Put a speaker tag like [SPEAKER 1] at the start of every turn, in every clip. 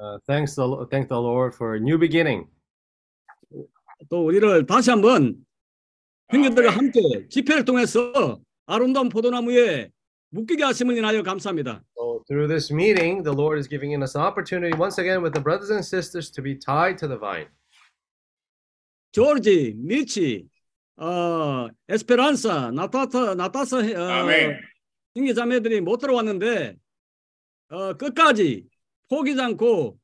[SPEAKER 1] Uh, thanks the thank the Lord for a new beginning.
[SPEAKER 2] 또 우리를 다시 한번 형제들과 함께 집회를 통해서 아름다운 포도나무에 묶이게 하심을 인하여 감사합니다.
[SPEAKER 1] So through this meeting, the Lord is giving us an opportunity once again with the brothers and sisters to be tied to the vine.
[SPEAKER 2] 조르지, 미치, 어, 에스페란사, 나타타, 나타사 어,
[SPEAKER 3] 아멘.
[SPEAKER 2] 형제 자매들이 못 들어왔는데 어, 끝까지 포기지 않고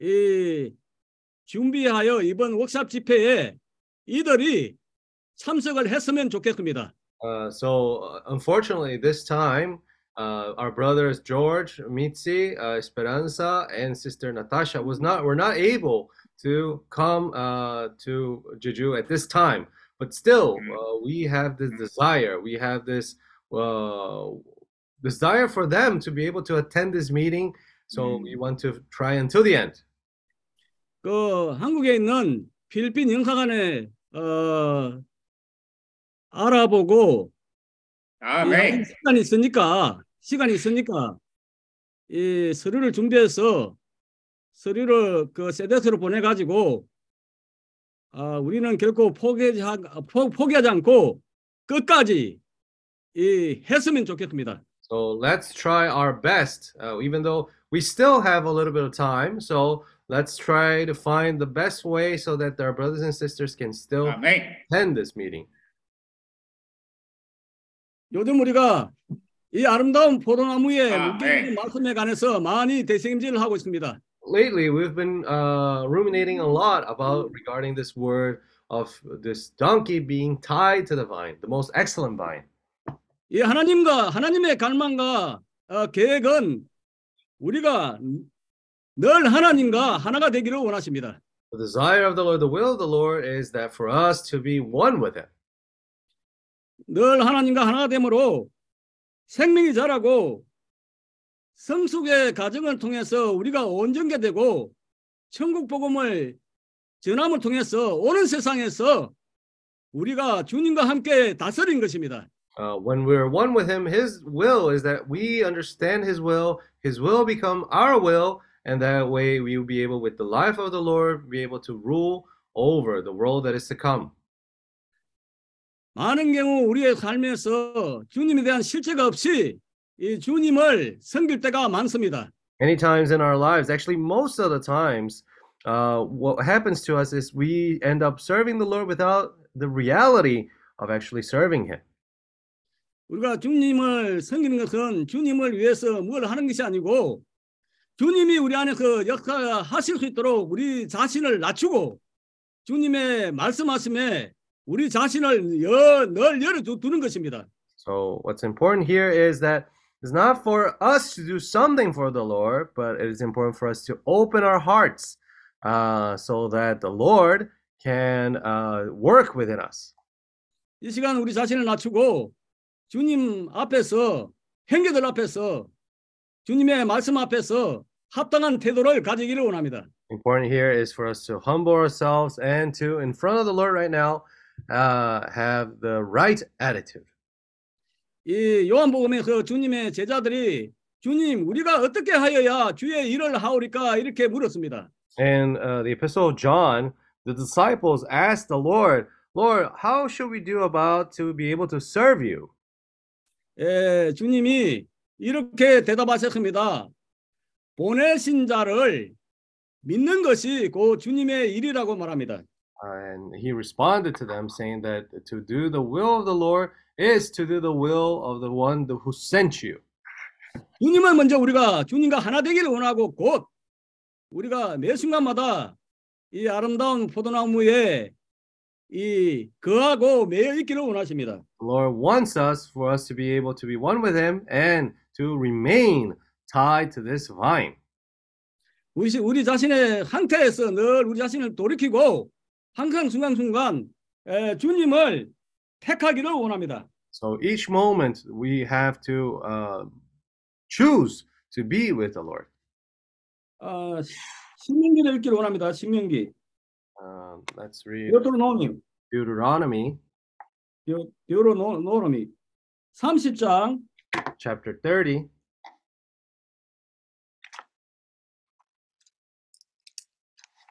[SPEAKER 2] 이 준비하여 이번 워크샵 집회에 이들이 참석을 했으면 좋겠습니다.
[SPEAKER 1] Uh, so uh, unfortunately, this time, uh, our brothers George, Mitzi, uh, Esperanza, and sister Natasha was not were not able to come uh, to Jeju at this time. But still, uh, we have this desire. We have this uh, desire for them to be able to attend this meeting. So we want to try until the end.
[SPEAKER 2] 그 한국에 있는 필리핀 영사관에 어, 알아보고 이
[SPEAKER 3] 아멘.
[SPEAKER 2] 시간이 있으니까 시간이 있으니까 이 서류를 준비해서 서류를 그 세데스로 보내 가지고 아, 우리는 결코 포기하지, 않- 포- 포기하지 않고 끝까지 이 했으면 좋겠습니다.
[SPEAKER 1] So let's try our best, uh, even though we still have a little bit of time. So let's try to find the best way so that our brothers and sisters can still
[SPEAKER 3] 아멘.
[SPEAKER 1] attend this meeting.
[SPEAKER 2] 요즘 우리가 이 아름다운 포도나무에
[SPEAKER 3] 아,
[SPEAKER 2] 묶이는
[SPEAKER 3] 네.
[SPEAKER 2] 말씀에 관해서 많이 대책임질을 하고 있습니다.
[SPEAKER 1] Lately, we've been uh, ruminating a lot about regarding this word of this donkey being tied to the vine, the most excellent vine.
[SPEAKER 2] 이 하나님과 하나님의 갈망과 어, 계획은 우리가 늘 하나님과 하나가 되기를 원하십니다.
[SPEAKER 1] The desire of the Lord, the will of the Lord, is that for us to be one with Him.
[SPEAKER 2] 늘 하나님과 하나가 되므로 생명이 자라고 성숙의 과정을 통해서 우리가 온전게 되고 천국 복음을 전함을 통해서 오는 세상에서 우리가 주님과 함께 다스린 것입니다.
[SPEAKER 1] Uh, when we're one with Him, His will is that we understand His will, His will become our will, and that way we will be able, with the life of the Lord, be able to rule over the world that is to come.
[SPEAKER 2] 많은 경우 우리의 삶에서 주님에 대한 실체가 없이 이 주님을 섬길 때가 많습니다.
[SPEAKER 1] Many times in our lives, actually, most of the times, uh, what happens to us is we end up serving the Lord without the reality of actually serving Him.
[SPEAKER 2] 우리가 주님을 섬기는 것은 주님을 위해서 뭘 하는 것이 아니고 주님이 우리 안에서 역사하실 수 있도록 우리 자신을 낮추고 주님의 말씀하심에 우리 자신을 여, 늘 열어두는 것입니다.
[SPEAKER 1] So, what's important here is that it's not for us to do something for the Lord, but it is important for us to open our hearts uh, so that the Lord can uh, work within us.
[SPEAKER 2] 이 시간 우리 자신을 낮추고 주님 앞에서 형제들 앞에서 주님의 말씀 앞에서 합당한 태도를 가지기를 원합니다.
[SPEAKER 1] Important here is for us to humble ourselves and to, in front of the Lord right now, uh, have the right attitude.
[SPEAKER 2] 이 요한복음에서 주님의 제자들이 주님 우리가 어떻게 하여야 주의 일을 하오리까 이렇게 물었습니다.
[SPEAKER 1] In uh, the Epistle of John, the disciples asked the Lord, Lord, how should we do about to be able to serve you?
[SPEAKER 2] 예, 주님이 이렇게 대답하셨습니다. 보내신 자를 믿는 것이 그 주님의 일이라고 말합니다.
[SPEAKER 1] And he responded to them, saying that to do the will of the Lord is to do the will of the one who sent you.
[SPEAKER 2] 주님을 먼저 우리가 주님과 하나 되기를 원하고 곧 우리가 매 순간마다 이 아름다운 포도나무에 이 거하고 매여 있기를 원하십니다.
[SPEAKER 1] The Lord wants us for us to be able to be one with Him and to remain tied to this vine.
[SPEAKER 2] 우리, 시- 우리 자신의 상태에서 늘 우리 자신을 돌이키고 항상 순간순간 에, 주님을 택하기를 원합니다.
[SPEAKER 1] So each moment we have to uh, choose to be with the Lord.
[SPEAKER 2] 어, 신명기를 읽기를 원합니다. 신명기.
[SPEAKER 1] Um, let's read. Deuteronomy
[SPEAKER 2] 디오- 디오토로노미. 30장
[SPEAKER 1] chapter 30,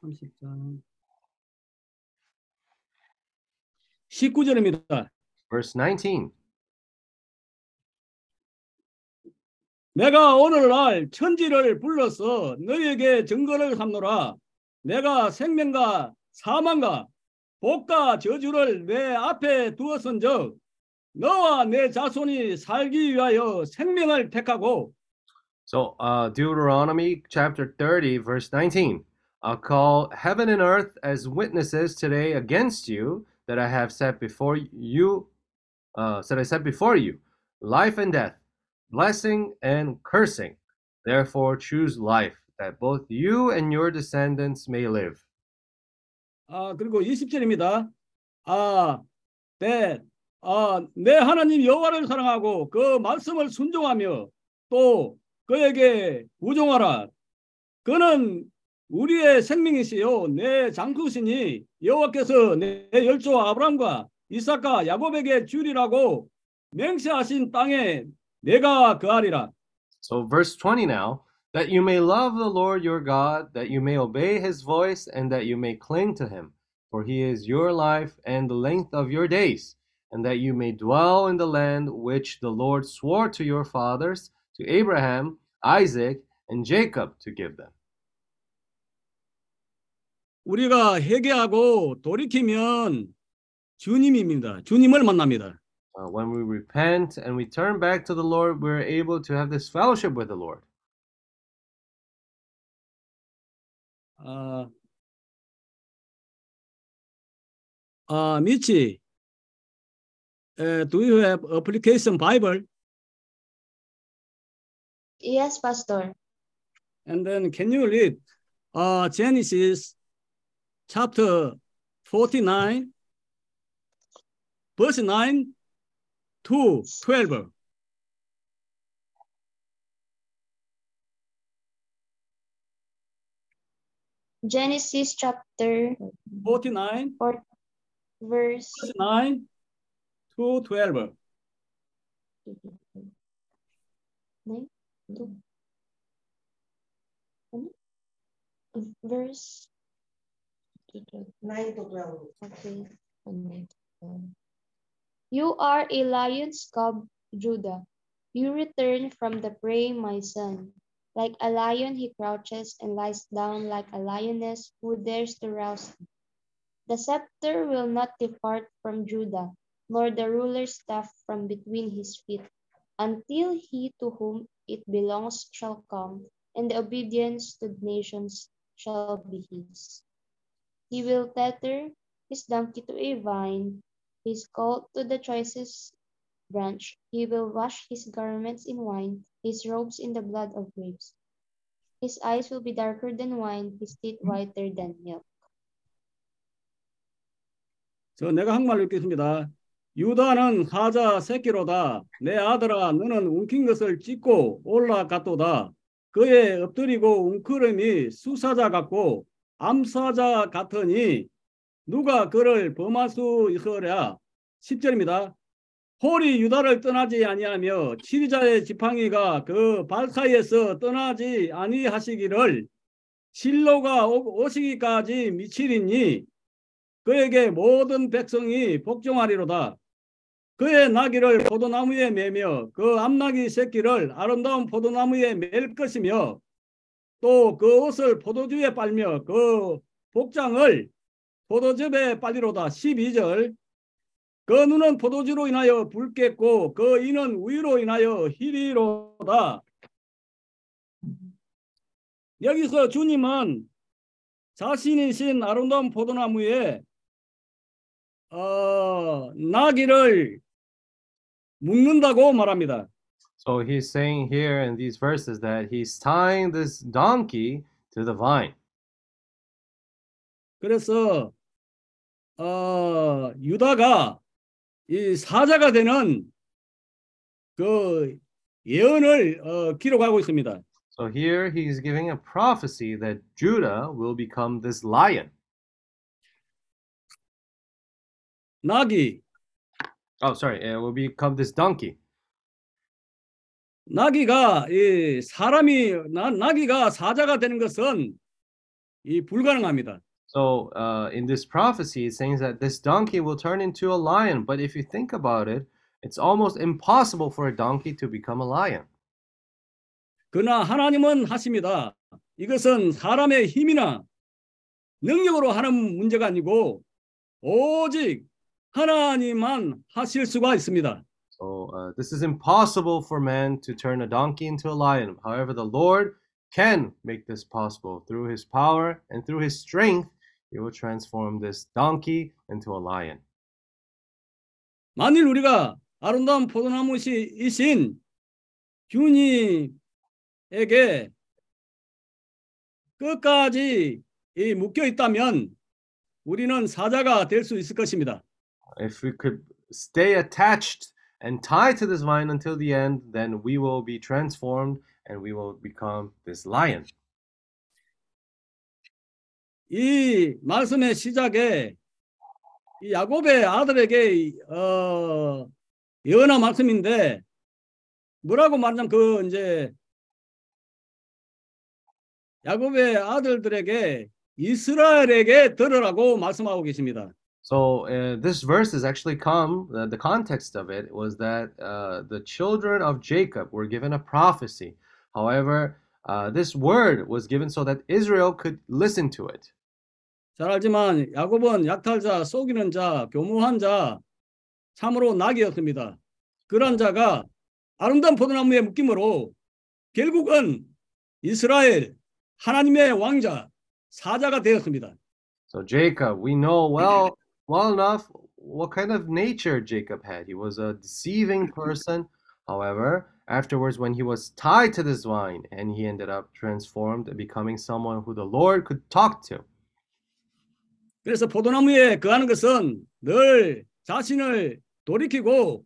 [SPEAKER 2] 30장 19절입니다.
[SPEAKER 1] Verse 19.
[SPEAKER 2] 내가 오늘날 천지를 불러서 너희에게 증거를 삼노라. 내가 생명과 사망과 복과 저주를 내 앞에 두었은즉 너와 내 자손이 살기 위하여 생명을 택하고
[SPEAKER 1] So, uh, Deuteronomy chapter 30, verse 19. I'll call heaven and earth as witnesses today against you that I have set before you, uh, that I set before you, life and death, blessing and cursing. Therefore, choose life, that both you and your descendants may live.
[SPEAKER 2] 아 그리고 20절입니다. 아, 네, 아, 내 하나님 여호와를 사랑하고 그 말씀을 순종하며 또 그에게 우종하라. 그는 우리의 생명이시요 내 장수시니 여호와께서 내 열조 아브람과 이삭과 야곱에게 주리라고 맹세하신 땅에 내가 거하리라.
[SPEAKER 1] So, verse 20 now that you may love the Lord your God, that you may obey his voice, and that you may cling to him. For he is your life and the length of your days, and that you may dwell in the land which the Lord swore to your fathers, to Abraham, Isaac, and Jacob to give them.
[SPEAKER 2] 우리가 회개하고 돌이키면 주님입니다. 주님을 만납니다.
[SPEAKER 1] Uh, when we repent and we turn back to the Lord, we're able to have this fellowship with the Lord.
[SPEAKER 2] Uh, uh, Michi, uh, do you have application Bible?
[SPEAKER 3] Yes, Pastor.
[SPEAKER 2] And then can you read uh, Genesis chapter 49, verse 9 to 12?
[SPEAKER 3] Genesis chapter
[SPEAKER 2] 49,
[SPEAKER 3] 4, verse
[SPEAKER 2] verse 9 to 12.
[SPEAKER 3] nine, two, ano? verse
[SPEAKER 4] 9 to 12.
[SPEAKER 3] okay. You are a lion's cub, Judah. You return from the prey, my son. Like a lion, he crouches and lies down like a lioness who dares to rouse him. The scepter will not depart from Judah, nor the ruler's staff from between his feet, until he to whom it belongs shall come, and the obedience to the nations shall be his. He will tether his donkey to a vine, his colt to the choicest branch. He will wash his garments in wine, his robes in the blood of grapes. His eyes will be darker than wine, his teeth whiter than milk.
[SPEAKER 2] 저 내가 한말로 읽겠습니다. 유다는 사자 새끼로다. 내 아들아 너는 움킨 것을 찢고 올라갔도다. 그의 엎드리고 웅크름이 수사자 같고 암사자 같으니 누가 그를 범할 수 있으랴. 10절입니다. 홀이 유다를 떠나지 아니하며 치리자의 지팡이가 그발 사이에서 떠나지 아니하시기를 실로가 오- 오시기까지 미치리니 그에게 모든 백성이 복종하리로다. 그의 나귀를 포도나무에 매며 그 암나귀 새끼를 아름다운 포도나무에 맬 것이며 또 그 옷을 포도주에 빨며 그 복장을 포도즙에 빨리로다. 12절 그 눈은 포도주로 인하여 붉겠고 그 이는 우유로 인하여 희리로다. 여기서 주님은 자신이신 아름다운 포도나무에 어, 나귀를 묶는다고 말합니다.
[SPEAKER 1] So he's saying here in these verses that he's tying this donkey to the vine.
[SPEAKER 2] 그래서 어, 유다가 이 사자가 되는 그 예언을 어, 기록하고 있습니다.
[SPEAKER 1] So here he's giving a prophecy that Judah will become this lion.
[SPEAKER 2] 나귀,
[SPEAKER 1] Oh, sorry, it will become this donkey.
[SPEAKER 2] 나귀가 이 사람이 나, 나귀가 사자가 되는 것은 이 불가능합니다.
[SPEAKER 1] So uh, in this prophecy, it's saying that this donkey will turn into a lion. But if you think about it, it's almost impossible for a donkey to become a lion.
[SPEAKER 2] 그러나 하나님은 하십니다. 이것은 사람의 힘이나 능력으로 하는 문제가 아니고 오직 하나님만 하실 수가 있습니다.
[SPEAKER 1] So uh, this is impossible for man to turn a donkey into a lion. However, the Lord can make this possible through his power and through his strength. He will transform this donkey into a lion.
[SPEAKER 2] 만일 우리가 아름다운 포도나무이신 균이에게 끝까지 이 묶여 있다면 우리는 사자가 될 수 있을 것입니다.
[SPEAKER 1] If we could stay attached and tied to this vine until the end, then we will be transformed and we will become this lion.
[SPEAKER 2] 이 말씀의 시작에 이 야곱의 아들에게 어 예언한 말씀인데 뭐라고 말하자면 그 이제 야곱의 아들들에게 이스라엘에게 들으라고 말씀하고 계십니다.
[SPEAKER 1] So uh, this verse has actually come. Uh, the context of it was that uh, the children of Jacob were given a prophecy. However, uh, this word was given so that Israel could listen to it.
[SPEAKER 2] 잘 알지만 야곱은 약탈자, 속이는 자, 교무한 자, 참으로 낙이었습니다. 그런 자가 아름다운 포도나무에 묶임으로 결국은 이스라엘 하나님의 왕자 사자가 되었습니다.
[SPEAKER 1] So Jacob, we know well, well enough what kind of nature Jacob had. He was a deceiving person. However, afterwards, when he was tied to this vine, and he ended up transformed and becoming someone who the Lord could talk to.
[SPEAKER 2] 그래서 포도나무에 거하는 것은 늘 자신을 돌이키고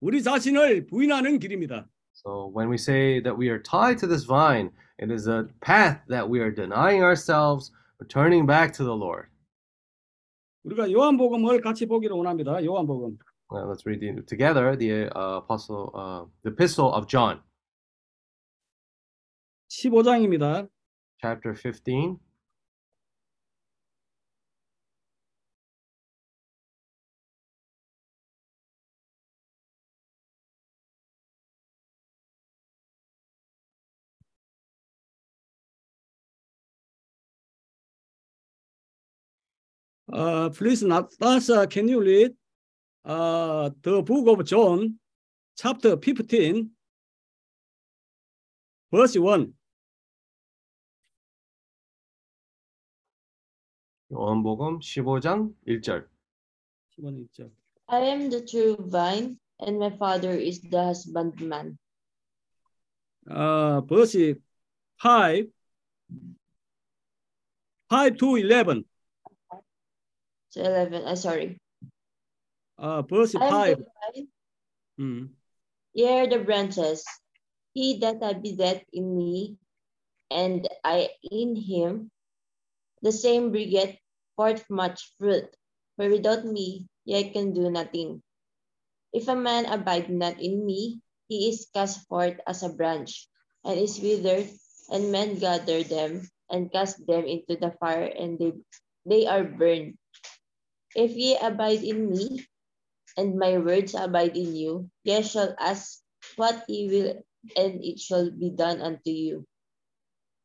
[SPEAKER 2] 우리 자신을 부인하는 길입니다.
[SPEAKER 1] So when we say that we are tied to this vine, it is a path that we are denying ourselves, returning back to the Lord.
[SPEAKER 2] 우리가 요한복음을 같이 보기를 원합니다. 요한복음.
[SPEAKER 1] Well, let's read the, together the uh, apostle, uh, the epistle of John,
[SPEAKER 2] 15장입니다.
[SPEAKER 1] chapter 15.
[SPEAKER 2] Uh, please, Natasha, can you read uh, the book of John, chapter 15, verse 1?
[SPEAKER 1] 요한복음 15장 1절.
[SPEAKER 2] 15장 1절.
[SPEAKER 5] I am the true vine, and my father is the husbandman.
[SPEAKER 2] Uh, verse 5, 5 to 11.
[SPEAKER 5] So 11, uh, sorry.
[SPEAKER 2] Uh, verse
[SPEAKER 5] I am
[SPEAKER 2] 5.
[SPEAKER 5] the
[SPEAKER 2] Mm.
[SPEAKER 5] ye are the branches. He that abideth in me, and I in him, the same bringeth forth much fruit. For without me ye can do nothing. If a man abide not in me, he is cast forth as a branch, and is withered, and men gather them and cast them into the fire, and they, they are burned. If ye abide in me, and my words abide in you, ye shall ask what ye will, and it shall be done unto you.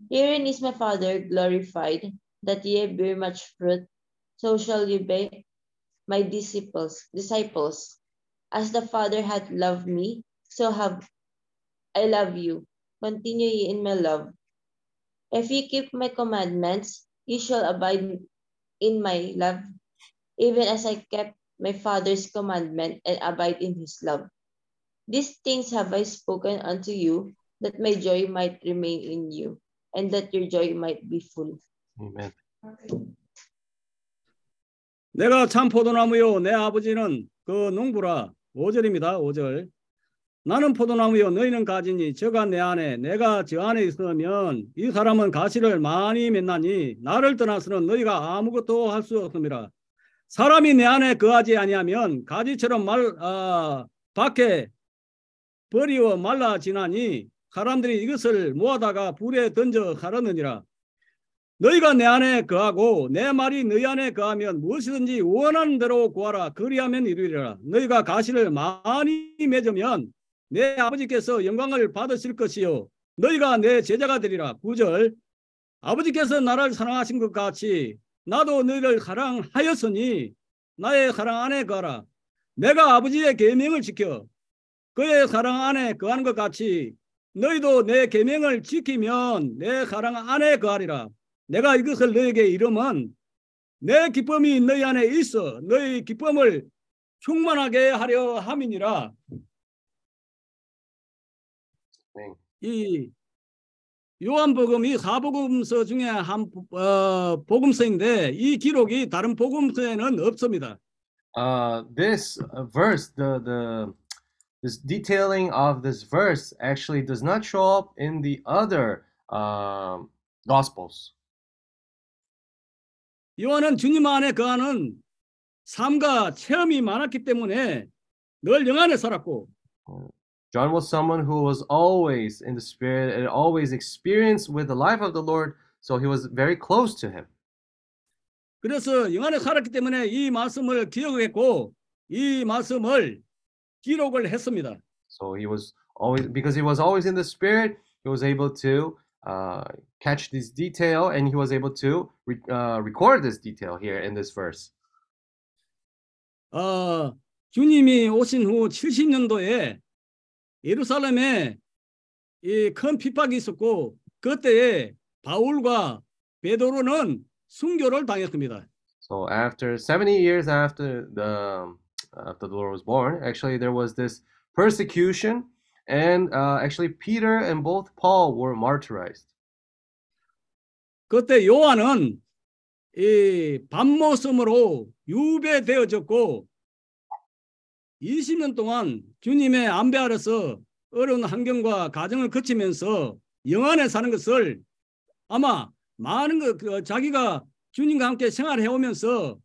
[SPEAKER 5] Herein is my Father glorified, that ye bear much fruit, so shall ye be my disciples, disciples. As the Father hath loved me, so have I love you. Continue ye in my love. If ye keep my commandments, ye shall abide in my love, even as I kept my Father's commandment and abide in his love. These things have I spoken unto you, that my joy might remain in you, and that your joy might be full.
[SPEAKER 1] Amen.
[SPEAKER 2] 내가 참 포도나무요 내 아버지는 그 농부라 5절입니다. 5절. 나는 포도나무요 너희는 가지니 저가 내 안에 내가 저 안에 있으면 이 사람은 가시를 많이 맺나니 나를 떠나서는 너희가 아무것도 할 수 없습니다. 사람이 내 안에 거하지 아니하면 가지처럼 말 아, 밖에 버리워 말라지나니 사람들이 이것을 모아다가 불에 던져 가르느니라. 너희가 내 안에 거하고 내 말이 너희 안에 거하면 무엇이든지 원하는 대로 구하라. 그리하면 이루리라. 너희가 가시를 많이 맺으면 내 아버지께서 영광을 받으실 것이요. 너희가 내 제자가 되리라. 구절. 아버지께서 나를 사랑하신 것 같이 나도 너희를 사랑하였으니 나의 사랑 안에 거하라 내가 아버지의 계명을 지켜 그의 사랑 안에 거하는 것 같이 너희도 내 계명을 지키면 내 사랑 안에 거하리라 내가 이것을 너에게 이름은 내 기쁨이 너희 안에 있어 너희 기쁨을 충만하게 하려 함이니라.
[SPEAKER 1] 네.
[SPEAKER 2] 이 요한복음 이 사복음서 중에 한 어, 복음서인데 이 기록이 다른 복음서에는 없습니다.
[SPEAKER 1] Uh, this uh, verse, the the this detailing of this verse actually does not show up in the other um, gospels.
[SPEAKER 2] 요한은 주님 안에 거하는 삶과 체험이 많았기 때문에 늘 영안에 살았고
[SPEAKER 1] John was someone who was always in the spirit and always experienced with the life of the Lord, so he was very close to him.
[SPEAKER 2] 그래서 영안에 살았기 때문에 이 말씀을 기억했고 이 말씀을 기록을 했습니다.
[SPEAKER 1] So he was always because he was always in the spirit, he was able to uh, catch this detail and he was able to re- uh, record this detail here in this verse.
[SPEAKER 2] 어, 주님이 오신 후 70년도에 예루살렘에 이 큰 핍박이 있었고 그때에 바울과 베드로는 순교를 당했습니다.
[SPEAKER 1] So after 70 years after the after the Lord was born, actually there was this persecution, and uh, actually Peter and both Paul were martyrized.
[SPEAKER 2] 그때 요한은 이 밤모섬으로 유배되어졌고 20년 동안 주님의 안배 아래서 어려운 환경과 가정을 거치면서 영안에 사는 것을 아마 많은 것 그, 자기가 주님과 함께 생활해 오면서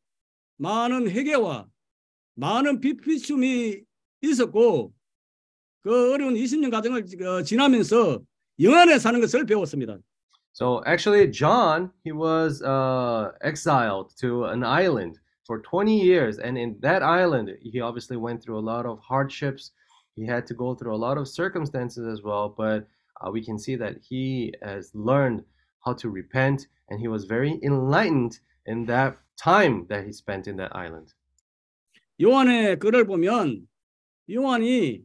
[SPEAKER 2] 많은 회개와 많은 비피춤이 있었고 그 어려운 20년 과정을 어, 지나면서 영안에 사는 것을 배웠습니다.
[SPEAKER 1] So actually, John he was uh, exiled to an island for 20 years, and in that island, he obviously went through a lot of hardships. He had to go through a lot of circumstances as well, but uh, we can see that he has learned how to repent, and he was very enlightened in that time that he spent in that island.
[SPEAKER 2] 요한의 글을 보면 요한이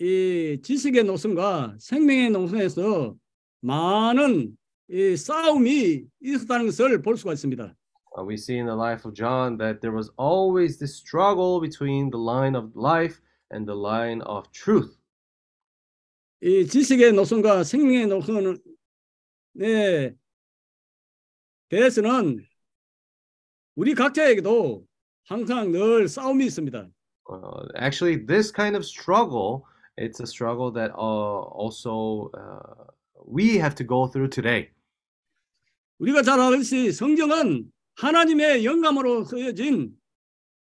[SPEAKER 2] 이 지식의 노선과 생명의 노선에서 많은 이 싸움이 있었다는 것을 볼 수가 있습니다.
[SPEAKER 1] Uh, we see in the life of John that there was always this struggle between the line of life and the line of truth.
[SPEAKER 2] 이 지식의 노선과 생명의 노선에 대해서는 우리 각자에게도 항상 늘 싸움이 있습니다.
[SPEAKER 1] Uh, actually, this kind of struggle, it's a struggle that uh, also uh, we have to go through today.
[SPEAKER 2] 우리가 잘 알듯이 성경은 하나님의 영감으로 쓰여진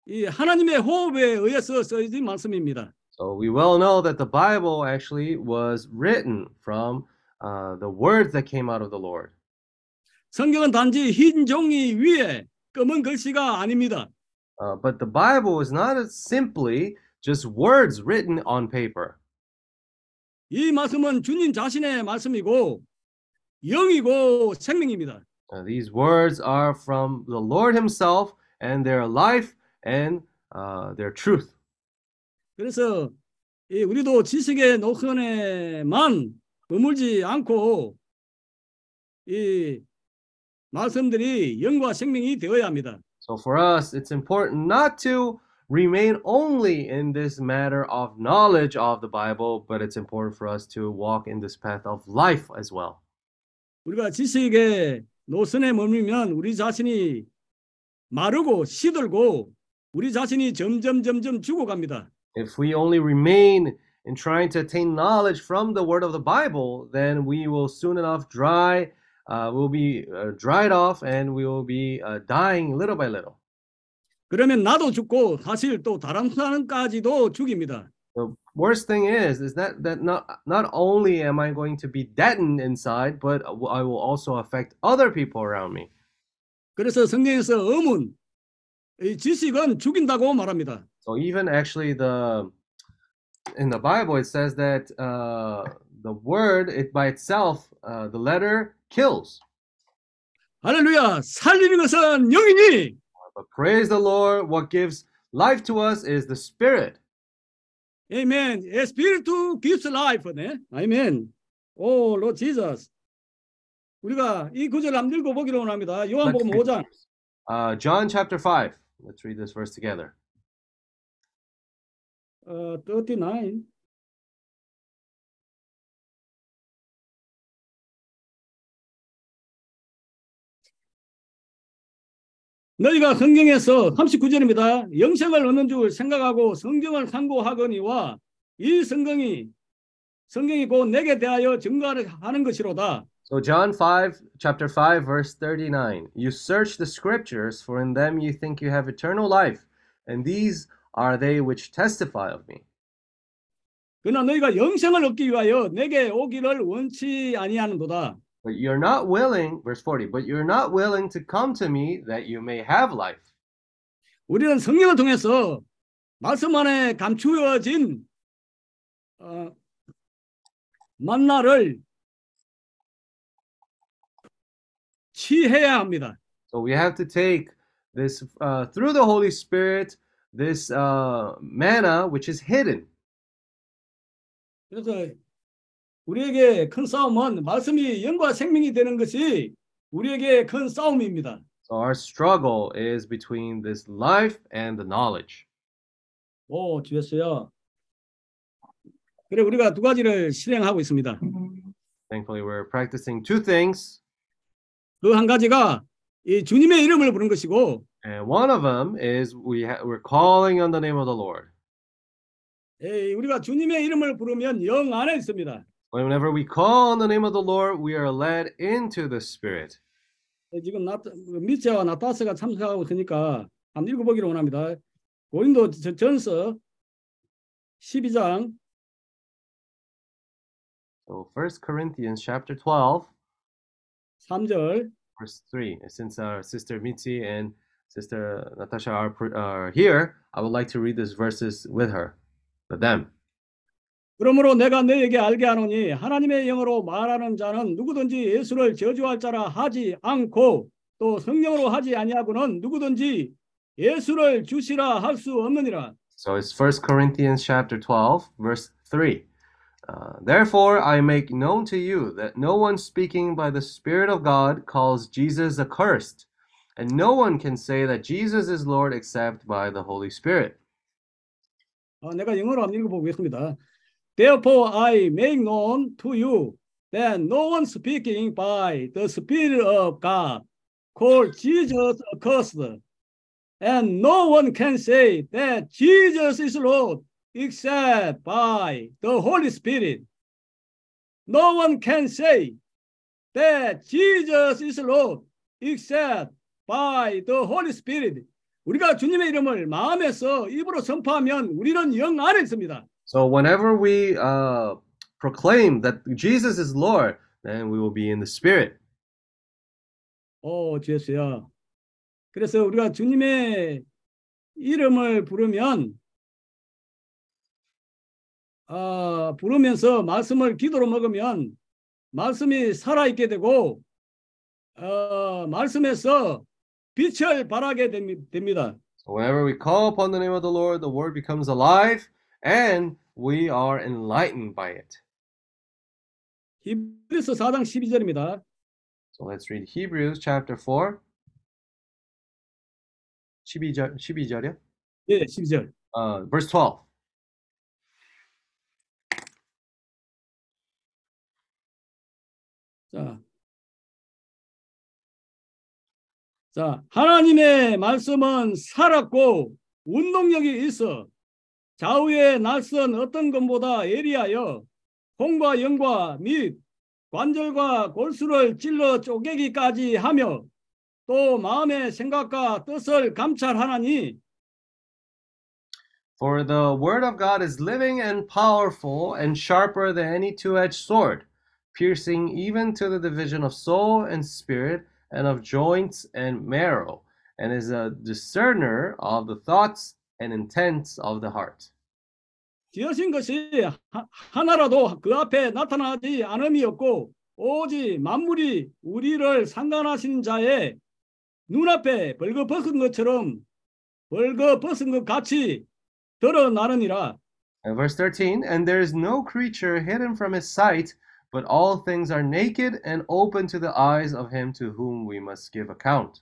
[SPEAKER 2] 이 하나님의 호흡에 의해서 쓰여진 말씀입니다.
[SPEAKER 1] So we well know that the Bible actually was written from uh, the words that came out of the Lord.
[SPEAKER 2] 성경은 단지 흰 종이 위에 검은 글씨가 아닙니다.
[SPEAKER 1] Uh, but the Bible is not simply just words written on paper.
[SPEAKER 2] 이 말씀은 주님 자신의 말씀이고 영이고 생명입니다.
[SPEAKER 1] Uh, these words are from the Lord Himself, and their life and uh, their truth.
[SPEAKER 2] 그래서 이 우리도 지식의 노선에만 머물지 않고 이 말씀들이 영과 생명이 되어야 합니다.
[SPEAKER 1] So for us, it's important not to remain only in this matter of knowledge of the Bible, but it's important for us to walk in this path of life as well.
[SPEAKER 2] 우리가 지식의 노선에 머물면 우리 자신이 마르고 시들고 우리 자신이 점점 점점 죽어갑니다.
[SPEAKER 1] If we only remain in trying to attain knowledge from the word of the Bible, then we will soon enough dry, uh, we'll be uh, dried off, and we will be uh, dying little by little.
[SPEAKER 2] 그러면 나도 죽고 사실 또 다른 사람까지도 죽입니다.
[SPEAKER 1] The worst thing is, is that that not not only am I going to be deadened inside, but I will also affect other people around me.
[SPEAKER 2] 그래서 성경에서 음은 이 지식은 죽인다고 말합니다.
[SPEAKER 1] So even actually the in the Bible it says that uh, the word it by itself uh, the letter kills.
[SPEAKER 2] 할렐루야. 살리는 것은 영이니
[SPEAKER 1] But praise the Lord, what gives life to us is the spirit.
[SPEAKER 2] Amen. A spirit gives life. 네. Amen. 오, Lord Jesus. 우리가 이 구절 한번 읽어보기로 원합니다.
[SPEAKER 1] Let's
[SPEAKER 2] 요한복음
[SPEAKER 1] read
[SPEAKER 2] 5장.
[SPEAKER 1] this. Uh, John chapter 5. Let's read this verse together.
[SPEAKER 2] 어, 39. 너희가 성경에서 39절입니다. 영생을 얻는 줄 생각하고 성경을 상고하거니와 이 성경이 성경이 곧 내게 대하여 증거를 하는 것이로다.
[SPEAKER 1] So John 5 chapter 5 verse 39. You search the scriptures for in them you think you have eternal life and these are they which testify of me.
[SPEAKER 2] 그러나 너희가 영생을 얻기 위하여 내게 오기를 원치 아니하는도다.
[SPEAKER 1] But you're not willing verse 40. But you're not willing to come to me that you may have life.
[SPEAKER 2] 우리는 성령을 통해서 말씀 안에 감추어진 어, 만나를 취해야 합니다.
[SPEAKER 1] So we have to take this uh, through the Holy Spirit this uh, manna which is hidden.
[SPEAKER 2] 그래서 우리에게 큰 싸움은 말씀이 영과 생명이 되는 것이 우리에게 큰 싸움입니다.
[SPEAKER 1] So our struggle is between this life and the knowledge.
[SPEAKER 2] 오, 주였어요. 그래 우리가 두 가지를 실행하고 있습니다.
[SPEAKER 1] Thankfully, we're practicing two things,
[SPEAKER 2] 그 한 가지가 이 주님의 이름을 부른 것이고
[SPEAKER 1] and one of them is we ha- we're calling on the name of the Lord.
[SPEAKER 2] 에, 우리가 주님의 이름을 부르면 영 안에 있습니다.
[SPEAKER 1] Whenever we call on the name of the Lord, we are led into the Spirit.
[SPEAKER 2] 예, 지금 나, 미체와 나타스가 참석하고 있으니까 한번 읽어보기로 원합니다. 고린도 저- 전서 12장
[SPEAKER 1] So, First Corinthians chapter 12,
[SPEAKER 2] 3절
[SPEAKER 1] verse 3. Since our sister Mitzi and sister Natasha are, pr- are here, I would like to read these verses with her, with them.
[SPEAKER 2] 그러므로 내가 너에게 알게 하노니 하나님의 영으로 말하는 자는 누구든지 예수를 저주할 자라 하지 않고 또 성령으로 하지 아니하고는 누구든지 예수를 주시라 할 수 없느니라.
[SPEAKER 1] So it's First Corinthians chapter 12, verse 3. Uh, Therefore, I make known to you that no one speaking by the Spirit of God calls Jesus accursed, and no one can say that Jesus is Lord except by the Holy Spirit.
[SPEAKER 2] 어, 내가 영어로 한번 읽어보겠습니다. Therefore I make known to you that no one speaking by the Spirit of God call Jesus accursed, and no one can say that Jesus is Lord except by the Holy Spirit. No one can say that Jesus is Lord except by the Holy Spirit. 우리가 주님의 이름을 마음에서 입으로 선포하면 우리는 영 안에 있습니다.
[SPEAKER 1] So whenever we uh, proclaim that Jesus is Lord, then we will be in the Spirit.
[SPEAKER 2] 오, 주였어요. 그래서 우리가 주님의 이름을 부르면 아, 부르면서 말씀을 기도로 먹으면 말씀이 살아있게 되고 어, 말씀에서 빛을 발하게 됩니- 됩니다.
[SPEAKER 1] So whenever we call upon the name of the Lord, the word becomes alive, and we are enlightened by it.
[SPEAKER 2] 히브리서 4장 12절입니다.
[SPEAKER 1] So let's read Hebrews chapter 4. 12절, 12절이요?
[SPEAKER 2] 예, 12절.
[SPEAKER 1] Uh, verse 12.
[SPEAKER 2] 자. 자, 하나님의 말씀은 살았고 운동력이 있어 좌우의 날선 어떤 것보다 예리하여 홍과 영과 및 관절과 골수를 찔러 쪼개기까지 하며 또 마음의 생각과 뜻을 감찰하나니
[SPEAKER 1] For the word of God is living and powerful and sharper than any two edged sword, piercing even to the division of soul and spirit and of joints and marrow, and is a discerner of the thoughts and intents of the heart.
[SPEAKER 2] 지으신 것이 하- 하나라도 그 앞에 나타나지 않음이 없고 오직 만물이 우리를 상관하신 자의 눈앞에 벌거벗은 것처럼 벌거벗은 것 같이 드러나느니라.
[SPEAKER 1] And verse 13, and there is no creature hidden from his sight, but all things are naked and open to the eyes of him to whom we must give account.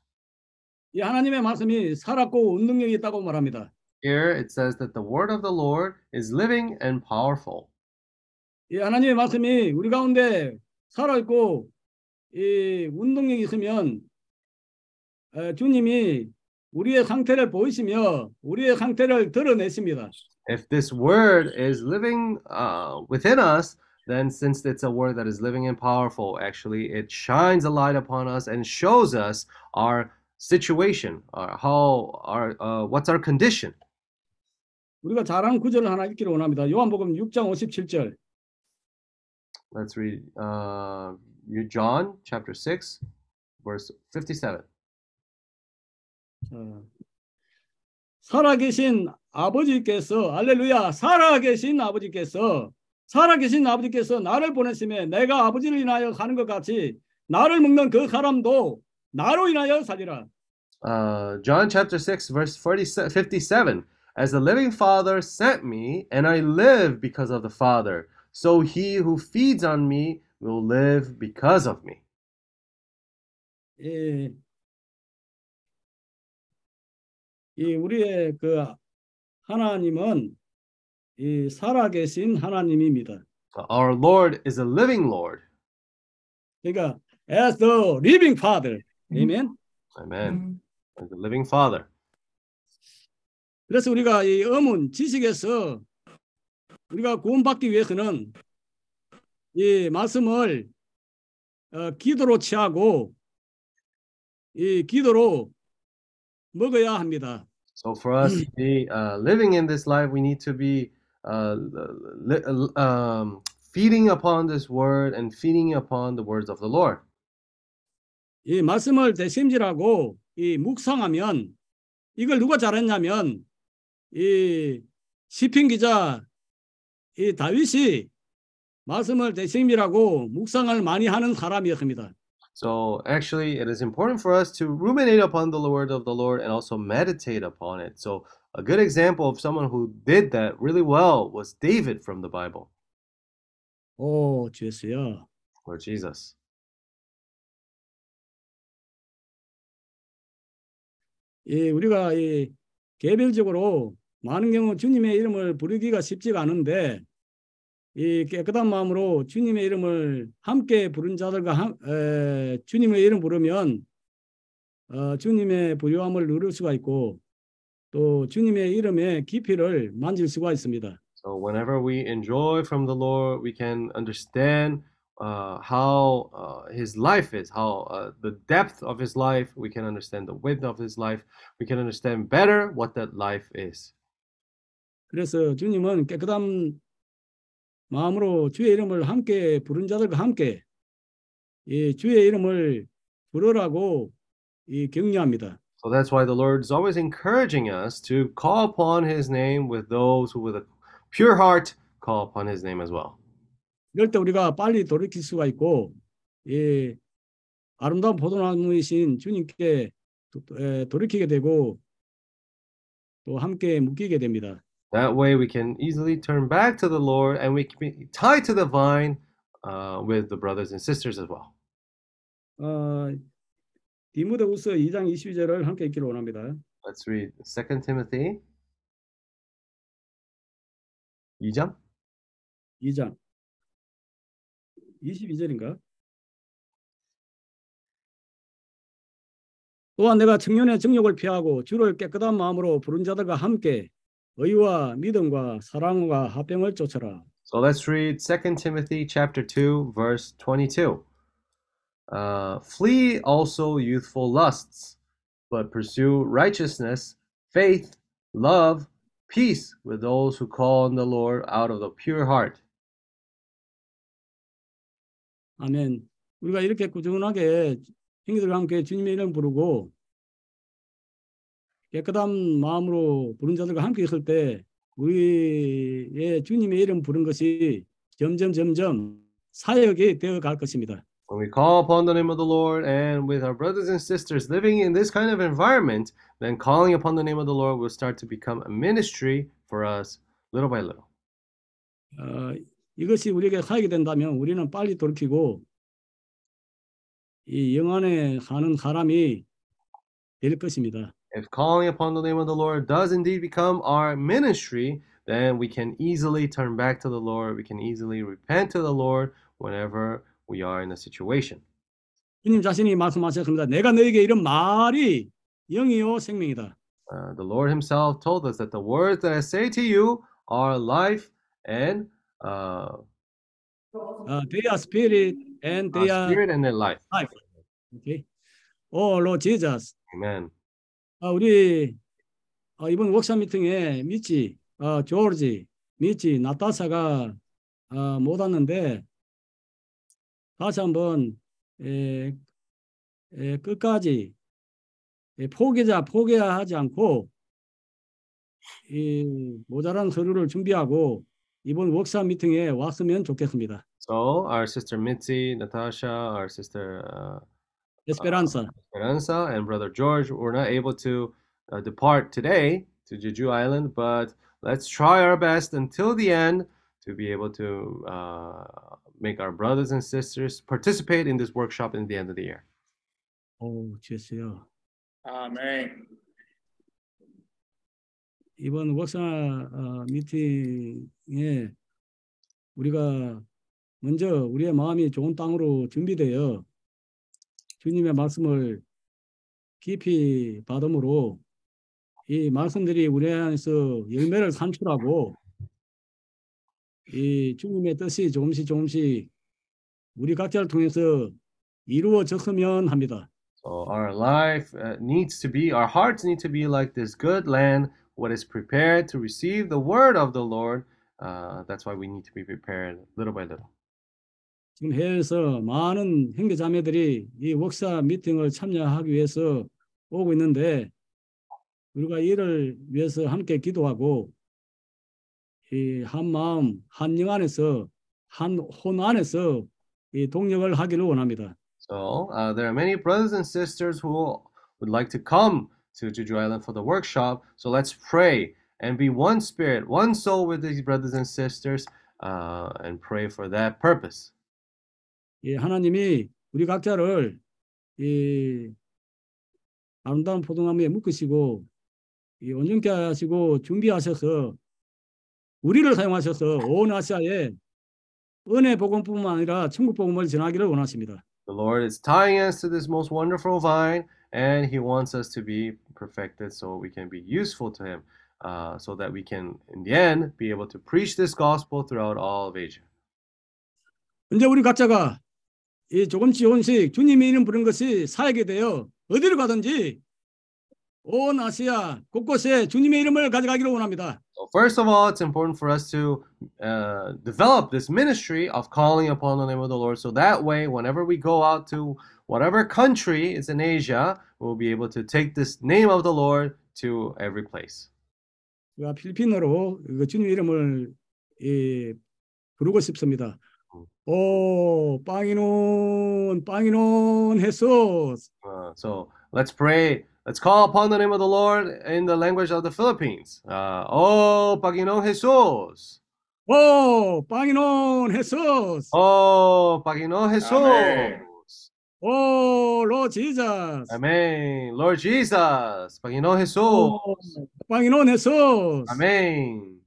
[SPEAKER 2] 이 하나님의 말씀이 살았고 운동력이 있다고 말합니다.
[SPEAKER 1] Here it says that the word of the Lord is living and powerful.
[SPEAKER 2] 이 하나님의 말씀이 우리 가운데 살아있고 이 운동력이 있으면 에, 주님이 우리의 상태를 보이시며 우리의 상태를 드러내십니다.
[SPEAKER 1] If this word is living uh, within us, then since it's a word that is living and powerful, actually, it shines a light upon us and shows us our situation, or how our uh, what's our condition.
[SPEAKER 2] 우리가 잘 아는 구절을 하나 읽기를 원합니다. 요한복음 6장 57절.
[SPEAKER 1] Let's read uh, John chapter six, verse fifty-seven.
[SPEAKER 2] 자, 살아계신 아버지께서 할렐루야 살아계신 아버지께서 살아계신 아버지께서 나를 보내심에 내가 아버지를 인하여 가는 것 같이 나를 먹는 그 사람도 나로 인하여 살리라.
[SPEAKER 1] uh, John chapter 6, verse 40, 57. As the living Father sent me, and I live because of the Father, so he who feeds on me will live because of me.
[SPEAKER 2] 이, 이 우리의 그 하나님은 이 살아계신 하나님입니다.
[SPEAKER 1] Our Lord is a living Lord.
[SPEAKER 2] 그러니까 as the living father. 아멘.
[SPEAKER 1] Amen. As the living Father.
[SPEAKER 2] 그래서 우리가 이 어문 지식에서 우리가 구원받기 위해서는 이 말씀을 어, 기도로 취하고 이 기도로 먹어야 합니다.
[SPEAKER 1] So for us to be uh, living in this life, we need to be uh, li- um, feeding upon this word and feeding upon the words of the Lord.
[SPEAKER 2] 이 말씀을 대심질하고 이 묵상하면 이걸 누가 잘했냐면 이 시편 기자 이 다윗이 말씀을 대심질하고 묵상을 많이 하는 사람이었습니다.
[SPEAKER 1] So actually, it is important for us to ruminate upon the word of the Lord and also meditate upon it. So a good example of someone who did that really well was David from the Bible,
[SPEAKER 2] 오, 주였어요.
[SPEAKER 1] or Jesus.
[SPEAKER 2] 예, 우리가 이 개별적으로 많은 경우 주님의 이름을 부르기가 쉽지가 않은데 이 깨끗한 마음으로 주님의 이름을 함께 부른 자들과 함, 에, 주님의 이름 부르면 어, 주님의 부요함을 누릴 수가 있고 또 주님의 이름의 깊이를 만질 수가 있습니다.
[SPEAKER 1] So whenever we enjoy from the Lord, we can understand uh, how uh, His life is, how uh, the depth of His life. We can understand the width of His life. We can understand better what that life is.
[SPEAKER 2] 그래서 주님은 깨끗한 마음으로 주의 이름을 함께 부른 자들과 함께 이 주의 이름을 부르라고 이 격려합니다.
[SPEAKER 1] So that's why the Lord is always encouraging us to call upon His name with those who, with a pure heart, call upon His name as well.
[SPEAKER 2] 이럴 때 우리가 빨리 돌이킬 수가 있고 이 아름다운 포도나무이신 주님께 돌이키게 되고 또 함께 묶이게 됩니다.
[SPEAKER 1] That way, we can easily turn back to the Lord and we can be tied to the vine uh, with the brothers and sisters as well.
[SPEAKER 2] 어, 디모데후서 2장 22절을 함께 읽기를 원합니다.
[SPEAKER 1] Let's read 2 Timothy 2장
[SPEAKER 2] 2장 22절인가? 또한 내가 청년의 정욕을 피하고 주를 깨끗한 마음으로 부른 자들과 함께 의와 믿음과 사랑과 합병을 쫓아라.
[SPEAKER 1] So let's read 2 Timothy chapter 2 verse 22. Uh, flee also youthful lusts, but pursue righteousness, faith, love, peace with those who call on the Lord out of the pure heart.
[SPEAKER 2] 아멘. 우리가 이렇게 꾸준하게 형제들과 함께 주님의 이름 부르고 깨끗한 마음으로 부른 자들과 함께 있을 때 우리의 주님의 이름 부른 것이 점점 점점 사역이 되어 갈 것입니다.
[SPEAKER 1] When we call upon the name of the Lord and with our brothers and sisters living in this kind of environment, then calling upon the name of the Lord will start to become a ministry for us little by little.
[SPEAKER 2] 어, 이것이 우리에게 사역이 된다면 우리는 빨리 돌이키고 이 영안에 사는 사람이 될 것입니다.
[SPEAKER 1] If calling upon the name of the Lord does indeed become our ministry, then we can easily turn back to the Lord. We can easily repent to the Lord whenever we are in a situation.
[SPEAKER 2] 주님 자신이 말씀하셨습니다. 내가 너에게 이런 말이 영이요 생명이다.
[SPEAKER 1] Uh, the Lord Himself told us that the words that I say to you are life and uh,
[SPEAKER 2] 어, they are spirit and they
[SPEAKER 1] uh,
[SPEAKER 2] are
[SPEAKER 1] spirit and then life.
[SPEAKER 2] life. Okay. Oh Lord Jesus.
[SPEAKER 1] Amen.
[SPEAKER 2] 아, 우리 아, 이번 워크샵 미팅에 미치, 아, 조르지, 미치, 나타사가 아, 못 왔는데 다시 한번 에, 에, 끝까지 에, 포기자 포기하지 않고 이 모자란 서류를 준비하고 이번 워크샵 미팅에 왔으면 좋겠습니다.
[SPEAKER 1] So our sister Mitzi, Natasha, our sister uh,
[SPEAKER 2] 에스페란사.
[SPEAKER 1] Esperanza, and brother George were not able to uh, depart today to Jeju Island, but let's try our best until the end to be able to uh, make our brothers and sisters participate in this workshop in the end of the year.
[SPEAKER 2] 오, 주였어요.
[SPEAKER 4] 아멘.
[SPEAKER 2] 이번 워크샵 어, 미팅에 우리가 먼저 우리의 마음이 좋은 땅으로 준비되어 주님의 말씀을 깊이 받음으로 이 말씀들이 우리 안에서 열매를 산출하고 이 주님의 뜻이 조금씩 조금씩 우리 각자를 통해서 이루어졌으면 합니다.
[SPEAKER 1] So our life uh, needs to be, our hearts need to be like this good land, what is prepared to receive the word of the Lord. Uh, that's why we need to be prepared little by little.
[SPEAKER 2] 지금 해외에서 많은 형제 자매들이 이 워크샵 미팅을 참여하기 위해서 오고 있는데 우리가 이를 위해서 함께 기도하고 이 한 마음 한 영 안에서 한 혼 안에서 이 동력을 하기를 원합니다.
[SPEAKER 1] So uh, there are many brothers and sisters who would like to come to Jeju Island for the workshop. So let's pray and be one spirit, one soul with these brothers and sisters, uh, and pray for that purpose.
[SPEAKER 2] 이 하나님이 우리 각자를 이 아름다운 포도나무에 묶으시고 이 온전케 하시고 준비하셔서 우리를 사용하셔서 온 아시아에 은혜 복음뿐만 아니라 천국 복음을 전하기를 원하십니다.
[SPEAKER 1] The Lord is tying us to this most wonderful vine, and He wants us to be perfected so we can be useful to Him, uh, so that we can, in the end, be able to preach this gospel throughout all of Asia.
[SPEAKER 2] 이제 우리 각자가 이 조금씩 조금씩 주님의 이름 부른 것이 사역이 되어 어디를 가든지 온 아시아 곳곳에 주님의 이름을 가져가기를 원합니다.
[SPEAKER 1] So first of all, it's important for us to uh, develop this ministry of calling upon the name of the Lord. So that way, whenever we go out to whatever country is in Asia, we'll be able to take this name of the Lord to every place.
[SPEAKER 2] 필리핀어로 그 주님 이름을 이, 부르고 싶습니다. 오 빵이논 빵이논 헤소스
[SPEAKER 1] Uh, so let's pray. Let's call upon the name of the Lord in the language of the Philippines. Uh, oh, Panginoong Jesus.
[SPEAKER 2] 오 빵이논 헤소스
[SPEAKER 1] Oh, Panginoong Jesus.
[SPEAKER 4] Amen.
[SPEAKER 2] 오로 지저스
[SPEAKER 1] Amen. Lord Jesus. Panginoong Jesus.
[SPEAKER 2] 빵이논 헤소스
[SPEAKER 1] Amen.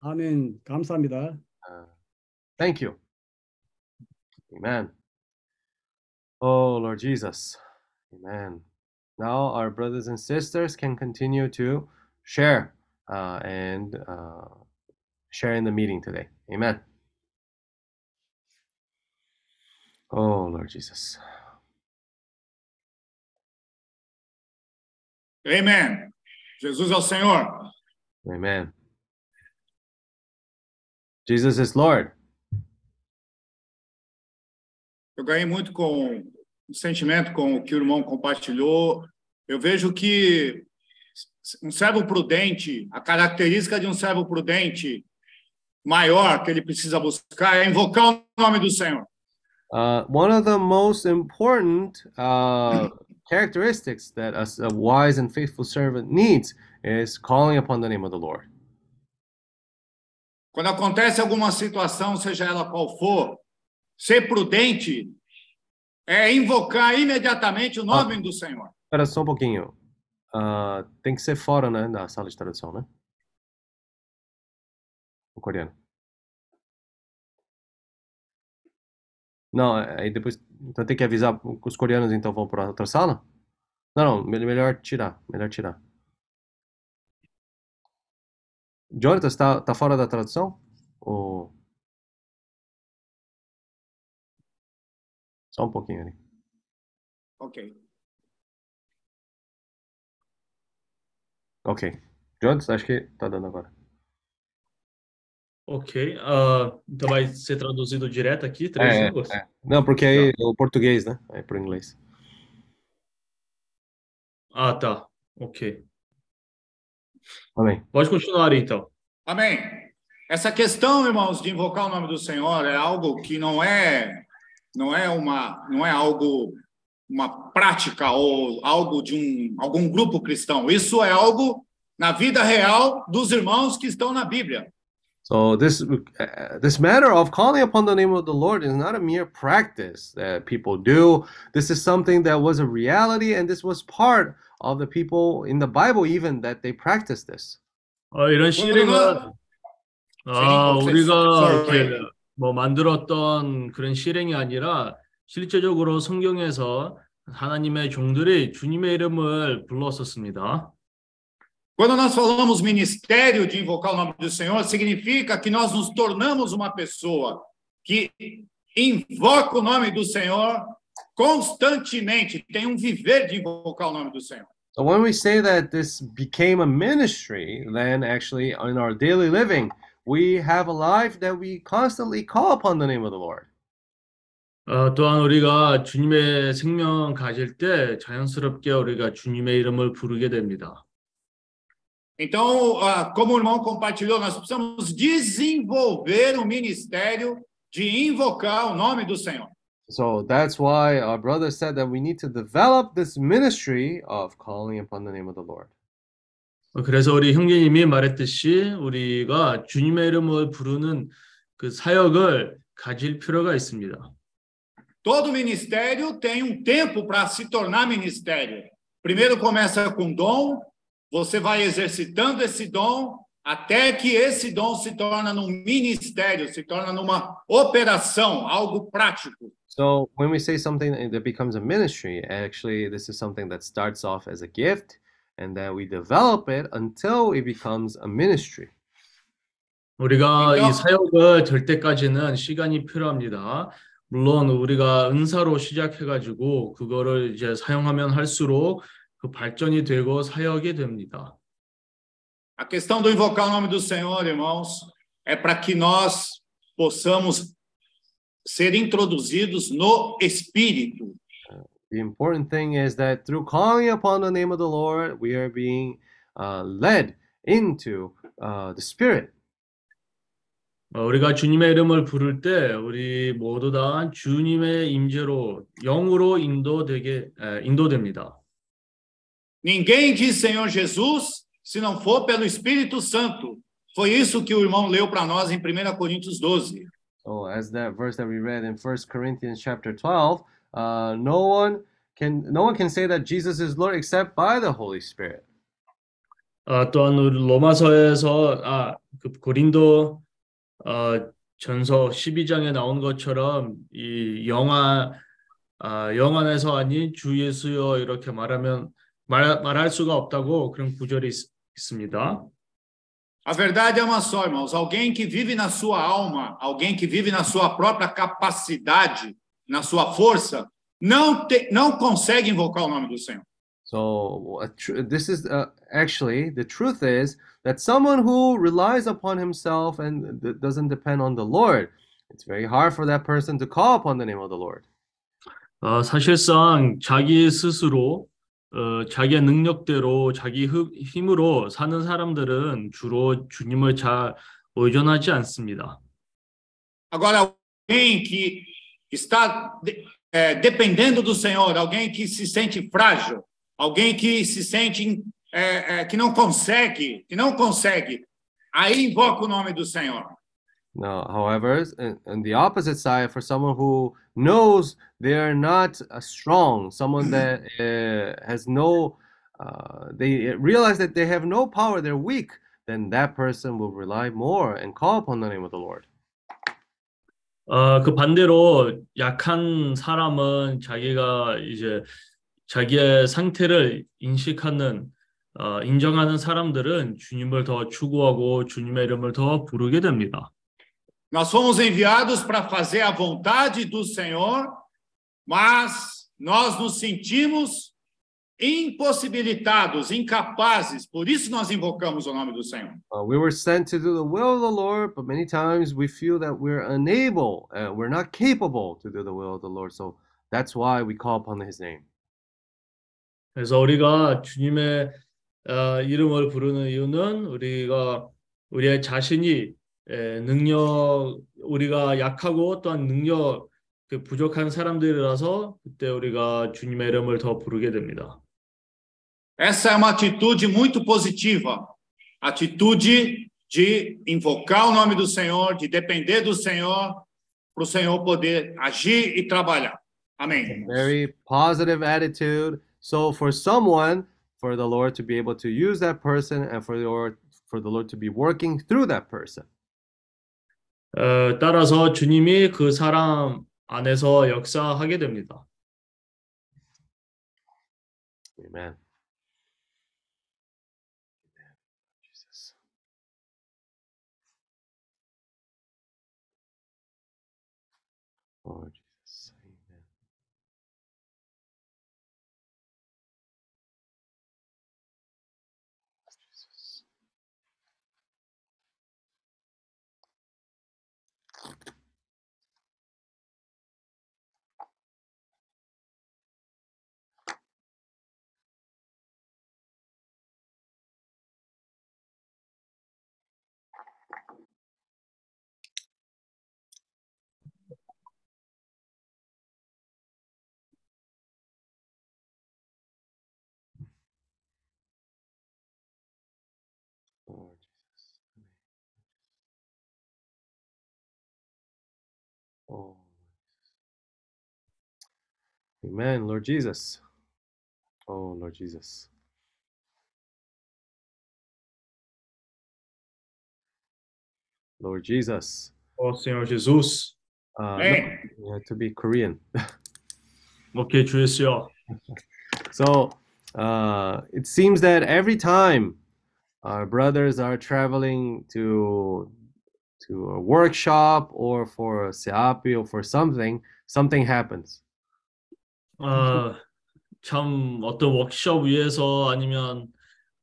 [SPEAKER 2] 아멘 감사합니다.
[SPEAKER 1] Thank you. Amen. Oh, Lord Jesus. Amen. Now, our brothers and sisters can continue to share uh, and uh, share in the meeting today. Amen. Oh, Lord Jesus.
[SPEAKER 4] Amém. Jesus é o Senhor.
[SPEAKER 1] Amen. Jesus is Lord.
[SPEAKER 4] Eu ganhei muito com o sentimento com o que o irmão compartilhou. Eu vejo que um servo prudente, a característica de um servo prudente maior que ele precisa buscar é invocar o nome do Senhor.
[SPEAKER 1] Uh, one of the most important uh, characteristics that a, a wise and faithful servant needs is calling upon the name of the Lord.
[SPEAKER 4] Quando acontece alguma situação, seja ela qual for, ser prudente é invocar imediatamente o nome do Senhor.
[SPEAKER 1] Espera só um pouquinho. Uh, tem que ser fora né, da sala de tradução, né? O coreano. Não, aí depois. Então tem que avisar que os coreanos então vão para outra sala? Não, não, me- melhor tirar. Melhor tirar. Jonathan, está tá fora da tradução? Ou... Só um pouquinho ali.
[SPEAKER 4] Ok.
[SPEAKER 1] Ok. Jonathan, acho que tá dando agora.
[SPEAKER 6] Ok. ah, então vai ser traduzido direto aqui, três
[SPEAKER 1] É,
[SPEAKER 6] línguas?
[SPEAKER 1] é. Não, porque aí é o português, né? É pro inglês.
[SPEAKER 6] Ah, tá. Ok.
[SPEAKER 1] Amém.
[SPEAKER 6] Pode continuar aí, então.
[SPEAKER 4] Amém. Essa questão, irmãos, de invocar o nome do Senhor é algo que não é não é uma não é algo uma prática ou algo de um algum grupo cristão. Isso é algo na vida real dos irmãos que estão na Bíblia.
[SPEAKER 1] So this uh, this matter of calling upon the name of the Lord is not a mere practice that people do. This is something that was a reality, and this was part of the people in the Bible even that they practiced this.
[SPEAKER 6] 어, 이런 실행은 아,
[SPEAKER 4] Sorry.
[SPEAKER 6] 우리가 이렇게 뭐 만들었던 그런 실행이 아니라 실제적으로 성경에서 하나님의 종들이 주님의 이름을 불렀었습니다.
[SPEAKER 4] Quando nós falamos ministério de invocar o nome do Senhor, significa que nós nos tornamos uma pessoa que invoca o nome do Senhor constantemente, tem um viver de invocar o nome do Senhor.
[SPEAKER 1] So when we say that this became a ministry, then actually in our daily living, we have a life that we constantly call upon the name of the Lord.
[SPEAKER 6] 어, 또한 우리가 주님의 생명 가질 때 자연스럽게 우리가 주님의 이름을 부르게 됩니다.
[SPEAKER 4] Então, ah, como o irmão compartilhou, nós precisamos desenvolver o ministério de invocar o nome do Senhor.
[SPEAKER 1] So that's why our brother said that we need to develop this ministry of calling upon the name of the Lord.
[SPEAKER 6] 어, 그래서 우리 형제님이 말했듯이 우리가 주님의 이름을 부르는 그 사역을 가질 필요가 있습니다.
[SPEAKER 4] Todo ministério tem um tempo para se tornar ministério. Primeiro começa com dom, você vai exercitando esse dom até que esse dom se torna num ministério, se torna numa operação, algo prático.
[SPEAKER 1] So when we say something that becomes a ministry, actually this is something that starts off as a gift And that we develop it until it becomes a ministry.
[SPEAKER 6] 우리가
[SPEAKER 4] 그러니까-
[SPEAKER 6] 이 사역을 될 때까지는 시간이 필요합니다. 물론 우리가 은사로 시작해 가지고 그거를 이제 사용하면 할수록 그 발전이 되고 사역이 됩니다.
[SPEAKER 4] A questão do invocar o nome do Senhor, irmãos, é para que nós possamos ser introduzidos no Espírito.
[SPEAKER 1] The important thing is that through calling upon the name of the Lord, we are being uh, led into uh, the Spirit.
[SPEAKER 6] 어, 우리가 주님의 이름을 부를 때 우리 모두 다 주님의 임재로 영으로 인도되게 에, 인도됩니다.
[SPEAKER 4] Ninguém diz Senhor Jesus se não for pelo Espírito Santo. Foi isso que o irmão leu para nós em 1 Coríntios 12.
[SPEAKER 1] So as that verse that we read in 1 Corinthians chapter 12, uh, no one can no one can say that Jesus is Lord except by the Holy Spirit.
[SPEAKER 6] 아, 또한 우리 로마서에서 아, 그 고린도 어, 전서 12장에 나온 것처럼 이 영아 아, 영안에서 아닌 주 예수여 이렇게 말하면 말, 말할 수가 없다고 그런 구절이 있, 있습니다.
[SPEAKER 4] A verdade é uma só, irmãos. Alguém que vive na sua alma, alguém que vive na sua própria capacidade, na sua força, não, te, não consegue invocar o nome do Senhor.
[SPEAKER 1] So uh, this is uh, actually the truth is that someone who relies upon himself and doesn't depend on the Lord, it's very hard for that person to call upon the name of the Lord.
[SPEAKER 6] 어, 사실상 자기 스스로 어, 자기의 능력대로 자기 흡- 힘으로 사는 사람들은 주로 주님을 잘 의존하지 않습니다.
[SPEAKER 4] Agora, alguém que está é, dependendo do Senhor, alguém que se sente frágil, alguém que se sente é, é, que não consegue, que não consegue, aí invoca o nome do Senhor.
[SPEAKER 1] No, however, in the opposite side, for someone who knows they are not uh, strong, someone that uh, has no, uh, they realize that they have no power, they're weak, then that person will rely more and call upon the name of the Lord.
[SPEAKER 6] 어, 그 반대로 약한 사람은 자기가 이제 자기의 상태를 인식하는 어, 인정하는 사람들은 주님을 더 추구하고 주님의 이름을 더 부르게 됩니다.
[SPEAKER 4] Nós fomos enviados para fazer a vontade do Senhor, mas nós nos sentimos impossibilitados, incapazes, por isso nós invocamos o nome do Senhor.
[SPEAKER 1] Uh, we were sent to do the will of the Lord, but many times we feel that we're unable, uh, we're not capable to do the will of the Lord. So that's why we call upon His name.
[SPEAKER 6] 그래서 우리가 주님의 어, 이름을 부르는 이유는 우리가 우리의 자신이 에, 능력 우리가 약하고 또한 능력 그 부족한 사람들이라서 그때 우리가 주님의 이름을 더 부르게 됩니다.
[SPEAKER 4] Essa é uma atitude muito positiva, atitude de invocar o nome do Senhor, de depender do Senhor, para o Senhor poder agir e trabalhar. Amém.
[SPEAKER 1] Very positive attitude. So for someone, for the Lord to be able to use that person and for the Lord, for the Lord to be working through that person.
[SPEAKER 6] 어, 따라서 주님이 그 사람 안에서 역사하게 됩니다.
[SPEAKER 1] Amen. Lord Jesus. Amen. Jesus. Amen, Lord Jesus. Oh, Lord Jesus. Lord Jesus.
[SPEAKER 6] Oh, Senhor Jesus.
[SPEAKER 1] Uh, no, to be Korean.
[SPEAKER 6] okay, Trisio.
[SPEAKER 1] So uh, it seems that every time our brothers are traveling to to a workshop or for a seapi or for something, something happens.
[SPEAKER 6] 어, 참 어떤 워크숍 위에서 아니면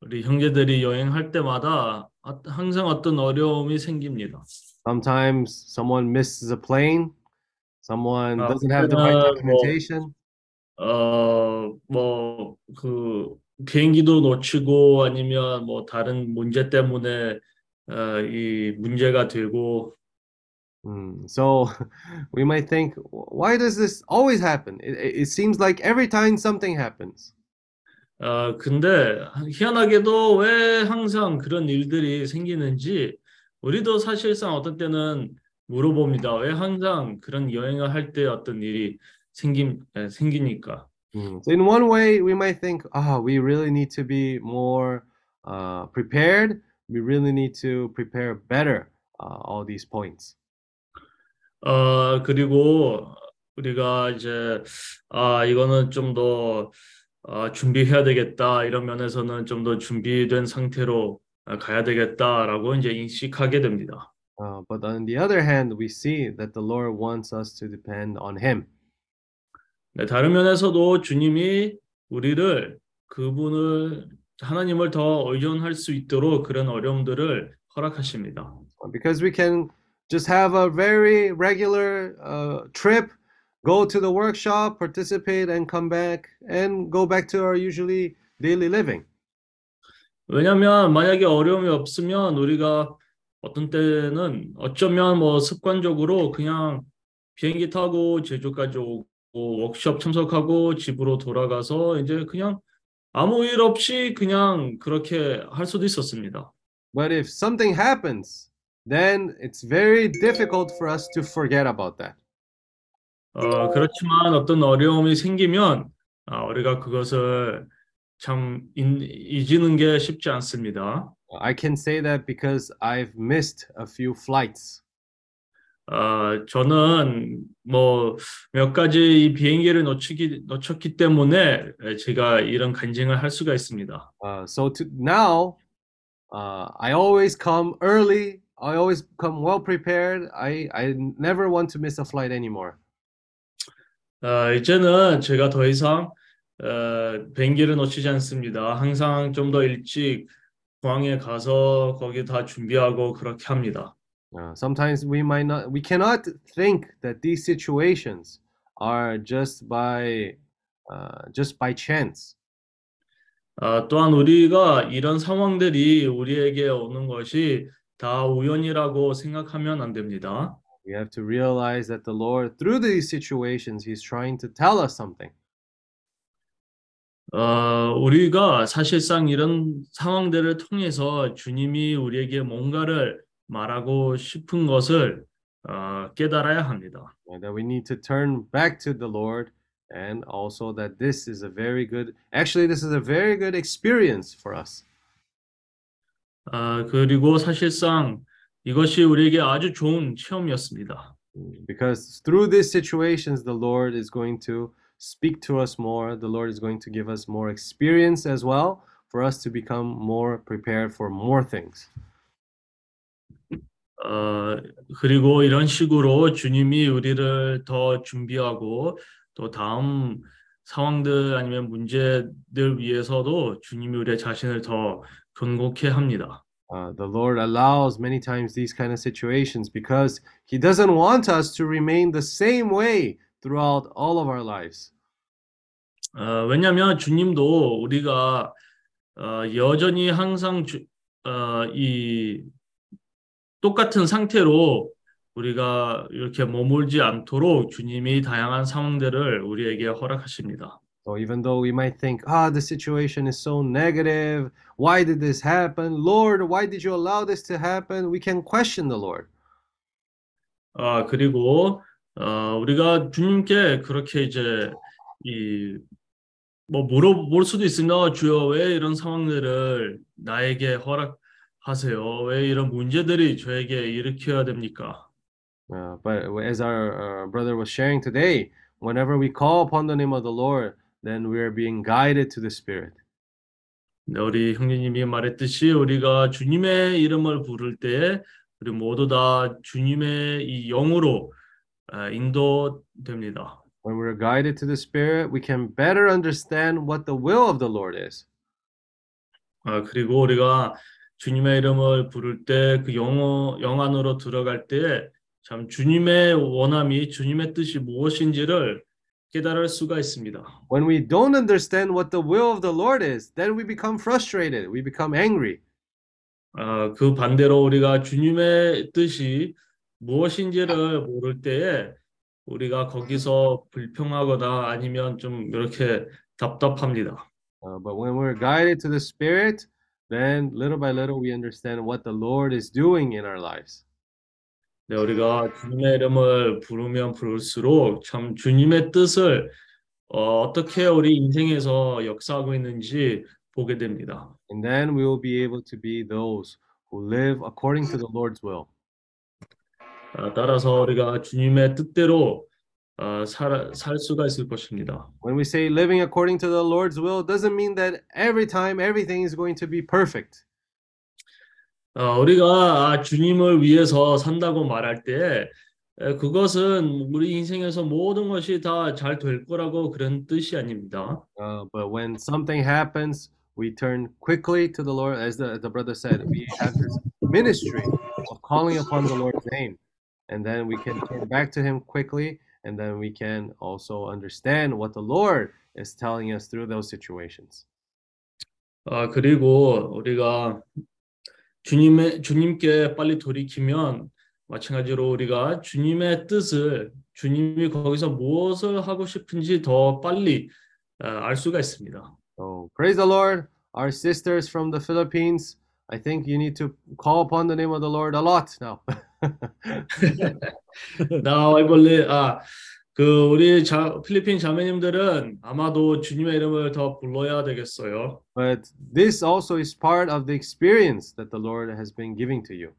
[SPEAKER 6] 우리 형제들이 여행할 때마다 아- 항상 어떤 어려움이 생깁니다.
[SPEAKER 1] Sometimes someone misses a plane, someone
[SPEAKER 6] Uh,
[SPEAKER 1] doesn't have the right
[SPEAKER 6] uh,
[SPEAKER 1] documentation.
[SPEAKER 6] 어, 뭐, 그, 비행기도 놓치고 아니면 뭐 다른 문제 때문에 어, 이 문제가 되고
[SPEAKER 1] Mm, So we might think, why does this always happen? It, it it seems like every time something happens.
[SPEAKER 6] 어, 근데 희한하게도 왜 항상 그런 일들이 생기는지 우리도 사실상 어떤 때는 물어봅니다. 왜 항상 그런 여행을 할 때 어떤 일이 생김, 에, 생기니까.
[SPEAKER 1] Mm. So in one way, we might think, ah, we really need to be more uh, prepared. We really need to prepare better uh, all these points.
[SPEAKER 6] 어, 그리고 우리가 이제, 아, 이거는 좀 더, 어, 준비해야 되겠다. 이런 면에서는 좀 더 준비된 상태로 어, 가야 되겠다라고 이제 인식하게 됩니다.
[SPEAKER 1] Uh, but on the other hand, we see that the Lord wants us to depend on Him.
[SPEAKER 6] 네, 다른 면에서도 주님이 우리를 그분을 하나님을 더 의존할 수 있도록 그런 어려움들을 허락하십니다.
[SPEAKER 1] because we can just have a very regular uh, trip, go to the workshop, participate, and come back and go back to our usually daily living.
[SPEAKER 6] 왜냐하면 만약에 어려움이 없으면 우리가 어떤 때는 어쩌면 뭐 습관적으로 그냥 비행기 타고 제주까지 오고 워크숍 참석하고 집으로 돌아가서 이제 그냥 아무 일 없이 그냥 그렇게 할 수도 있었습니다.
[SPEAKER 1] But if something happens, then it's very difficult for us to forget about that.
[SPEAKER 6] 어, 그렇지만 어떤 어려움이 생기면 아, 우리가 그것을 참 인- 잊는 게 쉽지 않습니다.
[SPEAKER 1] I can say that because I've missed a few flights.
[SPEAKER 6] 어, 저는 뭐 몇 가지 이 비행기를 놓치기 놓쳤기 때문에 제가 이런 간증을 할 수가 있습니다.
[SPEAKER 1] Uh, so to now, uh, I always come early. I always come well prepared. I, I never want to miss a flight anymore.
[SPEAKER 6] 어, 이제는 제가 더 이상 어, 비행기를 놓치지 않습니다. 항상 좀 더 일찍 공항에 가서 거기 다 준비하고 그렇게 합니다.
[SPEAKER 1] Uh, sometimes we might not, we cannot think that these situations are just by, uh, just by chance.
[SPEAKER 6] 아, 또한 우리가 이런 상황들이 우리에게 오는 것이 다 우연이라고 생각하면 안 됩니다.
[SPEAKER 1] We have to realize that the Lord, through these situations, He's trying to tell us something.
[SPEAKER 6] 어, 우리가 사실상 이런 상황들을 통해서 주님이 우리에게 뭔가를 말하고 싶은 것을 어, 깨달아야 합니다.
[SPEAKER 1] and that we need to turn back to the Lord, and also that this is a very good, actually, this is a very good experience for us.
[SPEAKER 6] 아, 그리고 사실상 이것이 우리에게 아주 좋은 체험이었습니다.
[SPEAKER 1] Because through these situations, the Lord is going to speak to us more. The Lord is going to give us more experience as well for us to become more prepared for more things.
[SPEAKER 6] 어, 그리고 이런 식으로 주님이 우리를 더 준비하고 또 다음 상황들 아니면 문제들 위해서도 주님이 우리의 자신을 더 견고케 합니다.
[SPEAKER 1] Uh, the Lord allows many times these kind of situations because He doesn't want us to remain the same way throughout all of our lives.
[SPEAKER 6] 어, 왜냐하면 주님도 우리가 어, 여전히 항상 주, 어, 이 똑같은 상태로 우리가 이렇게 머물지 않도록 주님이 다양한 상황들을 우리에게 허락하십니다.
[SPEAKER 1] So even though we might think, ah, the situation is so negative, why did this happen? Lord, why did you allow this to happen? We can question the Lord.
[SPEAKER 6] 아, 그리고 어, 우리가 주님께 그렇게 이제 이 뭐 물어볼 수도 있으나 주여 왜 이런 상황들을 나에게 허락하세요? 왜 이런 문제들이 저에게 일으켜야 됩니까?
[SPEAKER 1] Uh, but as our uh, brother was sharing today, whenever we call upon the name of the Lord, then we are being guided to the Spirit.
[SPEAKER 6] 네, 우리 형제님이 말했듯이 우리가 주님의 이름을 부를 때 우리 모두 다 주님의 이 영으로 아, 인도됩니다.
[SPEAKER 1] When we're guided to the Spirit, we can better understand what the will of the Lord is.
[SPEAKER 6] 아, 그리고 우리가 주님의 이름을 부를 때 그 영어 영 안으로 들어갈 때 참 주님의 원함이 주님의 뜻이 무엇인지를 깨달을 수가 있습니다.
[SPEAKER 1] When we don't understand what the will of the Lord is, then we become frustrated, we become angry.
[SPEAKER 6] 아, 그 반대로 우리가 주님의 뜻이 무엇인지를 모를 때에 우리가 거기서 불평하거나 아니면 좀 이렇게 답답합니다.
[SPEAKER 1] Uh, but when we're guided to the Spirit, then little by little we understand what the Lord is doing in our lives.
[SPEAKER 6] 네, 우리가 주님의 이름을 부르면 부를수록 참 주님의 뜻을 어, 어떻게 우리 인생에서 역사하고 있는지 보게 됩니다.
[SPEAKER 1] And then we will be able to be those who live according to the Lord's will.
[SPEAKER 6] 아, 따라서 우리가 주님의 뜻대로 어, 살, 살 수가 있을 것입니다.
[SPEAKER 1] When we say living according to the Lord's will, doesn't mean that every time everything is going to be perfect.
[SPEAKER 6] 어, 우리가 아, 주님을 위해서 산다고 말할 때 에, 그것은 우리 인생에서 모든 것이 다 잘 될 거라고 그런 뜻이 아닙니다.
[SPEAKER 1] Uh, but when something happens, we turn quickly to the Lord. As the, the brother said, we have this ministry of calling upon the Lord's name. And then we can turn back to Him quickly. And then we can also understand what the Lord is telling us through those situations.
[SPEAKER 6] 아, 그리고 우리가 주님의 주님께 빨리 돌이키면 마찬가지로 우리가 주님의 뜻을 주님이 거기서 무엇을 하고 싶은지 더 빨리 아, 알 수가 있습니다.
[SPEAKER 1] So praise the Lord. Our sisters from the Philippines, I think you need to call upon the name of the Lord a lot now.
[SPEAKER 6] Now I believe 아, 그 우리 자, 필리핀 자매님들은 아마도 주님의 이름을 더 불러야 되겠어요.
[SPEAKER 1] but this also is part of the experience that the Lord has been giving to you.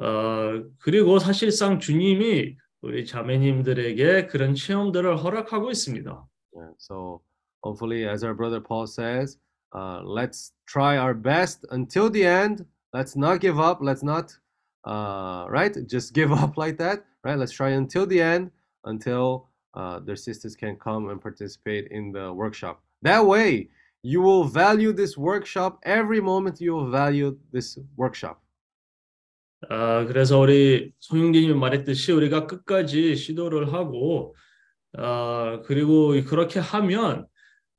[SPEAKER 6] 어, 그리고 사실상 주님이 우리 자매님들에게 그런 체험들을 허락하고 있습니다.
[SPEAKER 1] Yeah, so hopefully, as our brother Paul says, uh, let's try our best until the end. Let's not give up. Let's not, uh, right? Just give up like that, right? Let's try until the end, Until uh, their sisters can come and participate in the workshop. That way, you will value this workshop every moment. You will value this workshop.
[SPEAKER 6] 아, 그래서 우리 송영진님이 말했듯이 우리가 끝까지 시도를 하고, 아, 그리고 그렇게 하면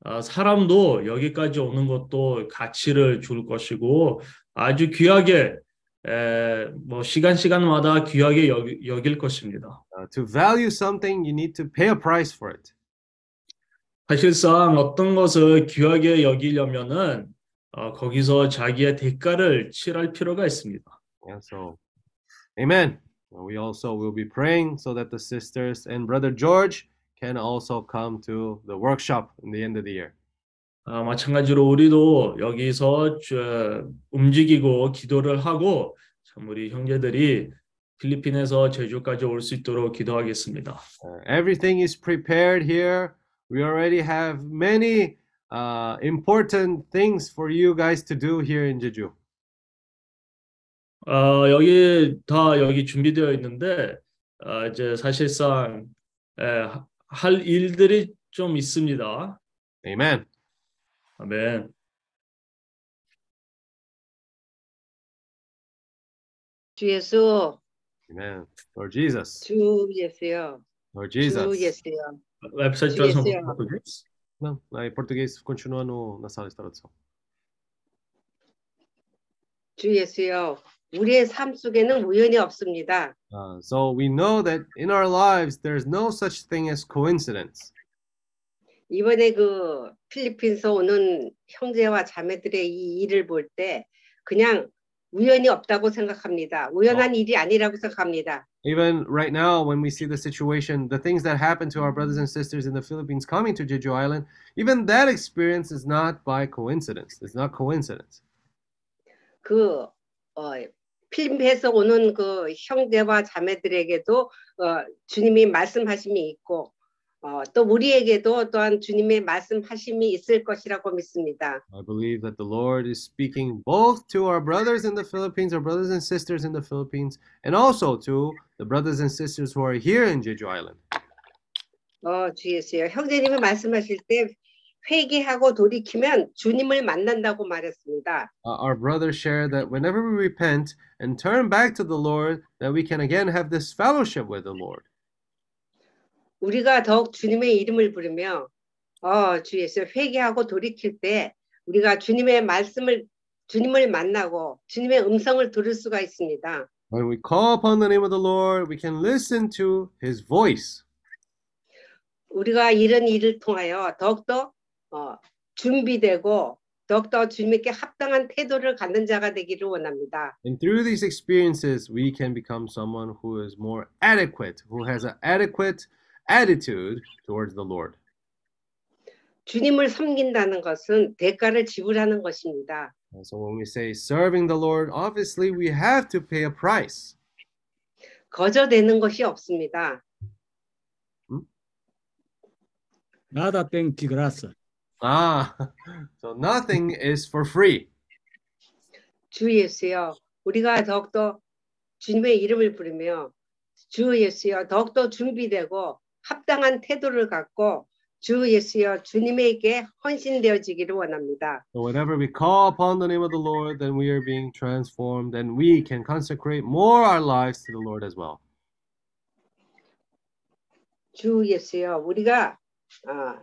[SPEAKER 6] 아, 사람도 여기까지 오는 것도 가치를 줄 것이고 아주 귀하게 에, 뭐 시간 시간마다 귀하게 여기, 여길 것입니다.
[SPEAKER 1] Uh, to value something, you need to pay a price for it.
[SPEAKER 6] 사실상 어떤 것을 귀하게 여기려면은 어, 거기서 자기의 대가를 치를 필요가 있습니다.
[SPEAKER 1] Yeah, so amen. We also will be praying so that the sisters and brother George can also come to the workshop in the end of the year.
[SPEAKER 6] 아, 마찬가지로 우리도 여기서 저, 움직이고 기도를 하고 참 우리 형제들이 필리핀에서 제주까지 올 수 있도록 기도하겠습니다.
[SPEAKER 1] Uh, everything is prepared here. We already have many uh, important things for you guys to do here in Jeju.
[SPEAKER 6] 어, 여기 다 여기 준비되어 있는데 어, 이제 사실상 에, 하- 할 일들이 좀 있습니다.
[SPEAKER 1] Amen.
[SPEAKER 6] 아멘.
[SPEAKER 7] 주 예수,
[SPEAKER 1] Amen. Lord Jesus.
[SPEAKER 7] 주 예수요,
[SPEAKER 1] Lord
[SPEAKER 7] 주
[SPEAKER 1] Jesus.
[SPEAKER 7] 예수요.
[SPEAKER 6] 웹사이트
[SPEAKER 7] 주
[SPEAKER 6] tradução
[SPEAKER 7] 예수요.
[SPEAKER 6] para português?
[SPEAKER 1] Não, em português continua no, na sala de tradução.
[SPEAKER 7] 주 예수요. 우리의 삶 속에는 우연이 없습니다.
[SPEAKER 1] Uh, so we know that in our lives there's no such thing as coincidence.
[SPEAKER 7] 이번에 그 필리핀에서 오는 형제와 자매들의 이 일을 볼 때 그냥 우연이 없다고 생각합니다. 우연한 일이 아니라고 생각합니다.
[SPEAKER 1] Even right now, when we see the situation, the things that happen to our brothers and sisters in the Philippines coming to Jeju Island, even that experience is not by coincidence. It's not coincidence.
[SPEAKER 7] 그 어, 필리핀에서 오는 그 형제와 자매들에게도 어, 주님이 말씀하심이 있고 어, 또 우리에게도 또한 주님의 말씀하심이 있을 것이라고 믿습니다.
[SPEAKER 1] I believe that the Lord is speaking both to our brothers in the Philippines, our brothers and sisters in the Philippines, and also to the brothers and sisters who are here in Jeju Island.
[SPEAKER 7] 어, 주 예수요. 형제님이 말씀하실 때 회개하고 돌이키면 주님을 만난다고 말했습니다.
[SPEAKER 1] Uh, our brothers share that whenever we repent and turn back to the Lord, that we can again have this fellowship with the Lord.
[SPEAKER 7] 우리가 더욱 주님의 이름을 부르며 어, 주 예수 회개하고 돌이킬 때 우리가 주님의 말씀을 주님을 만나고 주님의 음성을 들을 수가 있습니다.
[SPEAKER 1] When we call upon the name of the Lord, we can listen to His voice.
[SPEAKER 7] 우리가 이런 일을 통하여 더욱더 어, 준비되고 더욱더 주님께 합당한 태도를 갖는 자가 되기를 원합니다.
[SPEAKER 1] And through these experiences, we can become someone who is more adequate, who has an adequate attitude towards the Lord.
[SPEAKER 7] 주님을 섬긴다는 것은 대가를 지불하는 것입니다.
[SPEAKER 1] And so when we say serving the Lord, obviously we have to pay a price.
[SPEAKER 7] 거저되는 것이 없습니다.
[SPEAKER 2] Nada tem de graça.
[SPEAKER 1] Ah, so nothing is for free.
[SPEAKER 7] 주 예수여, 우리가 더욱더 주님의 이름을 부르며 주 예수여 더욱더 준비되고 합당한 태도를 갖고 주 예수여 주님에게 헌신되어지기를 원합니다.
[SPEAKER 1] So whenever we call upon the name of the Lord, then we are being transformed and we can consecrate more our lives to the Lord as well.
[SPEAKER 7] 주 예수여 우리가 아,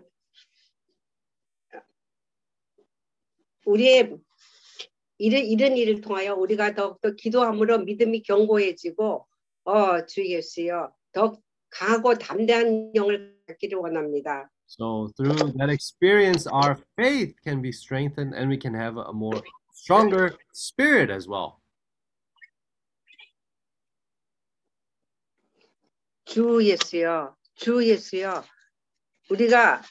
[SPEAKER 7] 우리의 이런, 이런 일을 통하여 우리가 더욱더 기도함으로 믿음이 견고해지고 어, 주 예수여 더욱 강하고 담대한 영을 갖기를 원합니다.
[SPEAKER 1] So through that experience, our faith can be strengthened and we can have a more stronger spirit as well.
[SPEAKER 7] 주 예수여 주 예수여 우리가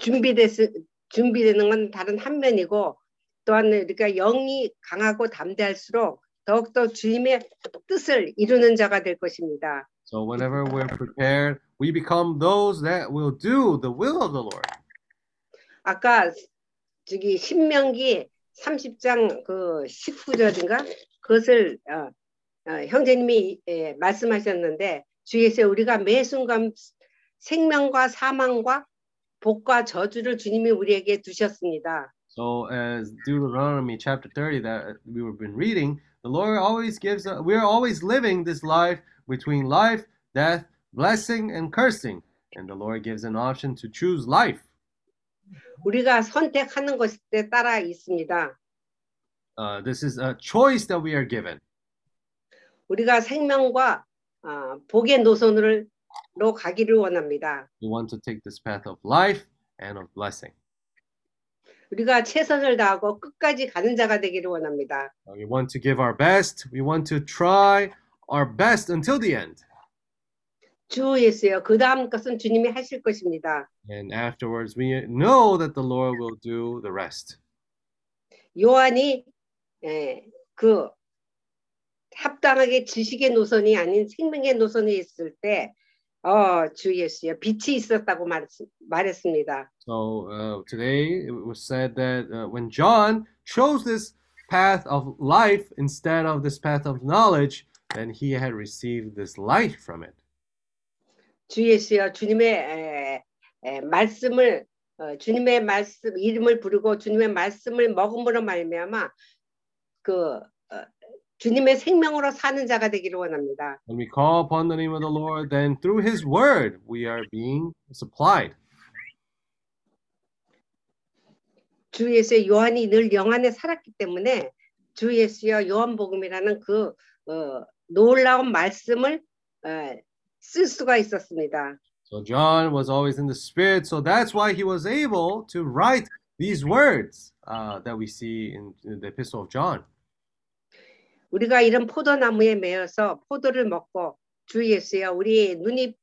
[SPEAKER 7] 준비됐 준비되는 건 다른 한 면이고 또한 우리가 영이 강하고 담대할수록 더욱더 주님의 뜻을 이루는 자가 될 것입니다.
[SPEAKER 1] So whenever we're prepared, we become those that will do the will of the Lord.
[SPEAKER 7] 아까 저기 신명기 30장 그 19절인가 그것을 어, 어, 형제님이 예, 말씀하셨는데 주에서 우리가 매 순간 생명과 사망과 복과 저주를 주님이 우리에게 두셨습니다.
[SPEAKER 1] So as Deuteronomy chapter 30 that we've been reading, the Lord always gives us, we're always living this life between life, death, blessing, and cursing. And the Lord gives an option to choose life.
[SPEAKER 7] 우리가 선택하는 것에 따라 있습니다.
[SPEAKER 1] Uh, this is a choice that we are given.
[SPEAKER 7] 우리가 생명과 어, 복의 노선으로 가기를 원합니다.
[SPEAKER 1] We want to take this path of life and of blessing.
[SPEAKER 7] 우리가 최선을 다하고 끝까지 가는 자가 되기를 원합니다.
[SPEAKER 1] Uh, We want to give our best. We want to try our best until the end.
[SPEAKER 7] 주 예수여 그 다음 것은 주님이 하실 것입니다.
[SPEAKER 1] And afterwards, we know that the Lord will do the rest.
[SPEAKER 7] 요한이 예, 그 합당하게 지식의 노선이 아닌 생명의 노선에 있을 때, 어, 주 예수여 빛이 있었다고 말, 말했습니다.
[SPEAKER 1] So uh, today it was said that uh, when John chose this path of life instead of this path of knowledge, then he had received this light from it.
[SPEAKER 7] 주 예수여 주님의 에, 에, 말씀을 어, 주님의 말씀 이름을 부르고 주님의 말씀을 먹음으로 말미암아 그 어, 주님의 생명으로 사는 자가 되기를 원합니다.
[SPEAKER 1] When we call upon the name of the Lord, then through his word we are being supplied.
[SPEAKER 7] 주 예수의 요한이 늘 영 안에 살았기 때문에 주 예수여 요한복음이라는 그 어, 놀라운 말씀을 어, 쓸 수가 있었습니다.
[SPEAKER 1] So John was always in the spirit, so that's why he was able to write these words uh, that we see in, in the epistle of John.
[SPEAKER 7] 우리가 이런 포도나무에 매여서 포도를 먹고 주 예수여 우리의 눈이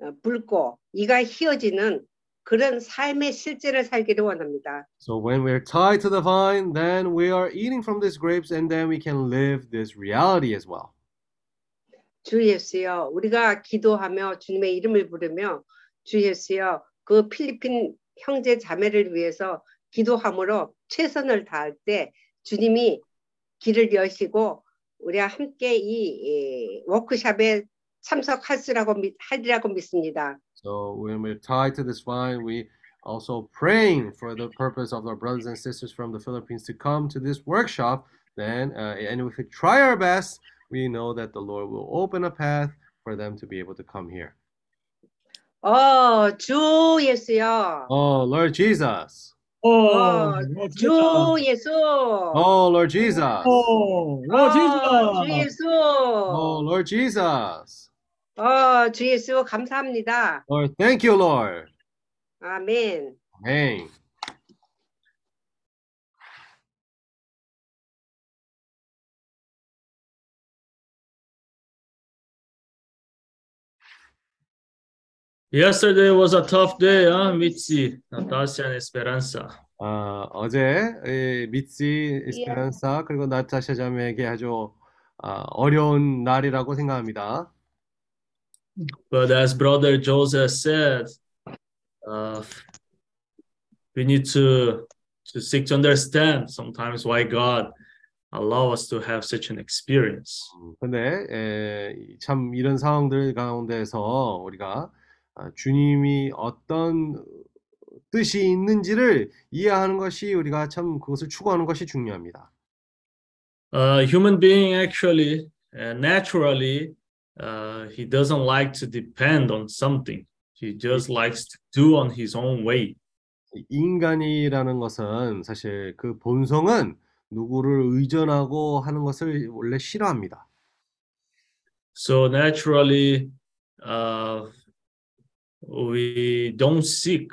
[SPEAKER 7] 어, 붉고 이가 휘어지는 그런 삶의 실제를 살기를 원합니다.
[SPEAKER 1] So when we're tied to the vine, then we are eating from these grapes, and then we can live this reality as well.
[SPEAKER 7] 주 예수여 우리가 기도하며 주님의 이름을 부르며 주 예수여 그 필리핀 형제 자매를 위해서 기도함으로 최선을 다할 때 주님이 길을 여시고 우리와 함께 이, 이 워크샵에 참석하시라고 믿- 하리라고 믿습니다.
[SPEAKER 1] So when we're tied to this vine, we also praying for the purpose of our brothers and sisters from the Philippines to come to this workshop. Then, uh, and if we try our best, we know that the Lord will open a path for them to be able to come here.
[SPEAKER 7] 어, 주 예수여.
[SPEAKER 1] Oh Lord Jesus!
[SPEAKER 2] 어,
[SPEAKER 7] 어,
[SPEAKER 2] 어,
[SPEAKER 7] 주 예수.
[SPEAKER 1] Oh Lord Jesus!
[SPEAKER 2] 어, 어,
[SPEAKER 7] 어, 주
[SPEAKER 2] 진짜.
[SPEAKER 7] 예수.
[SPEAKER 1] Oh Lord Jesus!
[SPEAKER 7] 어, 주 예수 감사합니다.
[SPEAKER 1] Lord, thank you, Lord.
[SPEAKER 7] 아멘.
[SPEAKER 1] Amen.
[SPEAKER 6] Yesterday was a tough day, huh, Mitzi, Natasha, and Esperanza.
[SPEAKER 1] 아, 어제 이 미치 에스페란사 그리고 나타샤 자매에게 아주 아, 어려운 날이라고 생각합니다.
[SPEAKER 6] But as Brother Joseph said, uh, we need to to seek to understand sometimes why God allow us to have such an experience.
[SPEAKER 1] 음, 근데 에, 참 이런 상황들 가운데서 우리가 아, 주님이 어떤 뜻이 있는지를 이해하는 것이 우리가 참 그것을 추구하는 것이 중요합니다.
[SPEAKER 6] A human being actually, uh, naturally, uh, he doesn't like to depend on something. He just likes to do on his own way.
[SPEAKER 1] 인간이라는 것은 사실 그 본성은 누구를 의존하고 하는 것을 원래 싫어합니다.
[SPEAKER 6] So naturally, uh, we don't seek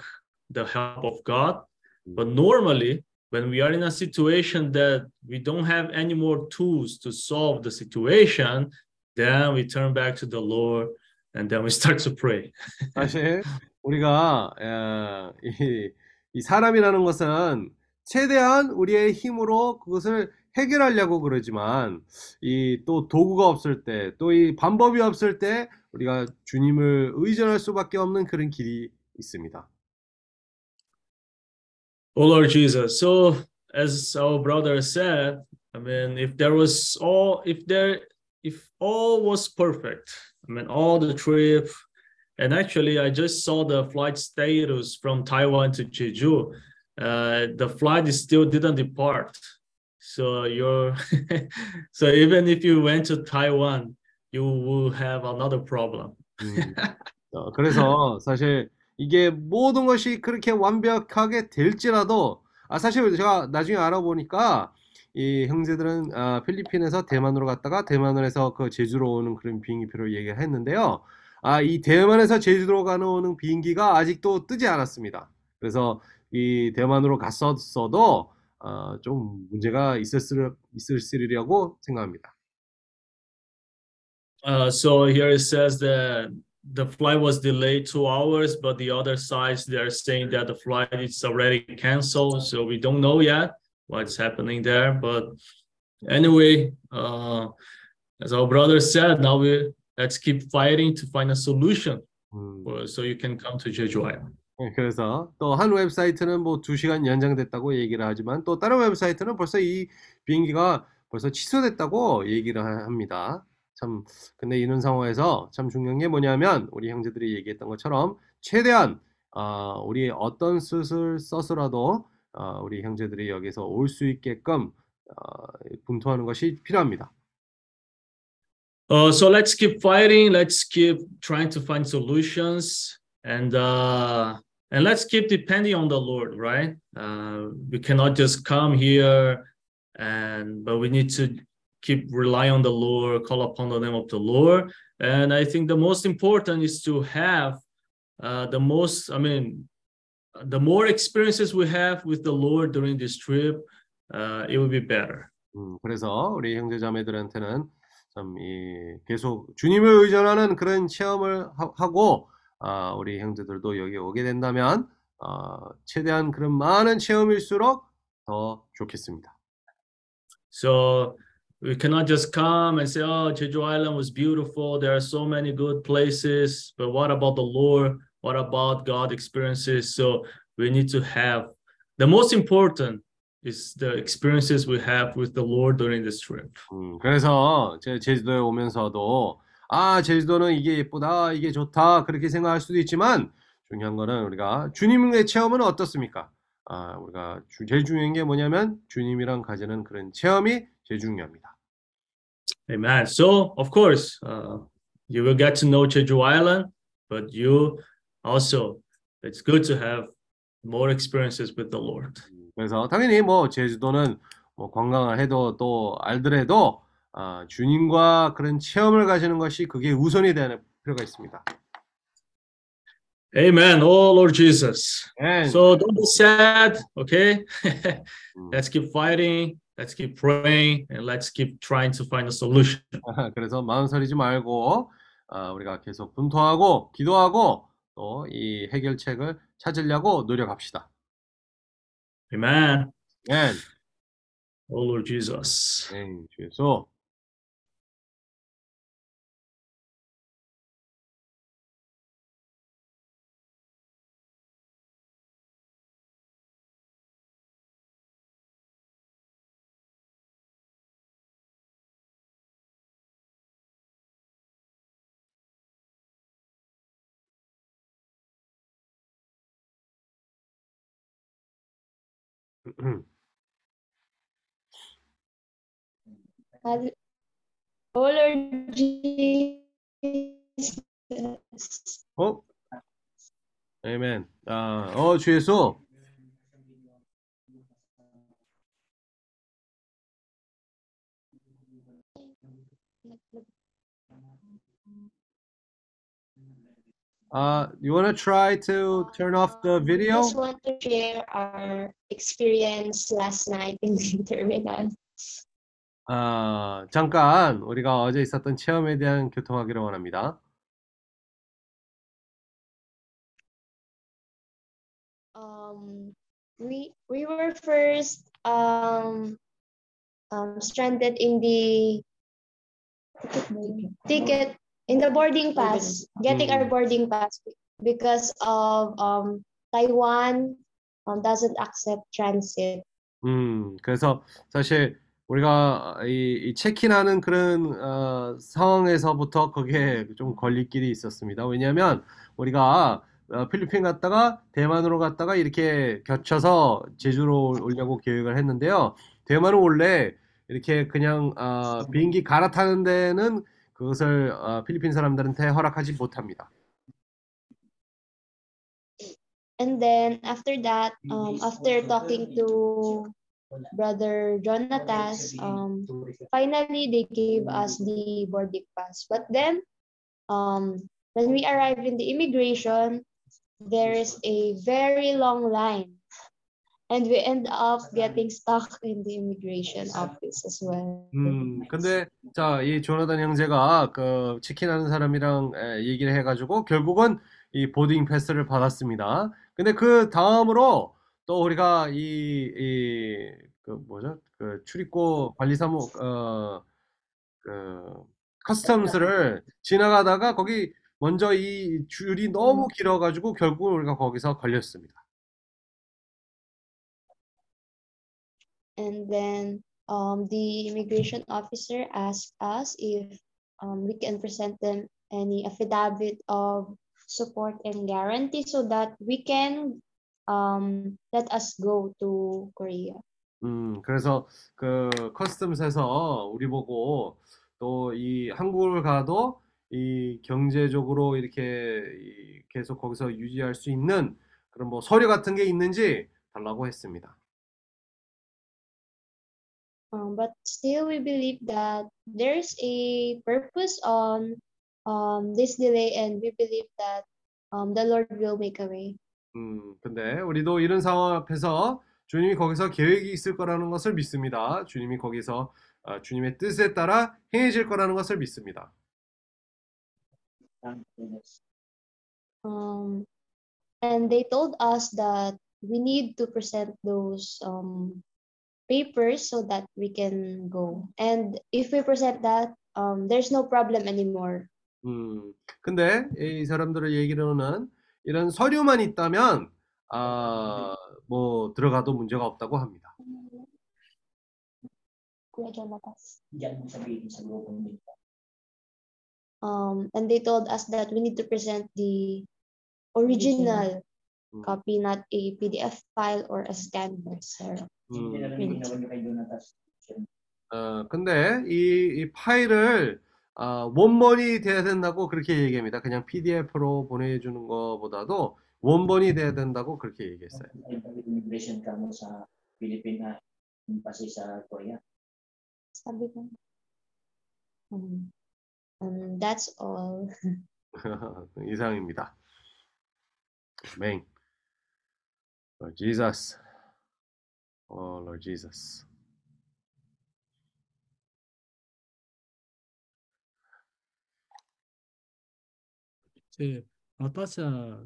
[SPEAKER 6] the help of God. But normally, when we are in a situation that we don't have any more tools to solve the situation, then we turn back to the Lord and then we start to pray.
[SPEAKER 1] 사실 우리가 에, 이, 이 사람이라는 것은 최대한 우리의 힘으로 그것을 해결하려고 그러지만 이 또 도구가 없을 때 또 이 방법이 없을 때 우리가 주님을 의존할 수밖에 없는 그런 길이 있습니다.
[SPEAKER 6] Oh Lord Jesus. So as our brother said, I mean, if there was all, if there, if all was perfect, I mean, all the trip, and actually, I just saw the flight status from Taiwan to Jeju. Uh, the flight is still didn't depart. So you're, so even if you went to Taiwan, you will have another problem.
[SPEAKER 1] 음, 어, 그래서 사실 이게 모든 것이 그렇게 완벽하게 될지라도 아 사실 제가 나중에 알아보니까 이 형제들은 아, 필리핀에서 대만으로 갔다가 대만에서 그 제주로 오는 그런 비행기표를 얘기를 했는데요. 아, 이 대만에서 제주로 가는 오는 비행기가 아직도 뜨지 않았습니다. 그래서 이 대만으로 갔었어도 어, 좀 문제가 있었을 있을으리라고 생각합니다.
[SPEAKER 6] Uh, so here it says that the flight was delayed two hours, but the other sides they're saying that the flight is already canceled. So we don't know yet what's happening there. But anyway, uh, as our brother said, now we let's keep fighting to find a solution
[SPEAKER 1] 음.
[SPEAKER 6] for, so you can come to Jeju Island.
[SPEAKER 1] 네, 그래서 또 한 웹사이트는 뭐 2시간 연장됐다고 얘기를 하지만 또 다른 웹사이트는 벌써 이 비행기가 벌써 취소됐다고 얘기를 하- 합니다. 참 근데 이런 상황에서 참 중요한 게 뭐냐면 우리 형제들이 얘기했던 것처럼 최대한 어, 우리 어떤 수술 써서라도 어, 우리 형제들이 여기서 올 수 있게끔 어, 분투하는 것이 필요합니다.
[SPEAKER 6] Uh, so let's keep fighting. Let's keep trying to find solutions, and uh, and let's keep depending on the Lord. Right? Uh, we cannot just come here, and but we need to keep rely on the Lord, call upon the name of the Lord. And I think the most important is to have uh, the most. I mean, the more experiences we have with the Lord during this trip, uh, it will be better.
[SPEAKER 1] 음, 그래서 우리 형제 자매들한테는 참 이 계속 주님을 의존하는 그런 체험을 하, 하고 아, 우리 형제들도 여기 오게 된다면 어, 최대한 그런 많은 체험일수록 더 좋겠습니다.
[SPEAKER 6] So we cannot just come and say, oh, Jeju Island was beautiful. There are so many good places. But what about the Lord? What about God experiences? So we need to have the most important is the experiences we have with the Lord during this trip.
[SPEAKER 1] 음, 그래서 제 제주도에 오면서도 아 제주도는 이게 예쁘다 이게 좋다 그렇게 생각할 수도 있지만 중요한 거는 우리가 주님의 체험은 어떻습니까? 아 우리가 주- 제일 중요한 게 뭐냐면 주님이랑 가지는 그런 체험이 제일 중요합니다.
[SPEAKER 6] Amen. So, of course, uh, you will get to know Jeju Island, but you also, it's good to have more experiences with the Lord.
[SPEAKER 1] 그래서 당연히 뭐 제주도는 뭐 관광을 해도 또 알더라도 아, 주님과 그런 체험을 가지는 것이 그게 우선이 되는 필요가 있습니다.
[SPEAKER 6] Amen. Oh, Lord Jesus.
[SPEAKER 1] And,
[SPEAKER 6] So don't be sad, okay?
[SPEAKER 1] 음,
[SPEAKER 6] let's keep fighting, let's keep praying, and let's keep trying to find a solution.
[SPEAKER 1] 그래서 마음 서리지 말고 아, 우리가 계속 분투하고 기도하고 또 이 해결책을 찾으려고 노력합시다.
[SPEAKER 6] Amen.
[SPEAKER 1] And,
[SPEAKER 6] Oh, Lord Jesus.
[SPEAKER 1] 네, 주예
[SPEAKER 3] Oh Jesus.
[SPEAKER 1] 어? 아멘. 아, 어, 주 예수. Uh, you want to try to turn off the video?
[SPEAKER 3] Just want to share our experience last night in the terminal.
[SPEAKER 1] 아, 잠깐 우리가 어제 있었던 체험에 대한 교통하기를 원합니다.
[SPEAKER 3] Um, we we were first um, um, stranded in the ticket in the boarding pass, getting our
[SPEAKER 1] Mm.
[SPEAKER 3] boarding pass because of um, Taiwan um, doesn't accept transit.
[SPEAKER 1] 음, 그래서 사실 우리가 이, 이 체킨하는 그런 어, 상황에서부터 거기에 좀 걸릴 길이 있었습니다. 왜냐하면 우리가 어, 필리핀 갔다가 대만으로 갔다가 이렇게 겹쳐서 제주로 오려고 계획을 했는데요. 대만은 원래 이렇게 그냥 어, 비행기 갈아타는 데는 그것을 어, 필리핀 사람들한테 허락하지 못합니다.
[SPEAKER 3] And then after that, um, after talking to brother Jonatas, um, finally they gave us the boarding pass. But then, um, when we arrive in the immigration, there is a very long line, and we end up getting stuck in the immigration office as well.
[SPEAKER 1] 음, 근데 자, 이 조나단 형제가 그 치킨 하는 사람이랑 에, 얘기를 해가지고 결국은 이 보딩 패스를 받았습니다. 근데 그 다음으로 또 우리가 이, 이, 그 뭐죠? 그 출입국 관리사무, 어, 그 커스텀스를 지나가다가 거기 먼저 이 줄이 너무 길어가지고 결국 우리가 거기서 걸렸습니다.
[SPEAKER 3] And then um, the immigration officer asked us if um, we can present them any affidavit of support and guarantee so that we can um, let us go to Korea.
[SPEAKER 1] 음, 그래서 그 커스텀스에서 우리 보고 또 이 한국을 가도 이 경제적으로 이렇게 이 계속 거기서 유지할 수 있는 그런 뭐 서류 같은 게 있는지 달라고 했습니다.
[SPEAKER 3] Um, but still, we believe that there's a purpose on um, this delay, and we believe that um, the Lord will make a way.
[SPEAKER 1] 음, 근데 우리도 이런 상황 앞에서 주님이 거기서 계획이 있을 거라는 것을 믿습니다. 주님이 거기서 어, 주님의 뜻에 따라 행해질 거라는 것을 믿습니다.
[SPEAKER 3] Um, and they told us that we need to present those um, papers so that we can go. And if we present that, um, there's no problem anymore.
[SPEAKER 1] 음, 근데 이 사람들의 얘기로는 이런 서류만 있다면 아, 뭐 들어가도 문제가 없다고 합니다.
[SPEAKER 3] Um, and they told us that we need to present the original
[SPEAKER 1] 음,
[SPEAKER 3] copy, not a PDF file or a scanned sir.
[SPEAKER 1] 음, 어, 근데 이, 이 파일을 아, 원본이 돼야 된다고 그렇게 얘기합니다. 그냥 PDF로 보내주는 것보다도 원본이 돼야 된다고 그렇게 얘기했어요.
[SPEAKER 3] Um, um, that's all.
[SPEAKER 1] 이상입니다. Lord Jesus. Oh, Lord Jesus.
[SPEAKER 2] 제 나타샤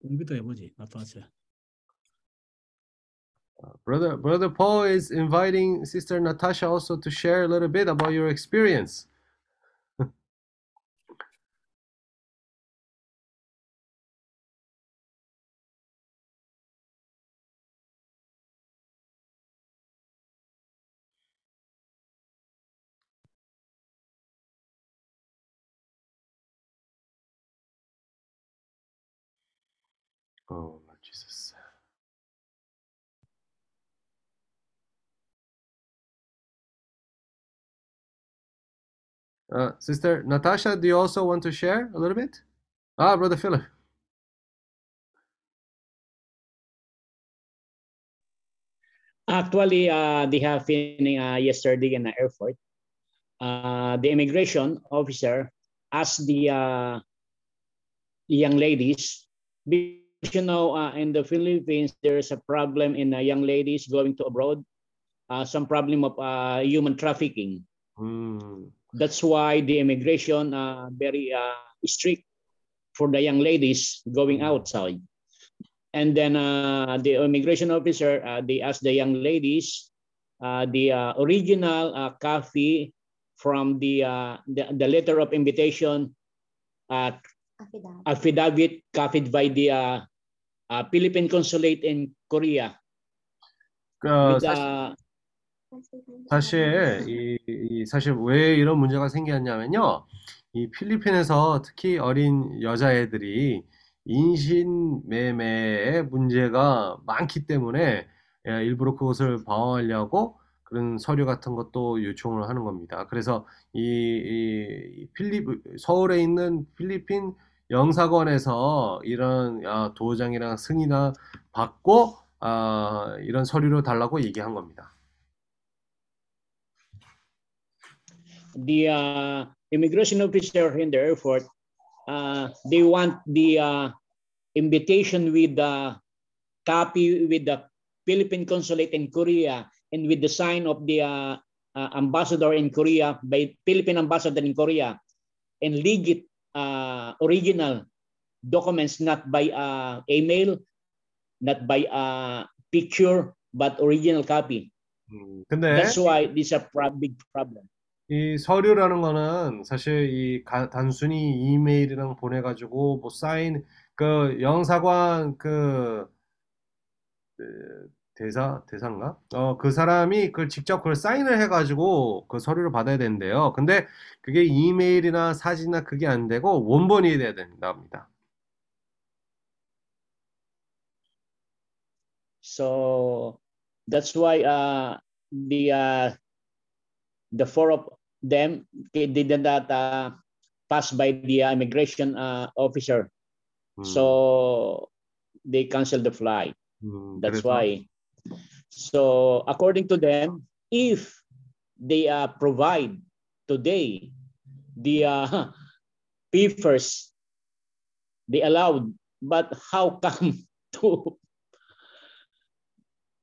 [SPEAKER 2] 공부도 해보지 나타샤.
[SPEAKER 1] Brother, Brother Paul is inviting Sister Natasha also to share a little bit about your experience. Jesus Uh, Sister Natasha, do you also want to share a little bit? Ah, Brother Philip.
[SPEAKER 8] Actually, uh, they have been uh, yesterday in the airport. Uh, the immigration officer asked the uh, young ladies, you know, uh, in the Philippines, there's a problem in uh, young ladies going to abroad, uh, some problem of uh, human trafficking.
[SPEAKER 1] 음,
[SPEAKER 8] That's why the immigration uh, very uh, strict for the young ladies going outside. And then uh, the immigration officer, uh, they asked the young ladies uh, the uh, original uh, copy from the, uh, the the letter of invitation uh,
[SPEAKER 3] Affidavit.
[SPEAKER 8] affidavit copied by the uh, uh, Philippine consulate in Korea.
[SPEAKER 1] 그,
[SPEAKER 8] With,
[SPEAKER 1] 사실,
[SPEAKER 8] uh,
[SPEAKER 1] 사실 이, 이 사실 왜 이런 문제가 생겼냐면요. 이 필리핀에서 특히 어린 여자애들이 인신 매매에 문제가 많기 때문에 예, 일부러 그것을 방어하려고 그런 서류 같은 것도 요청을 하는 겁니다. 그래서 이, 이 필립 서울에 있는 필리핀 영사관에서 이런 아, 도장이랑 승인이나 받고 아, 이런 서류를 달라고 얘기한 겁니다.
[SPEAKER 8] the uh, immigration officer in the airport, uh, they want the uh, invitation with the copy with the Philippine consulate in Korea and with the sign of the uh, uh, ambassador in Korea by Philippine ambassador in Korea and legit uh, original documents not by uh, email, not by uh, picture, but original copy.
[SPEAKER 1] 음, 근데
[SPEAKER 8] That's why this is a big problem.
[SPEAKER 1] 이 서류라는 거는 사실 이 가- 단순히 이메일이랑 보내가지고 뭐 사인 그 영사관 그, 그 대사 대사인가? 어 그 사람이 그걸 직접 그걸 사인을 해가지고 그 서류를 받아야 된대요. 근데 그게 이메일이나 사진이나 그게 안 되고 원본이 돼야 된답니다.
[SPEAKER 8] So that's why uh, the uh, the four of them they did not uh, pass by the uh, immigration uh, officer.
[SPEAKER 1] 음,
[SPEAKER 8] So they canceled the flight.
[SPEAKER 1] 음,
[SPEAKER 8] That's
[SPEAKER 1] 그래서
[SPEAKER 8] why. So according to them, if they uh, provide today the uh, papers, they allowed. But how come to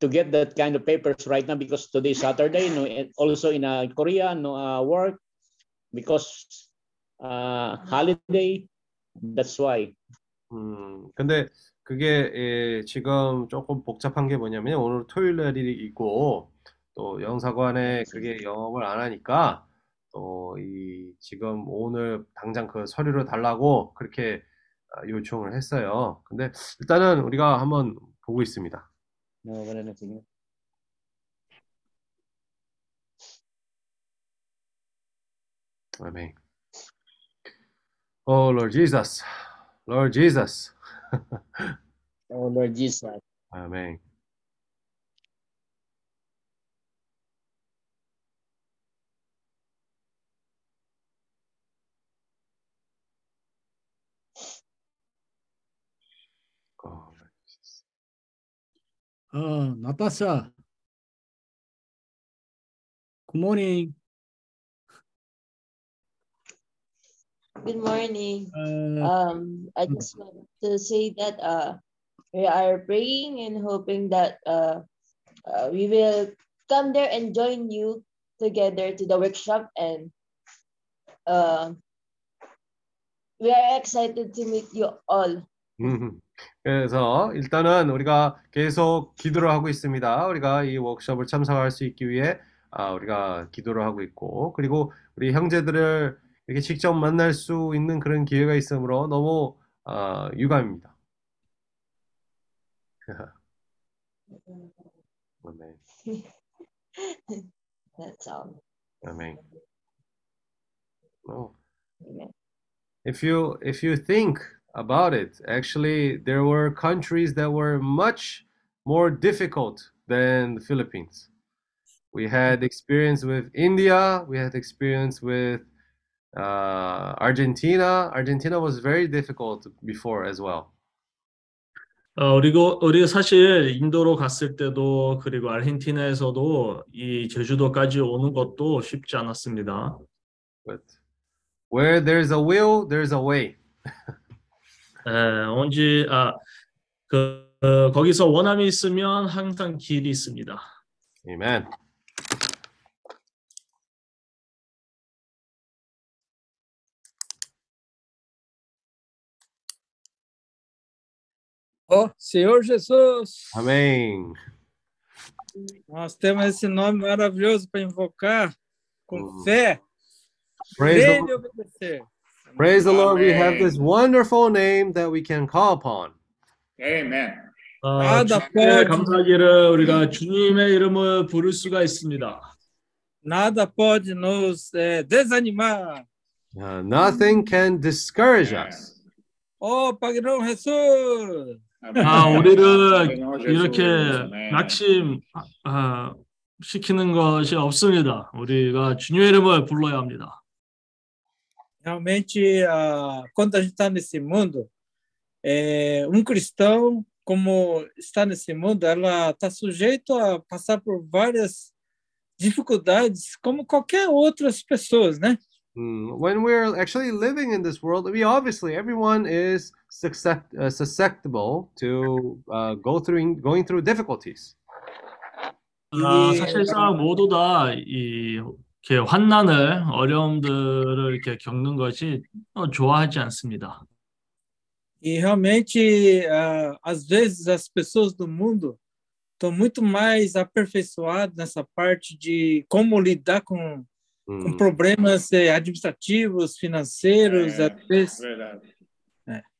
[SPEAKER 8] to get that kind of papers right now? Because today is Saturday, no, and also in uh, Korea, no uh, work because uh, holiday. That's why.
[SPEAKER 1] 음, 근데 그게 예, 지금 조금 복잡한 게 뭐냐면 오늘 토요일 날이 있고 또 영사관에 그게 영업을 안 하니까 또 이 지금 오늘 당장 그 서류를 달라고 그렇게 아, 요청을 했어요. 근데 일단은 우리가 한번 보고 있습니다.
[SPEAKER 8] No, na sige.
[SPEAKER 1] 아멘. Oh Lord Jesus, Lord Jesus.
[SPEAKER 8] Our Lord Jesus.
[SPEAKER 2] Amém. Uh, Natasha. Good morning.
[SPEAKER 5] Good morning.
[SPEAKER 2] 어,
[SPEAKER 5] Um, I just want to say that uh, we are praying and hoping that uh, uh, we will come there and join you together to the workshop and uh, we are excited to meet you all.
[SPEAKER 1] 음, 그래서 일단은 우리가 계속 기도를 하고 있습니다. 우리가 이 워크숍을 참석할 수 있기 위해 아, 우리가 기도를 하고 있고 그리고 우리 형제들을 이렇게 직접 만날 수 있는 그런 기회가 있으므로 너무 아, 유감입니다. 아멘.
[SPEAKER 5] That's all.
[SPEAKER 1] 아멘. Oh.
[SPEAKER 5] Amen.
[SPEAKER 1] If you if you think about it, actually there were countries that were much more difficult than the Philippines. We had experience with India, we had experience with uh, Argentina. Argentina was very difficult before as well.
[SPEAKER 6] 어, 그리고 우리가 사실 인도로 갔을 때도 그리고 아르헨티나에서도 이 제주도까지 오는 것도 쉽지 않았습니다.
[SPEAKER 1] But where there's a will, there's a way.
[SPEAKER 6] 에, 언제 아, 그 어, 거기서 원함이 있으면 항상 길이 있습니다.
[SPEAKER 1] Amen.
[SPEAKER 9] Ó, Senhor Jesus,
[SPEAKER 1] Amém.
[SPEAKER 9] nós temos esse nome maravilhoso para invocar com
[SPEAKER 1] Hum.
[SPEAKER 9] fé,
[SPEAKER 1] Praise
[SPEAKER 9] crer
[SPEAKER 1] the,
[SPEAKER 9] e obedecer.
[SPEAKER 1] praise the Lord. We have
[SPEAKER 4] Amen.
[SPEAKER 1] this wonderful name that we can call upon.
[SPEAKER 4] Amen.
[SPEAKER 6] 어,
[SPEAKER 9] 아, 나
[SPEAKER 6] 주님께
[SPEAKER 9] 뻔.
[SPEAKER 6] 감사하기를 우리가 주님의 이름을 부를 수가 있습니다.
[SPEAKER 9] Nada pode nos eh, desanimar.
[SPEAKER 1] Uh, nothing can discourage us.
[SPEAKER 9] Ó, Padrão Jesus,
[SPEAKER 6] 아, 우리를
[SPEAKER 4] Senhor Jesus.
[SPEAKER 6] 이렇게
[SPEAKER 4] Amém.
[SPEAKER 6] 낙심 아, 시키는 것이 없습니다. 우리가 주님의 이름을 불러야 합니다.
[SPEAKER 9] realmente, ah, quando a gente está nesse mundo, eh, um cristão, como está nesse mundo, ela está sujeito a passar por várias dificuldades, como qualquer outras pessoas, né?
[SPEAKER 1] Mm, When we're actually living in this world, we obviously everyone is suscept- uh, susceptible to uh, go through going through difficulties.
[SPEAKER 6] 아,
[SPEAKER 9] 이-
[SPEAKER 6] 사실상 모두 다이 이렇게 환난을 어려움들을 이렇게 겪는 것이 어, 좋아하지 않습니다.
[SPEAKER 9] E realmente, ah, às vezes, as pessoas do mundo estão muito mais aperfeiçoadas nessa parte de como lidar com, com
[SPEAKER 1] Mm.
[SPEAKER 9] problemas eh, administrativos, financeiros,
[SPEAKER 4] É.
[SPEAKER 9] às vezes.
[SPEAKER 4] Verdade.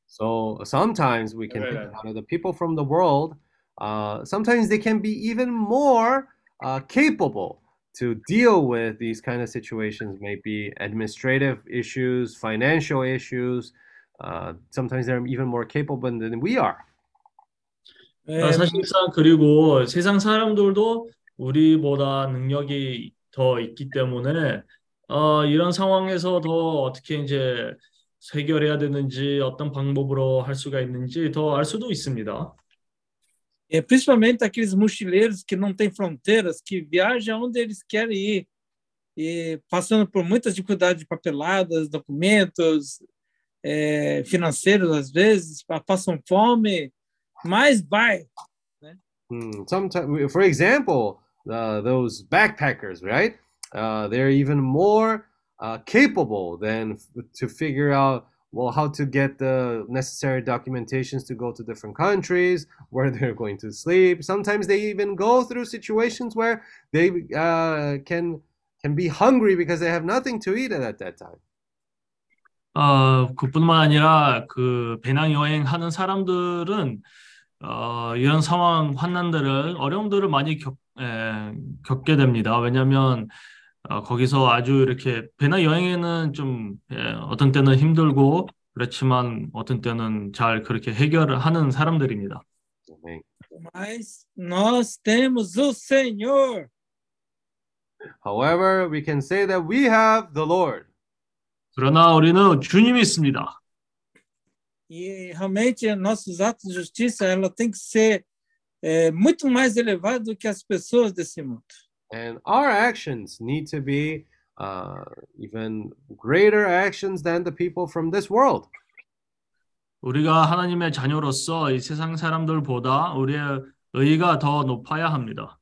[SPEAKER 1] So sometimes we can think
[SPEAKER 4] Right.
[SPEAKER 1] about it. The people from the world, uh, sometimes they can be even more uh, capable to deal with these kind of situations. Maybe administrative issues, financial issues. Uh, sometimes they're even more capable than we are.
[SPEAKER 9] É,
[SPEAKER 6] 어, 사실상 그리고 세상 사람들도 우리보다 능력이 더 있기 때문에 어, 이런 상황에서 더 어떻게 이제 해결해야 되는지 어떤 방법으로 할 수가 있는지 더 알 수도 있습니다.
[SPEAKER 9] é, principalmente aqueles mochileiros que não têm fronteiras, que viajam onde eles querem ir, e passando por muitas dificuldades de papeladas, documentos, é, financeiros, às vezes, pa- passam fome, mas vai.
[SPEAKER 1] Hmm, Sometimes, for example, uh, those backpackers, right? Uh, they're even more uh, capable than f- to figure out well how to get the necessary documentations to go to different countries, where they're going to sleep. Sometimes they even go through situations where they uh, can can be hungry because they have nothing to eat at that time.
[SPEAKER 6] 어, 그뿐만 아니라 그 배낭 여행하는 사람들은 어, 이런 상황, 환난들을, 어려움들을 많이 겪, 에, 겪게 됩니다. 왜냐하면 어, 거기서 아주 이렇게 배낭 여행에는 좀 예, 어떤 때는 힘들고 그렇지만 어떤 때는 잘 그렇게 해결을 하는 사람들입니다.
[SPEAKER 1] Amém.
[SPEAKER 9] Mas nós temos o Senhor.
[SPEAKER 1] However, we can say that we have the Lord.
[SPEAKER 6] 그러나 우리는 주님이 있습니다.
[SPEAKER 9] E realmente nossos atos de justiça ela tem que ser é, muito mais elevado do que as pessoas desse mundo.
[SPEAKER 1] And our actions need to be uh, even greater actions than the people from this world.
[SPEAKER 6] 우리가 하나님의 자녀로서 이 세상 사람들보다 우리의 의가 더 높아야 합니다.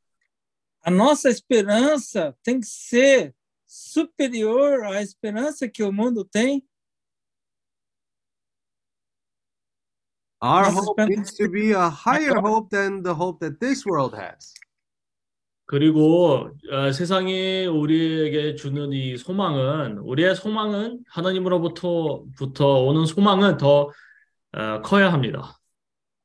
[SPEAKER 9] A nossa esperança tem que ser superior à esperança que o mundo tem.
[SPEAKER 1] Our
[SPEAKER 9] Nossa
[SPEAKER 1] hope
[SPEAKER 9] esperança
[SPEAKER 1] needs to be a higher hope than the hope that this world has.
[SPEAKER 6] 그리고 어, 세상이 우리에게 주는 이 소망은 우리의 소망은 하나님으로부터 오는 소망은 더 어, 커야 합니다.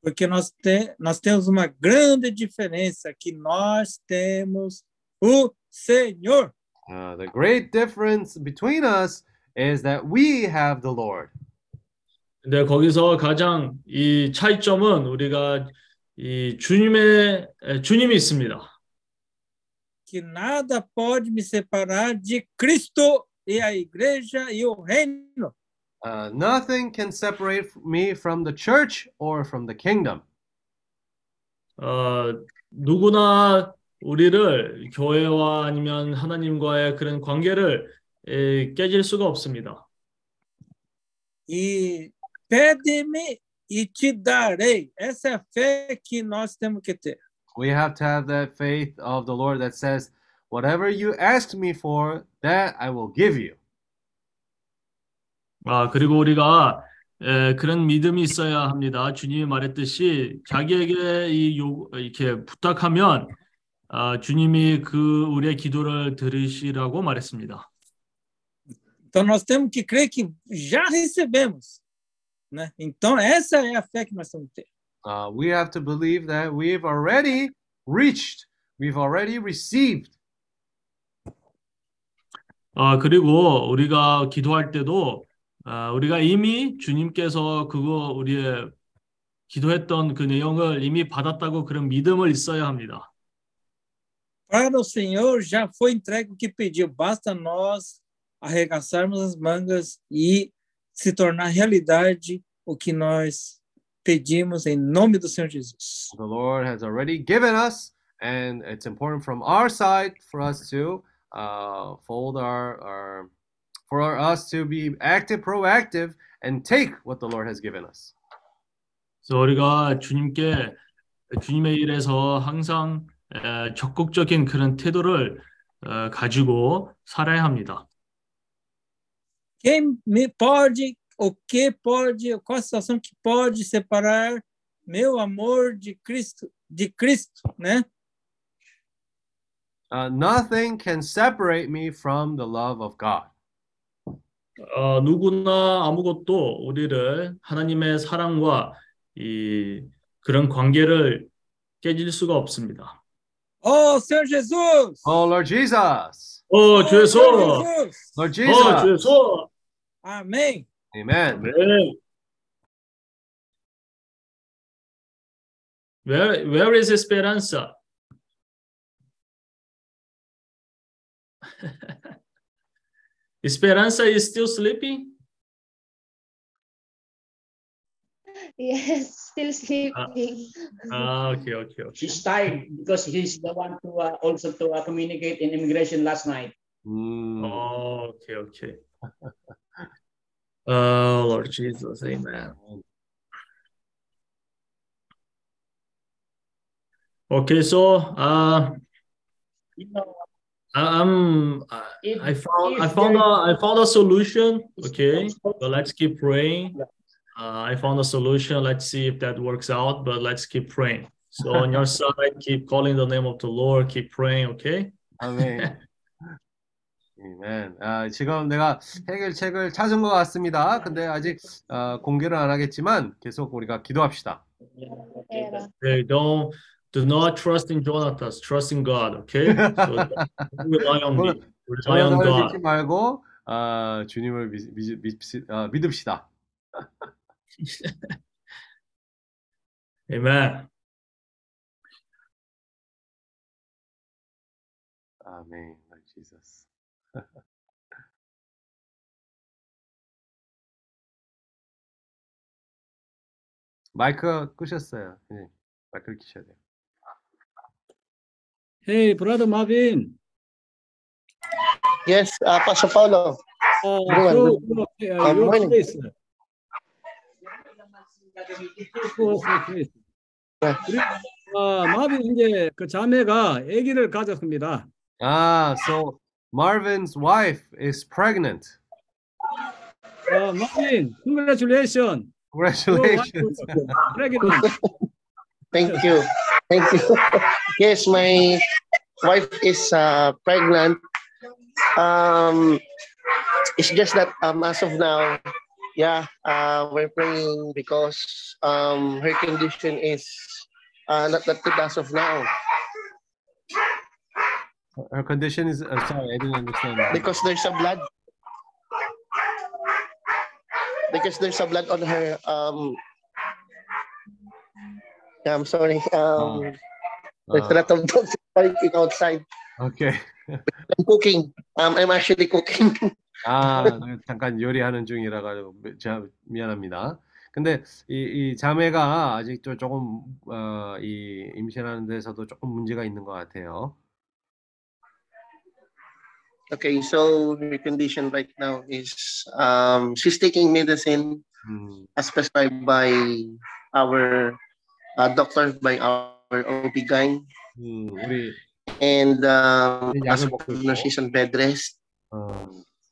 [SPEAKER 9] Porque nós, te, nós temos uma grande diferença, que nós temos o Senhor.
[SPEAKER 1] Uh, the great difference between us is that we have the Lord.
[SPEAKER 6] 근데 거기서 가장 이 차이점은 우리가 이 주님의 에, 주님이 있습니다.
[SPEAKER 9] Que nada pode me separar de Cristo e a igreja e o reino.
[SPEAKER 1] Uh, nothing can separate me from the church or from the kingdom.
[SPEAKER 6] 어, 누구나 우리를 교회와 아니면 하나님과의 그런 관계를 에, 깨질 수가 없습니다.
[SPEAKER 9] E pede-me e te darei. Essa é a fé que nós temos que ter.
[SPEAKER 1] We have to have that faith of the Lord that says, Whatever you ask me for, that I will give you.
[SPEAKER 6] 아, 그리고 우리가 에, 그런 믿음이 있어야 합니다. 주님이 말했듯이 자기에게 이 요, 이렇게 부탁하면 아, 주님이 그 우리의 기도를 들으시라고 말했습니다.
[SPEAKER 9] Então nós temos que crer que já recebemos. Né? Então essa é a fé que nós temos que ter.
[SPEAKER 1] Uh, we have to believe that we've already reached, we've already received.
[SPEAKER 6] 아, 그리고 우리가 기도할 때도 아, 우리가 이미 주님께서 그거 우리의 기도했던 그 내용을 이미 받았다고 그런 믿음을 있어야 합니다.
[SPEAKER 9] Para o Senhor já foi entregue o que pediu. Basta nós arregaçarmos as mangas e se tornar realidade o que nós pedimos em nome do Senhor Jesus.
[SPEAKER 1] The Lord has already given us, and it's important from our side for us to uh, fold our, our, for us to be active, proactive, and take what the Lord has given us.
[SPEAKER 6] 그래서 우리가 주님께 주님의 일에서 항상 에, 적극적인 그런 태도를 어, 가지고 살아야 합니다.
[SPEAKER 9] Quem me pode, o que pode, qual a situação que pode separar meu amor de Cristo, de Cristo, né?
[SPEAKER 1] Uh, nothing can separate me from the love of God.
[SPEAKER 6] 어, 누구나 아무것도 우리를 하나님의 사랑과 이 그런 관계를 깨질 수가 없습니다.
[SPEAKER 9] Oh, Senhor Jesus!
[SPEAKER 1] Oh, Lord Jesus!
[SPEAKER 6] Oh,
[SPEAKER 9] oh Jesus,
[SPEAKER 6] oro.
[SPEAKER 1] Jesus,
[SPEAKER 6] es oro.
[SPEAKER 9] Amén.
[SPEAKER 1] Amen.
[SPEAKER 6] Amen. Where, where is esperanza? esperanza is still sleeping?
[SPEAKER 3] Yes, still sleeping.
[SPEAKER 6] Ah, okay, okay, okay.
[SPEAKER 8] She's tired because he's the one to uh, also to uh, communicate in immigration last night.
[SPEAKER 1] Mm.
[SPEAKER 6] Oh, okay, okay. Oh, Lord Jesus, amen. Okay, so uh,
[SPEAKER 8] You know,
[SPEAKER 6] I- I'm I
[SPEAKER 8] if,
[SPEAKER 6] I found I found a I found a solution. Okay, but let's keep praying. Uh, I found a solution. Let's see if that works out. But let's keep praying. So on your side, keep calling the name of the Lord. Keep praying. Okay.
[SPEAKER 1] 아멘. 아멘. 아, 지금 내가 해결책을 찾은 것 같습니다. 근데 아직 어, 공개를 안 하겠지만 계속 우리가 기도합시다.
[SPEAKER 6] Okay. Don't do not trust in Jonathan. Trust in God. Okay. So rely on me. Rely on God.
[SPEAKER 1] 말고 아, 주님을 믿, 믿, 믿, 아, 믿읍시다.
[SPEAKER 6] Amen.
[SPEAKER 1] 아멘. Lord Jesus. 마이크 끄셨어요. 네, 마이크를 켜셔야 돼요.
[SPEAKER 2] Hey, brother Marvin.
[SPEAKER 10] Yes, uh, Pastor Paulo.
[SPEAKER 2] Uh,
[SPEAKER 10] good-
[SPEAKER 2] your,
[SPEAKER 10] uh,
[SPEAKER 2] uh, your
[SPEAKER 10] morning.
[SPEAKER 2] face. 아, 마빈 이제 그 자매가 아기를 가졌습니다.
[SPEAKER 1] 아, so Marvin's wife is pregnant.
[SPEAKER 2] 아, 마빈, congratulations. Your wife
[SPEAKER 1] Congratulations.
[SPEAKER 2] is pregnant.
[SPEAKER 10] Thank you. Thank you. yes, my wife is uh, pregnant. Um, it's just that um, as of now, yeah, uh, we're praying because um, her condition is uh, not that good as of now
[SPEAKER 1] Her condition is uh, sorry, I didn't understand. that.
[SPEAKER 10] because there's a blood. Because there's a blood on her. Um, yeah, I'm sorry. Um, there's a
[SPEAKER 1] Uh,
[SPEAKER 10] lot of dogs barking outside.
[SPEAKER 1] okay.
[SPEAKER 10] I'm cooking. Um, I'm actually cooking.
[SPEAKER 1] 아, 잠깐 요리하는 중이라 가지고 자, 미안합니다. 근데 이, 이 자매가 아직도 조금 어, 이 임신하는 데서도 조금 문제가 있는 것 같아요.
[SPEAKER 10] Okay, so her condition right now is um, she's taking medicine
[SPEAKER 1] 음,
[SPEAKER 10] as prescribed by our uh, doctor, by our OB-GYN.
[SPEAKER 1] 음, 우리
[SPEAKER 10] And um,
[SPEAKER 1] 네,
[SPEAKER 10] as
[SPEAKER 1] 약을
[SPEAKER 10] of
[SPEAKER 1] 먹고
[SPEAKER 10] now,
[SPEAKER 1] 있고.
[SPEAKER 10] she's on bed rest.
[SPEAKER 1] 어,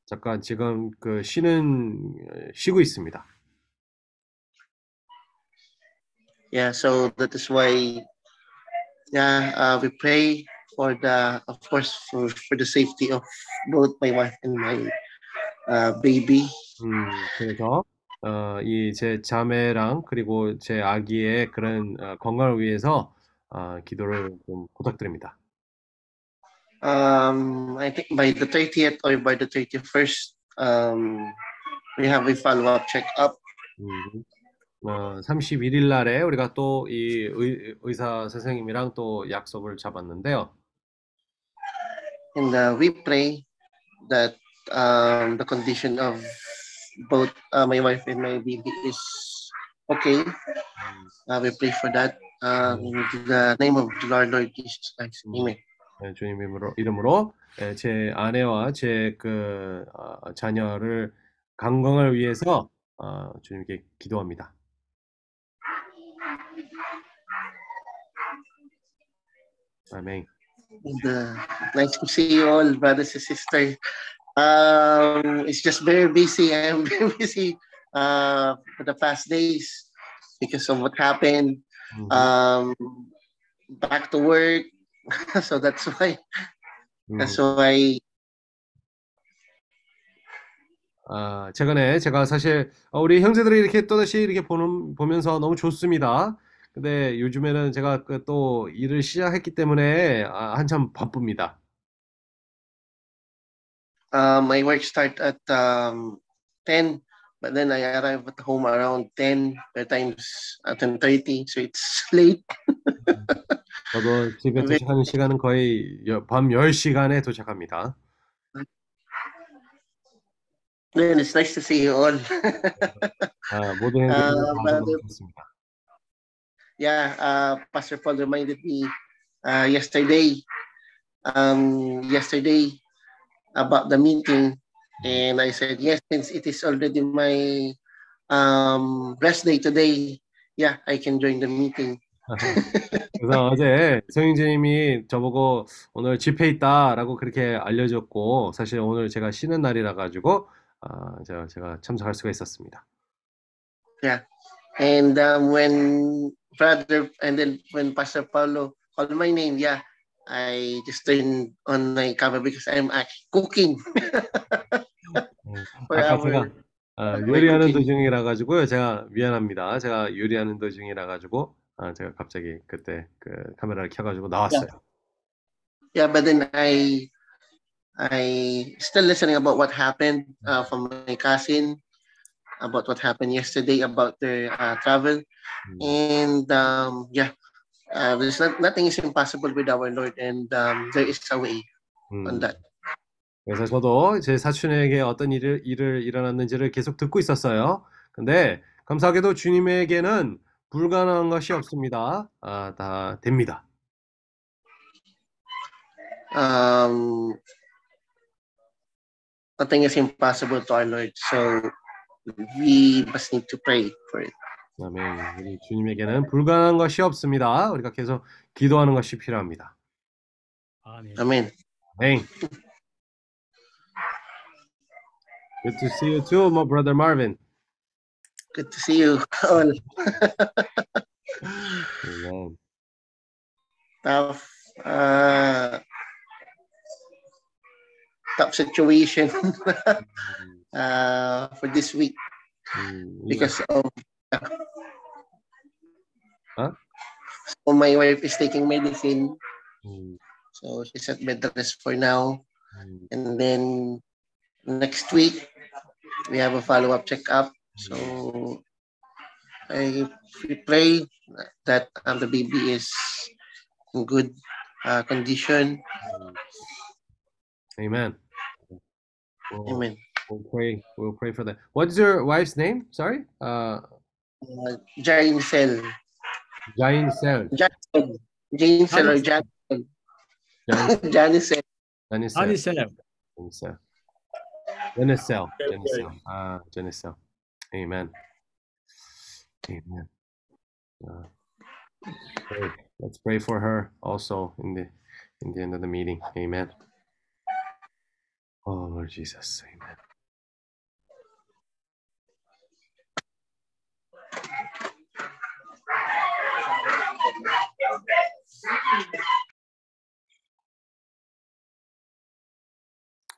[SPEAKER 1] 잠깐 지금 그 쉬는 쉬고 있습니다.
[SPEAKER 10] Yeah, so that is why, yeah, uh, we pray for the, of course, for, for the safety of both my wife and my uh, baby.
[SPEAKER 1] 음, 그래서 어, 이제 자매랑 그리고 제 아기의 그런 어, 건강을 위해서 어, 기도를 좀 부탁드립니다.
[SPEAKER 10] Um, I think by the 30th or by the 31st, um, we have a follow-up checkup.
[SPEAKER 1] 음, 어, 31일 날에 우리가 또 이 의사 선생님이랑 또 약속을 잡았는데요.
[SPEAKER 10] And uh, we pray that um, the condition of both uh, my wife and my baby is okay. Uh, we pray for that. Uh, in the name of the Lord, Lord Jesus Christ. Amen.
[SPEAKER 1] 네, 주님 이름으로, 이름으로 예, 제 아내와 제 그 자녀를 건강을 위해서 어, 주님께 기도합니다. 아멘.
[SPEAKER 10] Uh, nice to see you all, brothers and sisters. Um, it's just very busy. I'm very busy uh, for the past days because of what happened.
[SPEAKER 1] 음,
[SPEAKER 10] Um, back to work. so that's why.
[SPEAKER 1] 음.
[SPEAKER 10] That's why.
[SPEAKER 1] 아, 최근에 제가 사실 어, 우리 형제들이 이렇게 또다시 이렇게 보는 보면서 너무 좋습니다. 근데 요즘에는 제가 그또 일을 시작했기 때문에 아, 한참 바쁩니다.
[SPEAKER 10] Uh, my work start at um, 10, but then I arrive at home around 10, at times at 10.30, so it's late.
[SPEAKER 1] 저도 집에
[SPEAKER 10] 네.
[SPEAKER 1] 도착하는 시간은 거의 여- 밤 10시간에 도착합니다.
[SPEAKER 10] Then it's nice to see you all.
[SPEAKER 1] 아, 모든
[SPEAKER 10] 아,
[SPEAKER 1] 형제들 다
[SPEAKER 10] 맞아요.
[SPEAKER 1] 반갑습니다.
[SPEAKER 10] yeah, uh, Pastor Paul reminded me uh, yesterday, um, yesterday about the meeting, and I said yes, since it is already my um, rest day today. Yeah, I can join the meeting.
[SPEAKER 1] 그래서 어제 성인재님이 저보고 오늘 집회 있다라고 그렇게 알려줬고 사실 오늘 제가 쉬는 날이라 가지고 아, 제가, 제가 참석할 수가 있었습니다.
[SPEAKER 10] Yeah, and um, when brother and then when Pastor Paulo called my name, yeah, I just turned on my camera because I'm actually cooking
[SPEAKER 1] 음, 아까 제가 아, 요리하는. 도중이라 가지고요. 제가 미안합니다. 제가 요리하는 도중이라 가지고 아, 제가 갑자기 그때 그 카메라를 켜가지고 나왔어요.
[SPEAKER 10] Yeah, but then I I still listening about what happened uh, from my cousin about what happened yesterday about their uh, travel,
[SPEAKER 1] 음,
[SPEAKER 10] and um, yeah, uh, there's not, nothing is impossible with our Lord, and um, there is a way on
[SPEAKER 1] 음.
[SPEAKER 10] that.
[SPEAKER 1] 그래서 저도 제 사촌에게 어떤 일을, 일을 일어났는지를 계속 듣고 있었어요. 근데 감사하게도 주님에게는 불가능한 것이 없습니다. 아, 다 됩니다.
[SPEAKER 10] Um, nothing is impossible to our Lord, so we must need to pray for it.
[SPEAKER 1] 아멘. 우리 주님에게는 불가능한 것이 없습니다. 우리가 계속 기도하는 것이 필요합니다.
[SPEAKER 2] 아멘.
[SPEAKER 10] Amen.
[SPEAKER 1] 아멘. Good to see you too, my brother Marvin.
[SPEAKER 10] Good to see you Tough, uh, tough situation uh, for this week
[SPEAKER 1] mm,
[SPEAKER 10] because yeah. of uh,
[SPEAKER 1] huh?
[SPEAKER 10] so my wife is taking medicine.
[SPEAKER 1] Mm.
[SPEAKER 10] So she's at bed rest for now.
[SPEAKER 1] Mm.
[SPEAKER 10] And then next week, we have a follow-up checkup. So I pray that um, the baby is in good uh, condition.
[SPEAKER 1] Amen. We'll,
[SPEAKER 10] Amen.
[SPEAKER 1] We'll pray. We'll pray for that. What's your wife's name? Sorry. Uh,
[SPEAKER 10] uh Jane Cell.
[SPEAKER 1] Jane
[SPEAKER 10] Cell. Jane Cell or Jane
[SPEAKER 1] Cell.
[SPEAKER 10] Jane
[SPEAKER 1] Cell.
[SPEAKER 2] Jane Cell. 셀.
[SPEAKER 1] Genicel. Genicel.
[SPEAKER 6] Okay, okay.
[SPEAKER 1] Ah, Genicel. Amen. Amen. Uh, pray. Let's pray for her also in the in the end of the meeting. Amen. Oh Lord Jesus. Amen.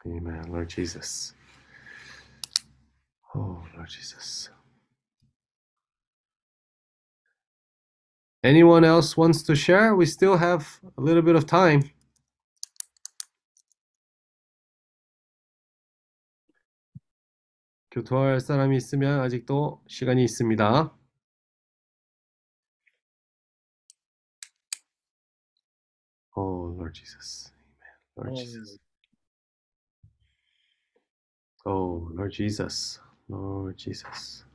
[SPEAKER 1] Amen, Lord Jesus. Oh, Lord Jesus. Anyone else wants to share? We still have a little bit of time. 교토할 사람이 있으면 아직도 시간이 있습니다. Oh, Lord Jesus. Amen. Lord Jesus. Oh, Lord Jesus. Lord Jesus.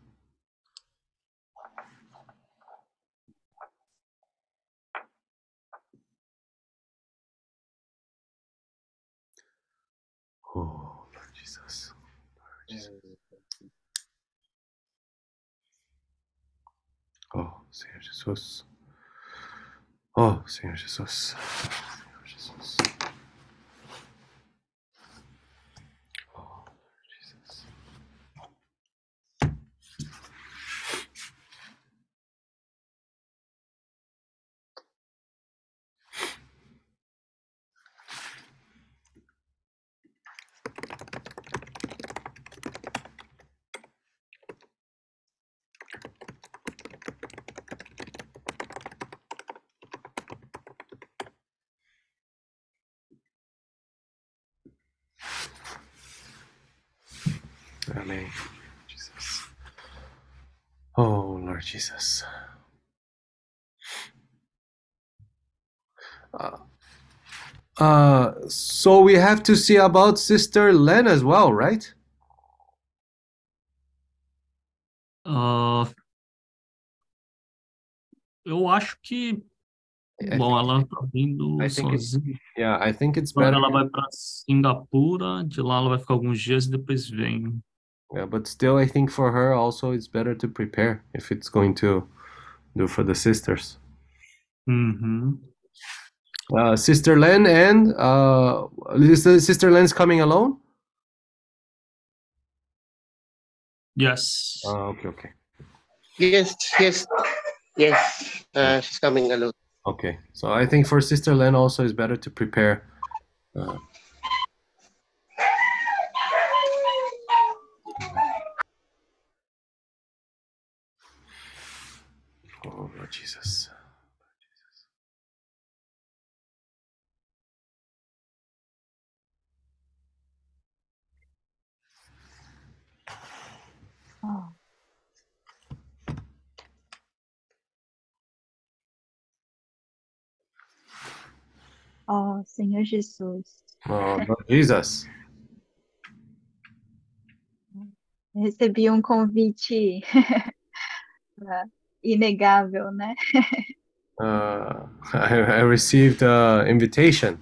[SPEAKER 1] Oh, Lord Jesus. Lord Jesus. Oh, Senhor Jesus. Oh, Senhor Jesus. Jesus. Uh, uh, so we have to see about Sister Len as well, right?
[SPEAKER 6] Ah, eu acho que,
[SPEAKER 1] I
[SPEAKER 6] bom,
[SPEAKER 1] think-
[SPEAKER 6] ela tá vindo
[SPEAKER 1] I
[SPEAKER 6] sozinha.
[SPEAKER 1] Yeah, I think it's
[SPEAKER 6] Agora
[SPEAKER 1] better.
[SPEAKER 6] ela vai para Singapura, de lá ela vai ficar alguns dias e depois vem.
[SPEAKER 1] Yeah, but still, I think for her also it's better to prepare if it's going to do for the sisters.
[SPEAKER 6] Uhum.
[SPEAKER 1] Uh, Sister Len and uh, is the Sister Len's coming alone?
[SPEAKER 6] Yes.
[SPEAKER 1] Uh, okay, okay,
[SPEAKER 10] Yes, yes, yes. Uh, she's coming alone.
[SPEAKER 1] okay. So I think for Sister Len also it's better to prepare. Uh, Oh,
[SPEAKER 11] Senhor Jesus,
[SPEAKER 1] Oh Lord Jesus.
[SPEAKER 11] recebi um convite inegável, né?
[SPEAKER 1] Uh, I, I received an invitation.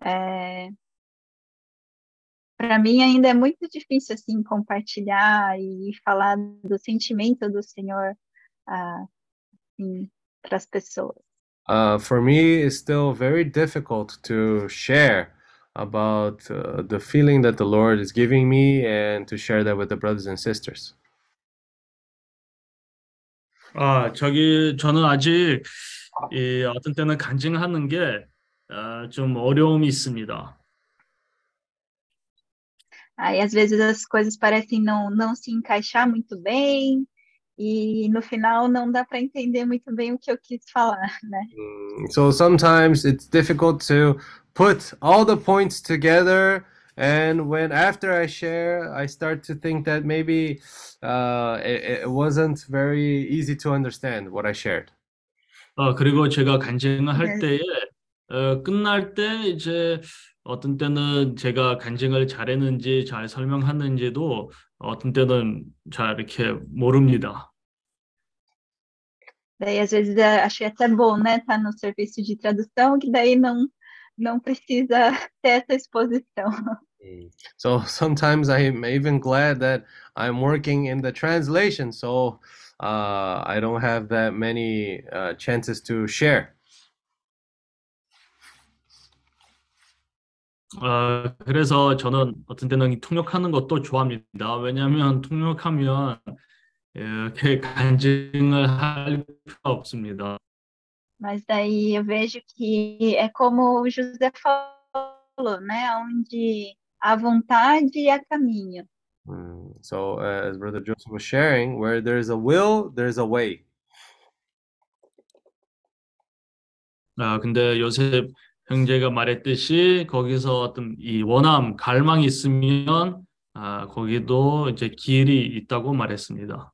[SPEAKER 11] É, para mim ainda é muito difícil assim compartilhar e falar do sentimento do Senhor ah, assim, para as pessoas.
[SPEAKER 1] Uh, for me, it's still very difficult to share about uh, the feeling that the Lord is giving me and to share that with the brothers and sisters.
[SPEAKER 6] 아, 저기 저는 아직 이 어떤 때는 간증하는 게 아, 좀 어려움이 있습니다.
[SPEAKER 11] Aí às vezes as coisas parecem não, não se encaixar muito bem e no final não dá para entender muito bem o que eu quis falar, né?
[SPEAKER 1] Mm, So sometimes it's difficult to put all the points together, and when after I share, I start to think that maybe uh, it, it wasn't very easy to understand what I shared.
[SPEAKER 6] 어, 그리고 제가 간증을 할
[SPEAKER 11] 네.
[SPEAKER 6] 때에 어, 끝날 때 이제 어떤 때는 제가 간증을 잘했는지 잘 설명했는지도 어떤 때는 잘 이렇게 모릅니다.
[SPEAKER 11] Daí, às vezes, acho até bom, né, estar no serviço de tradução, que daí não, não precisa ter essa exposição.
[SPEAKER 1] So sometimes I'm even glad that I'm working in the translation, so uh, I don't have that many uh, chances to share.
[SPEAKER 6] 어, 그래서 저는 어떤 때는 통역하는 것도 좋아합니다. 왜냐하면 통역하면 이렇게 간증을 할 필요가 없습니다.
[SPEAKER 11] Mas daí eu vejo que é como o José falou, né, onde há vontade e há caminho.
[SPEAKER 1] Mm, So uh, as Brother Joseph was sharing, where there's a will, there's a way.
[SPEAKER 6] 아, 근데 요셉 형제가 말했듯이 거기서 어떤 이 원함, 갈망이 있으면 아, 거기도 이제 길이 있다고 말했습니다.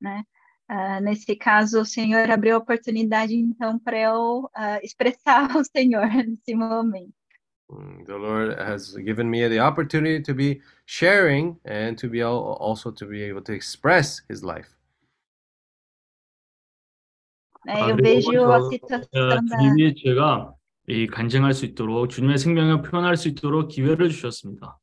[SPEAKER 11] né? Ah, nesse caso, o Senhor abriu a oportunidade, então, para eu ah, expressar o Senhor nesse momento.
[SPEAKER 1] Mm, The Lord has given me the opportunity to be sharing and to be al- also to be able to express His life.
[SPEAKER 11] né?
[SPEAKER 6] 아,
[SPEAKER 11] eu
[SPEAKER 6] 그리고
[SPEAKER 11] vejo a
[SPEAKER 6] 저,
[SPEAKER 11] situação
[SPEAKER 6] 어,
[SPEAKER 11] da,
[SPEAKER 6] 주님이 제가 이 간증할 수 있도록 주님의 생명을 표현할 수 있도록 기회를 주셨습니다.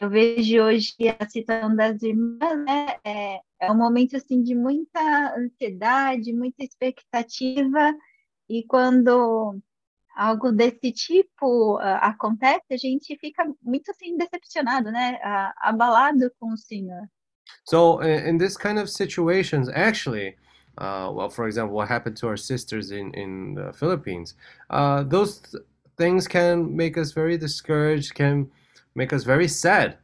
[SPEAKER 11] eu vejo hoje a situação das irmãs, né? É, é um momento assim de muita ansiedade, muita expectativa, e quando algo desse tipo ah, acontece, a gente fica muito assim decepcionado, né? Ah, abalado com o Senhor.
[SPEAKER 1] So in, in this kind of situations, actually, uh, well, for example, what happened to our sisters in in the Philippines, uh, those th- things can make us very discouraged, can make us very sad.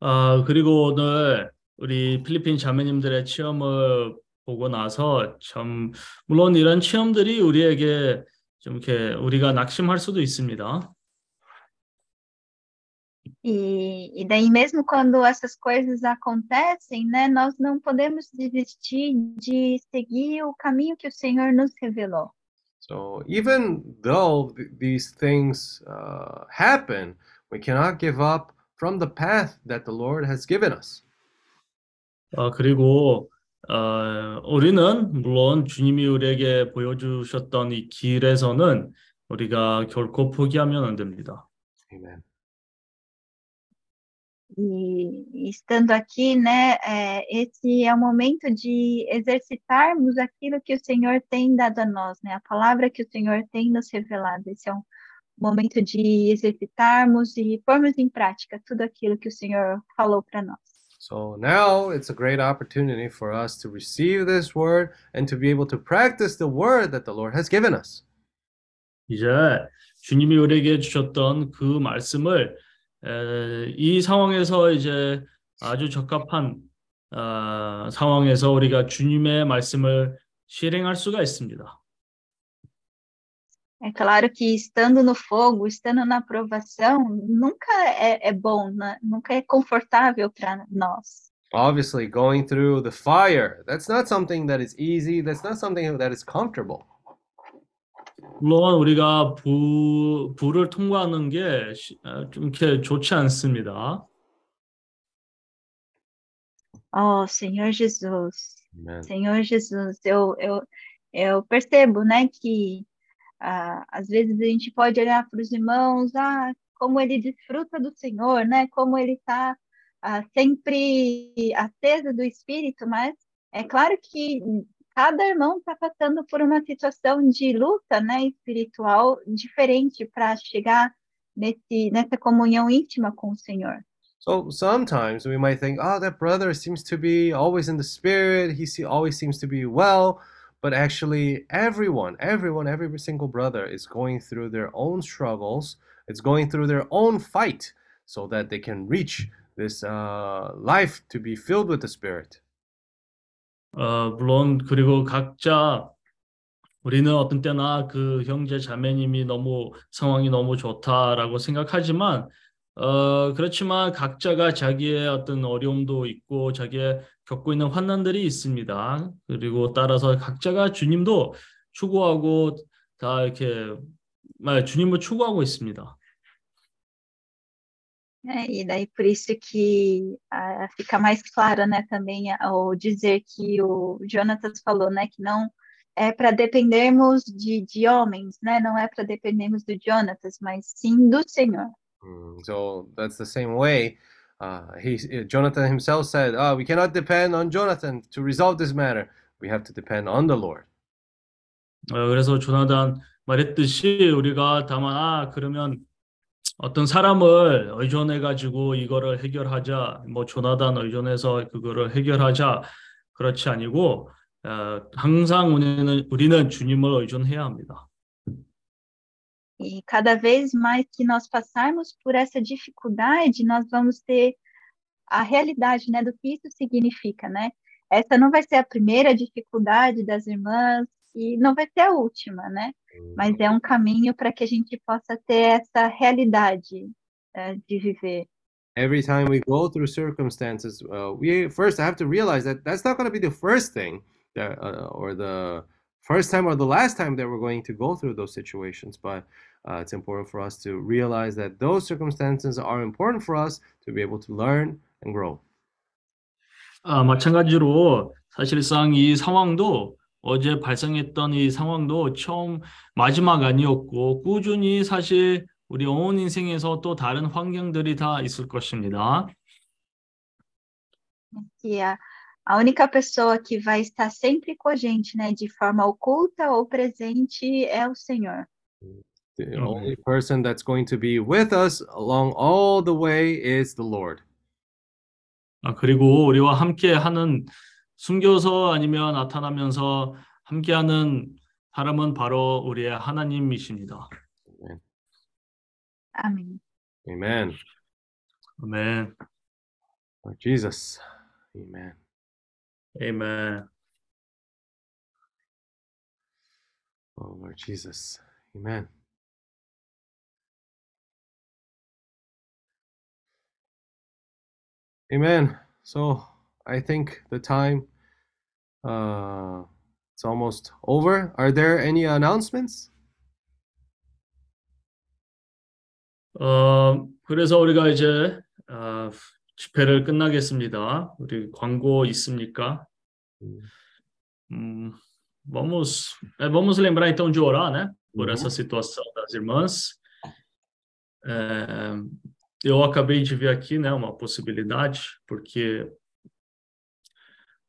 [SPEAKER 6] 아, 그리고 오늘 우리 필리핀 자매님들의 체험을 보고 나서 참 물론 이런 체험들이 우리에게 좀 이렇게 우리가 낙심할 수도 있습니다.
[SPEAKER 11] E, e daí, mesmo quando essas coisas acontecem, né, nós não podemos desistir de seguir o caminho que o Senhor nos revelou.
[SPEAKER 1] So even though th- these things uh, happen, we cannot give up from the path that the Lord has given us.
[SPEAKER 6] 아, 그리고 어, 우리는 물론 주님이 우리에게 보여주셨던 이 길에서는 우리가 결코 포기하면 안 됩니다.
[SPEAKER 1] Amen.
[SPEAKER 11] E e estando aqui, né, é, esse é o momento de exercitarmos aquilo que o Senhor tem dado a nós, né, a palavra que o Senhor tem nos revelado. Esse é um momento de exercitarmos e pormos em prática tudo aquilo que o Senhor falou para nós.
[SPEAKER 1] So now it's a great opportunity for us to receive this word and to be able to practice the word that the Lord has given us.
[SPEAKER 6] 이제 주님이 우리에게 주셨던 그 말씀을 에, 이 상황에서 이제 아주 적합한 어, 상황에서 우리가 주님의 말씀을 실행할 수가 있습니다.
[SPEAKER 11] É claro que estando no fogo, estando na provação, nunca é, é bom, né? nunca é confortável para nós.
[SPEAKER 1] Obviously, going through the fire, that's not something that is easy, that's not something that is comfortable.
[SPEAKER 6] 물론 우리가 부, 불을 통과하는 게 좀 이렇게 좋지 않습니다.
[SPEAKER 11] Oh, Senhor Jesus,
[SPEAKER 1] Amen.
[SPEAKER 11] Senhor Jesus, eu, eu, eu percebo, né, que ah, às vezes a gente pode olhar para os irmãos, ah, como ele desfruta do Senhor, né, como ele está ah, sempre acesa do Espírito, mas é claro que cada irmão está passando por uma situação de luta, né, espiritual diferente para chegar nesse, nessa comunhão íntima com o Senhor.
[SPEAKER 1] So sometimes we might think, oh, that brother seems to be always in the spirit, he se- always seems to be well. But actually, everyone, everyone, every single brother is going through their own struggles, it's going through their own fight so that they can reach this uh, life to be filled with the Spirit.
[SPEAKER 6] 어, 물론 그리고 각자 우리는 어떤 때나 그 형제 자매님이 너무 상황이 너무 좋다라고 생각하지만 어, 그렇지만 각자가 자기의 어떤 어려움도 있고 자기의 겪고 있는 환난들이 있습니다. 그리고 따라서 각자가 주님도 추구하고 다 이렇게 말 주님을 추구하고 있습니다.
[SPEAKER 11] É, e daí por isso que ah, fica mais claro, né, também ao dizer que o Jonatas falou, né, que não é para dependermos de, de homens, né, não é para dependermos do Jonatas, mas sim do Senhor.
[SPEAKER 1] Mm, so that's the same way. Uh, he, Jonathan himself said, oh, we cannot depend on Jonathan to resolve this matter. We have to depend on the Lord.
[SPEAKER 6] 어, 그래서 조나단 말했듯이 우리가 다만 아 그러면 어떤 사람을 의존해 가지고 이거를 해결하자 뭐 조나단 의존해서 그거를 해결하자 그렇지 아니고 어, 항상 우리는 우리는 주님을 의존해야 합니다.
[SPEAKER 11] E cada vez mais que nós passarmos por essa dificuldade, nós vamos ter a realidade, né, do que isso significa, né? Essa não vai ser a primeira dificuldade das irmãs e não vai ser a última, né? Mas é um caminho para que a gente possa ter essa realidade eh, de viver.
[SPEAKER 1] Every time we go through circumstances, uh, we first have to realize that that's not going to be the first thing that, uh, or the first time or the last time that we're going to go through those situations. But uh, it's important for us to realize that those circumstances are important for us to be able to learn and grow.
[SPEAKER 6] 아, 마찬가지로 사실상 이 상황도 어제 발생했던 이 상황도 처음 마지막 아니었고 꾸준히 사실 우리 온 인생에서 또 다른 환경들이 다 있을 것입니다.
[SPEAKER 11] Que a, única pessoa que vai estar sempre com a gente, né, de forma oculta ou presente, é o Senhor.
[SPEAKER 1] The
[SPEAKER 6] Mhm.
[SPEAKER 1] only person that's going to be with us along all the way is the Lord.
[SPEAKER 6] 아, 그리고 우리와 함께 하는 숨겨서 아니면 나타나면서 함께하는 사람은 바로 우리의 하나님이십니다.
[SPEAKER 1] Amen.
[SPEAKER 6] 아멘.
[SPEAKER 1] Lord Jesus. Amen.
[SPEAKER 6] 아멘.
[SPEAKER 1] Oh, Lord Jesus. Amen. Amen. So I think the time uh it's almost over. Are there any announcements?
[SPEAKER 6] 어, 그래서 우리가 이제 어, 집회를 끝나겠습니다. 우리 광고 있습니까? Hum, vamos, é, vamos lembrar então de orar, né? Por
[SPEAKER 1] Uhum.
[SPEAKER 6] essa situação das irmãs. É, eu acabei de ver aqui, né, uma possibilidade, porque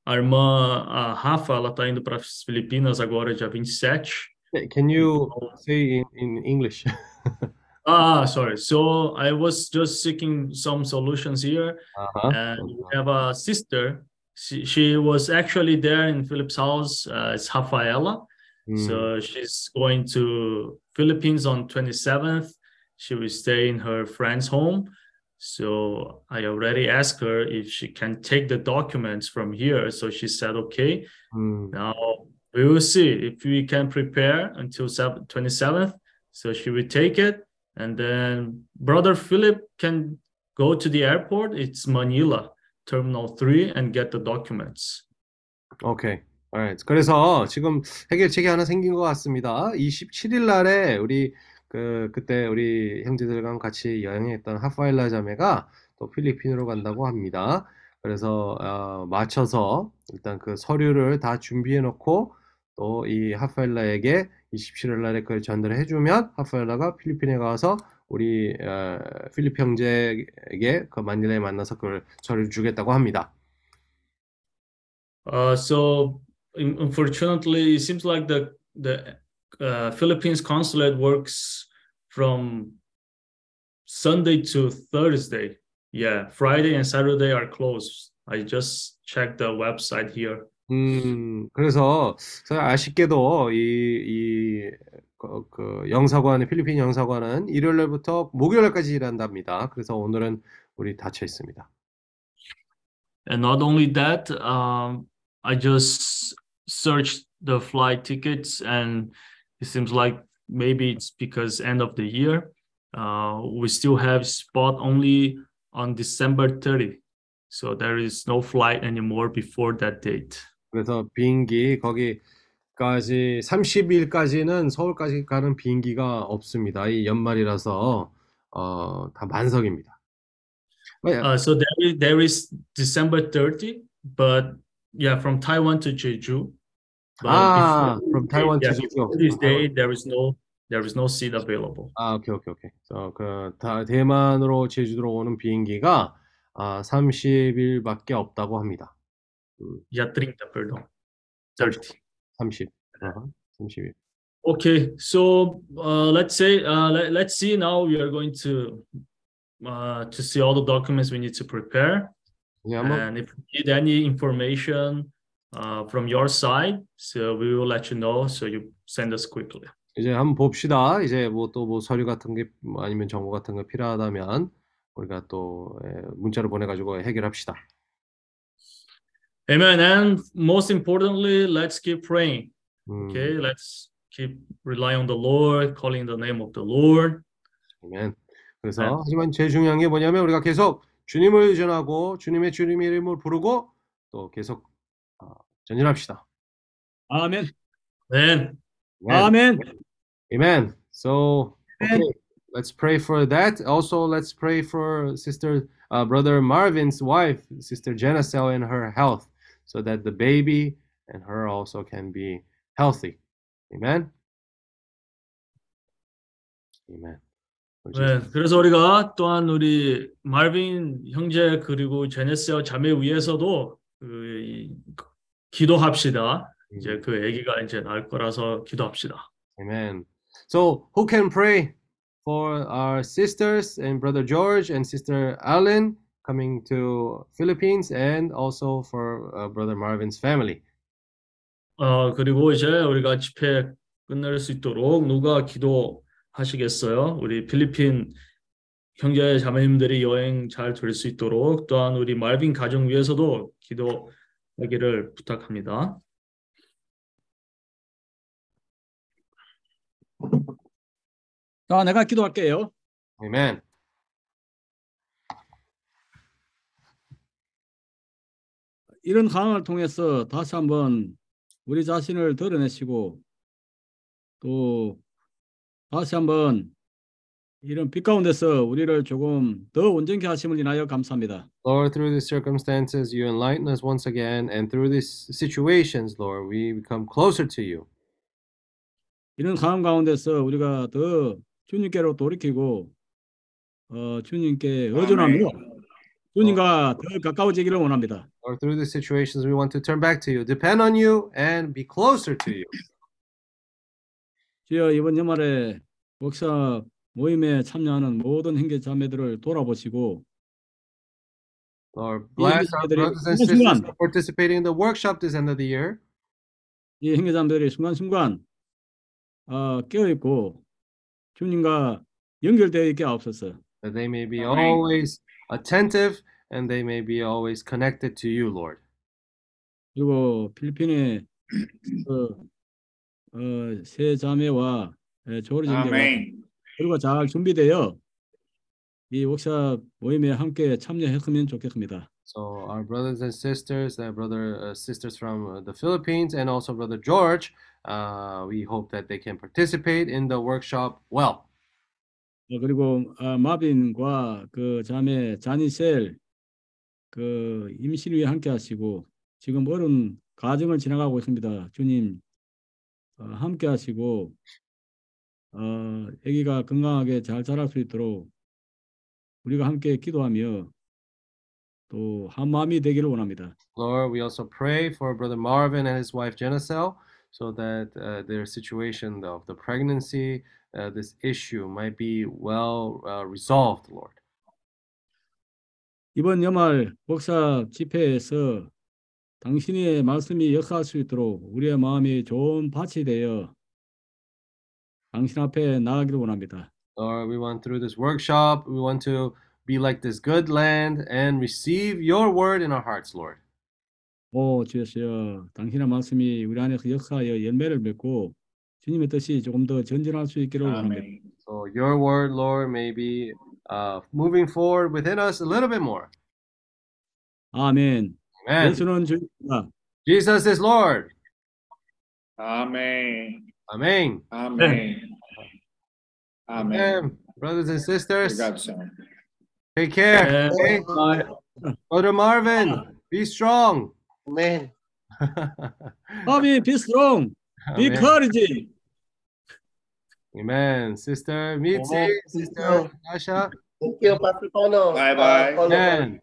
[SPEAKER 6] a irmã, a Rafa, ela tá indo para as Filipinas agora, dia 27.
[SPEAKER 1] Can you say in, in English?
[SPEAKER 6] Ah, sorry. So I was just seeking some solutions here.
[SPEAKER 1] Uh-huh.
[SPEAKER 6] And we have a sister. She, she was actually there in Philip's house. Uh, it's Rafaela.
[SPEAKER 1] Mm.
[SPEAKER 6] So she's going to Philippines on 27th. She will stay in her friend's home. So I already asked her if she can take the documents from here. So she said, okay.
[SPEAKER 1] Mm.
[SPEAKER 6] Now we will see if we can prepare until sev- 27th. So she will take it. And then brother Philip can go to the airport. It's Manila, Terminal 3, and get the documents.
[SPEAKER 1] 오케이. Alright. 그래서 지금 해결책이 하나 생긴 것 같습니다. 27일 날에 우리 그 그때 우리 형제들과 같이 여행했던 하파일라 자매가 또 필리핀으로 간다고 합니다. 그래서 어, 맞춰서 일단 그 서류를 다 준비해 놓고 또 이 하파일라에게 27일 날에 그걸 전달해 주면 하파일라가 필리핀에 가서 우리 어, 필리핀 형제에게 그 마닐라에 만나서 그걸 서류를 주겠다고 합니다.
[SPEAKER 6] Uh, so un- unfortunately, it seems like the the uh, Philippines consulate works from Sunday to Thursday. Yeah, Friday and Saturday are closed. I just checked the website here.
[SPEAKER 1] 음, 그래서 사실 아쉽게도 이, 이, 그, 그 영사관의 필리핀 영사관은 일요일부터 목요일까지 일한답니다. 그래서 오늘은 우리 닫혀 있습니다.
[SPEAKER 6] And not only that, um, I just searched the flight tickets, and it seems like maybe it's because end of the year. uh, we still have spot only on December 30. So there is no flight anymore before that date.
[SPEAKER 1] 그래서 비행기 거기까지 30일까지는 서울까지 가는 비행기가 없습니다. 이 연말이라서 어, 다 만석입니다. 네,
[SPEAKER 6] Uh, so there is, there is December 30, but yeah, from Taiwan to Jeju.
[SPEAKER 1] Ah, from Taiwan to
[SPEAKER 6] yeah,
[SPEAKER 1] Jeju.
[SPEAKER 6] before This day there is no there is no seat available.
[SPEAKER 1] 아, 오케이, 오케이, 오케이. 저, 그, 다, 대만으로 제주도로 오는 비행기가 아, 30일밖에 없다고 합니다.
[SPEAKER 6] Yeah, 30, perdão. 30.
[SPEAKER 1] 30. 어허, 30일.
[SPEAKER 6] Okay, so uh, let's say uh, let, let's see now we are going to uh, to see all the documents we need to prepare.
[SPEAKER 1] 한번
[SPEAKER 6] And if you need any information uh, from your side, so we will let you know. So you send us quickly.
[SPEAKER 1] 이제 한번 봅시다. 이제 뭐 또 뭐 서류 같은 게뭐 아니면 정보 같은 거 필요하다면 우리가 또 예, 문자로 보내가지고 해결합시다.
[SPEAKER 6] Amen. And most importantly, let's keep praying.
[SPEAKER 1] 음,
[SPEAKER 6] Okay, let's keep relying on the Lord, calling the name of the Lord.
[SPEAKER 1] 아멘. 그래서
[SPEAKER 6] 네.
[SPEAKER 1] 하지만 제일 중요한 게 뭐냐면 우리가 계속 주님을 의존하고 주님의 주님의 이름을 부르고 또 계속 어, 전진합시다.
[SPEAKER 2] 아멘.
[SPEAKER 6] Then
[SPEAKER 2] 아멘.
[SPEAKER 1] Amen. So, okay, let's pray for that. Also, let's pray for Sister, uh, Brother Marvin's wife, Sister Jenacel, and her health, so that the baby and her also can be healthy. Amen. Amen.
[SPEAKER 6] 네, 그래서 우리가 또한 우리 말빈 형제 그리고 제네스와 자매 위해서도 그 이- 기도합시다. 이제 그 아기가 이제 날 거라서 기도합시다.
[SPEAKER 1] Amen. So, who can pray for our sisters and Brother George and Sister Alan coming to Philippines, and also for uh, Brother Marvin's family?
[SPEAKER 6] 어 그리고 이제 우리가 집회 끝낼 수 있도록 누가 기도하시겠어요? 우리 필리핀 형제 자매님들이 여행 잘 될 수 있도록 또한 우리 말빈 가정 위해서도 기도 하기를 부탁합니다.
[SPEAKER 2] 자, 내가 기도할게요.
[SPEAKER 1] Amen.
[SPEAKER 2] 이런 상황을 통해서 다시 한번 우리 자신을 드러내시고 또 다시 한번 이런 빛 가운데서 우리를 조금 더 온전케 하심을 인하여 감사합니다.
[SPEAKER 1] Lord, through these circumstances, you enlighten us once again, and through these situations, Lord, we become closer to you.
[SPEAKER 2] 이런 상황 가운데서 우리가 더 주님께로 돌이키고 어, 주님께 의존하며 주님과 더 가까워지기를 원합니다.
[SPEAKER 1] Lord, through these situations, we want to turn back to you, depend on you, and be closer to you.
[SPEAKER 2] 주여 이번 연말에 목사 모임에 참여하는 모든 형제 자매들을 돌아보시고
[SPEAKER 1] Lord,
[SPEAKER 2] 이
[SPEAKER 1] bless our brothers and sisters
[SPEAKER 2] 순간
[SPEAKER 1] for participating in the workshop this end of the year.
[SPEAKER 2] 이 형제 자매들이 순간순간 어, 깨어 있고 주님과 연결되어 있게 하옵소서.
[SPEAKER 1] That they may be always attentive and they may be always connected to you, Lord.
[SPEAKER 2] 그리고 필리핀의 그, 어, 세 자매와 에, 조리 형제가. 그리고 잘 준비되어 이 워크샵 모임에 함께 참여했으면 좋겠습니다.
[SPEAKER 1] So our brothers and sisters, uh, brother uh, sisters from uh, the Philippines, and also brother George, uh, we hope that they can participate in the workshop well.
[SPEAKER 2] 어, 그리고 아, 마빈과 그 자매 자니셀 그 임신 위에 함께 하시고 지금 어려운 과정을 지나가고 있습니다. 주님 어, 함께 하시고 어, 아기가 건강하게 잘 자랄 수 있도록 우리가 함께 기도하며 또 한 마음이 되기를 원합니다.
[SPEAKER 1] Lord, we also pray for brother Marvin and his wife Jenacel, so that uh, their situation of the pregnancy, uh, this issue, might be well uh, resolved, Lord.
[SPEAKER 2] 이번 연말 목사 집회에서 당신의 말씀이 역사할 수 있도록 우리의 마음이 좋은 밭이 되어 당신 앞에 나가기를 원합니다.
[SPEAKER 1] Lord, we want through this workshop, we want to be like this good land and receive your word in our hearts, Lord.
[SPEAKER 2] 오 주여 당신의 말씀이 우리 안에서 역사하여 열매를 맺고 주님의 뜻이 조금 더 전진할 수 있기를 원합니다.
[SPEAKER 4] Amém.
[SPEAKER 1] So your word, Lord, may be uh, moving forward within us a little bit more.
[SPEAKER 2] 아멘.
[SPEAKER 1] Amen.
[SPEAKER 2] 예수는 주입니다.
[SPEAKER 1] Jesus is Lord.
[SPEAKER 4] Amém.
[SPEAKER 1] Amen.
[SPEAKER 4] Amen. Amém.
[SPEAKER 1] Amen. Brothers and sisters,
[SPEAKER 4] Obrigado,
[SPEAKER 1] take care.
[SPEAKER 6] 네.
[SPEAKER 1] okay? Brother Marvin, be strong.
[SPEAKER 10] Amen.
[SPEAKER 2] Bobby, be strong. Be
[SPEAKER 1] Amen.
[SPEAKER 2] courage.
[SPEAKER 1] Amen. Sister Mitzi,
[SPEAKER 10] Amen.
[SPEAKER 1] Sister Natasha.
[SPEAKER 10] Thank you, Pastor Tono.
[SPEAKER 4] Bye-bye.
[SPEAKER 10] Uh,
[SPEAKER 1] Amen.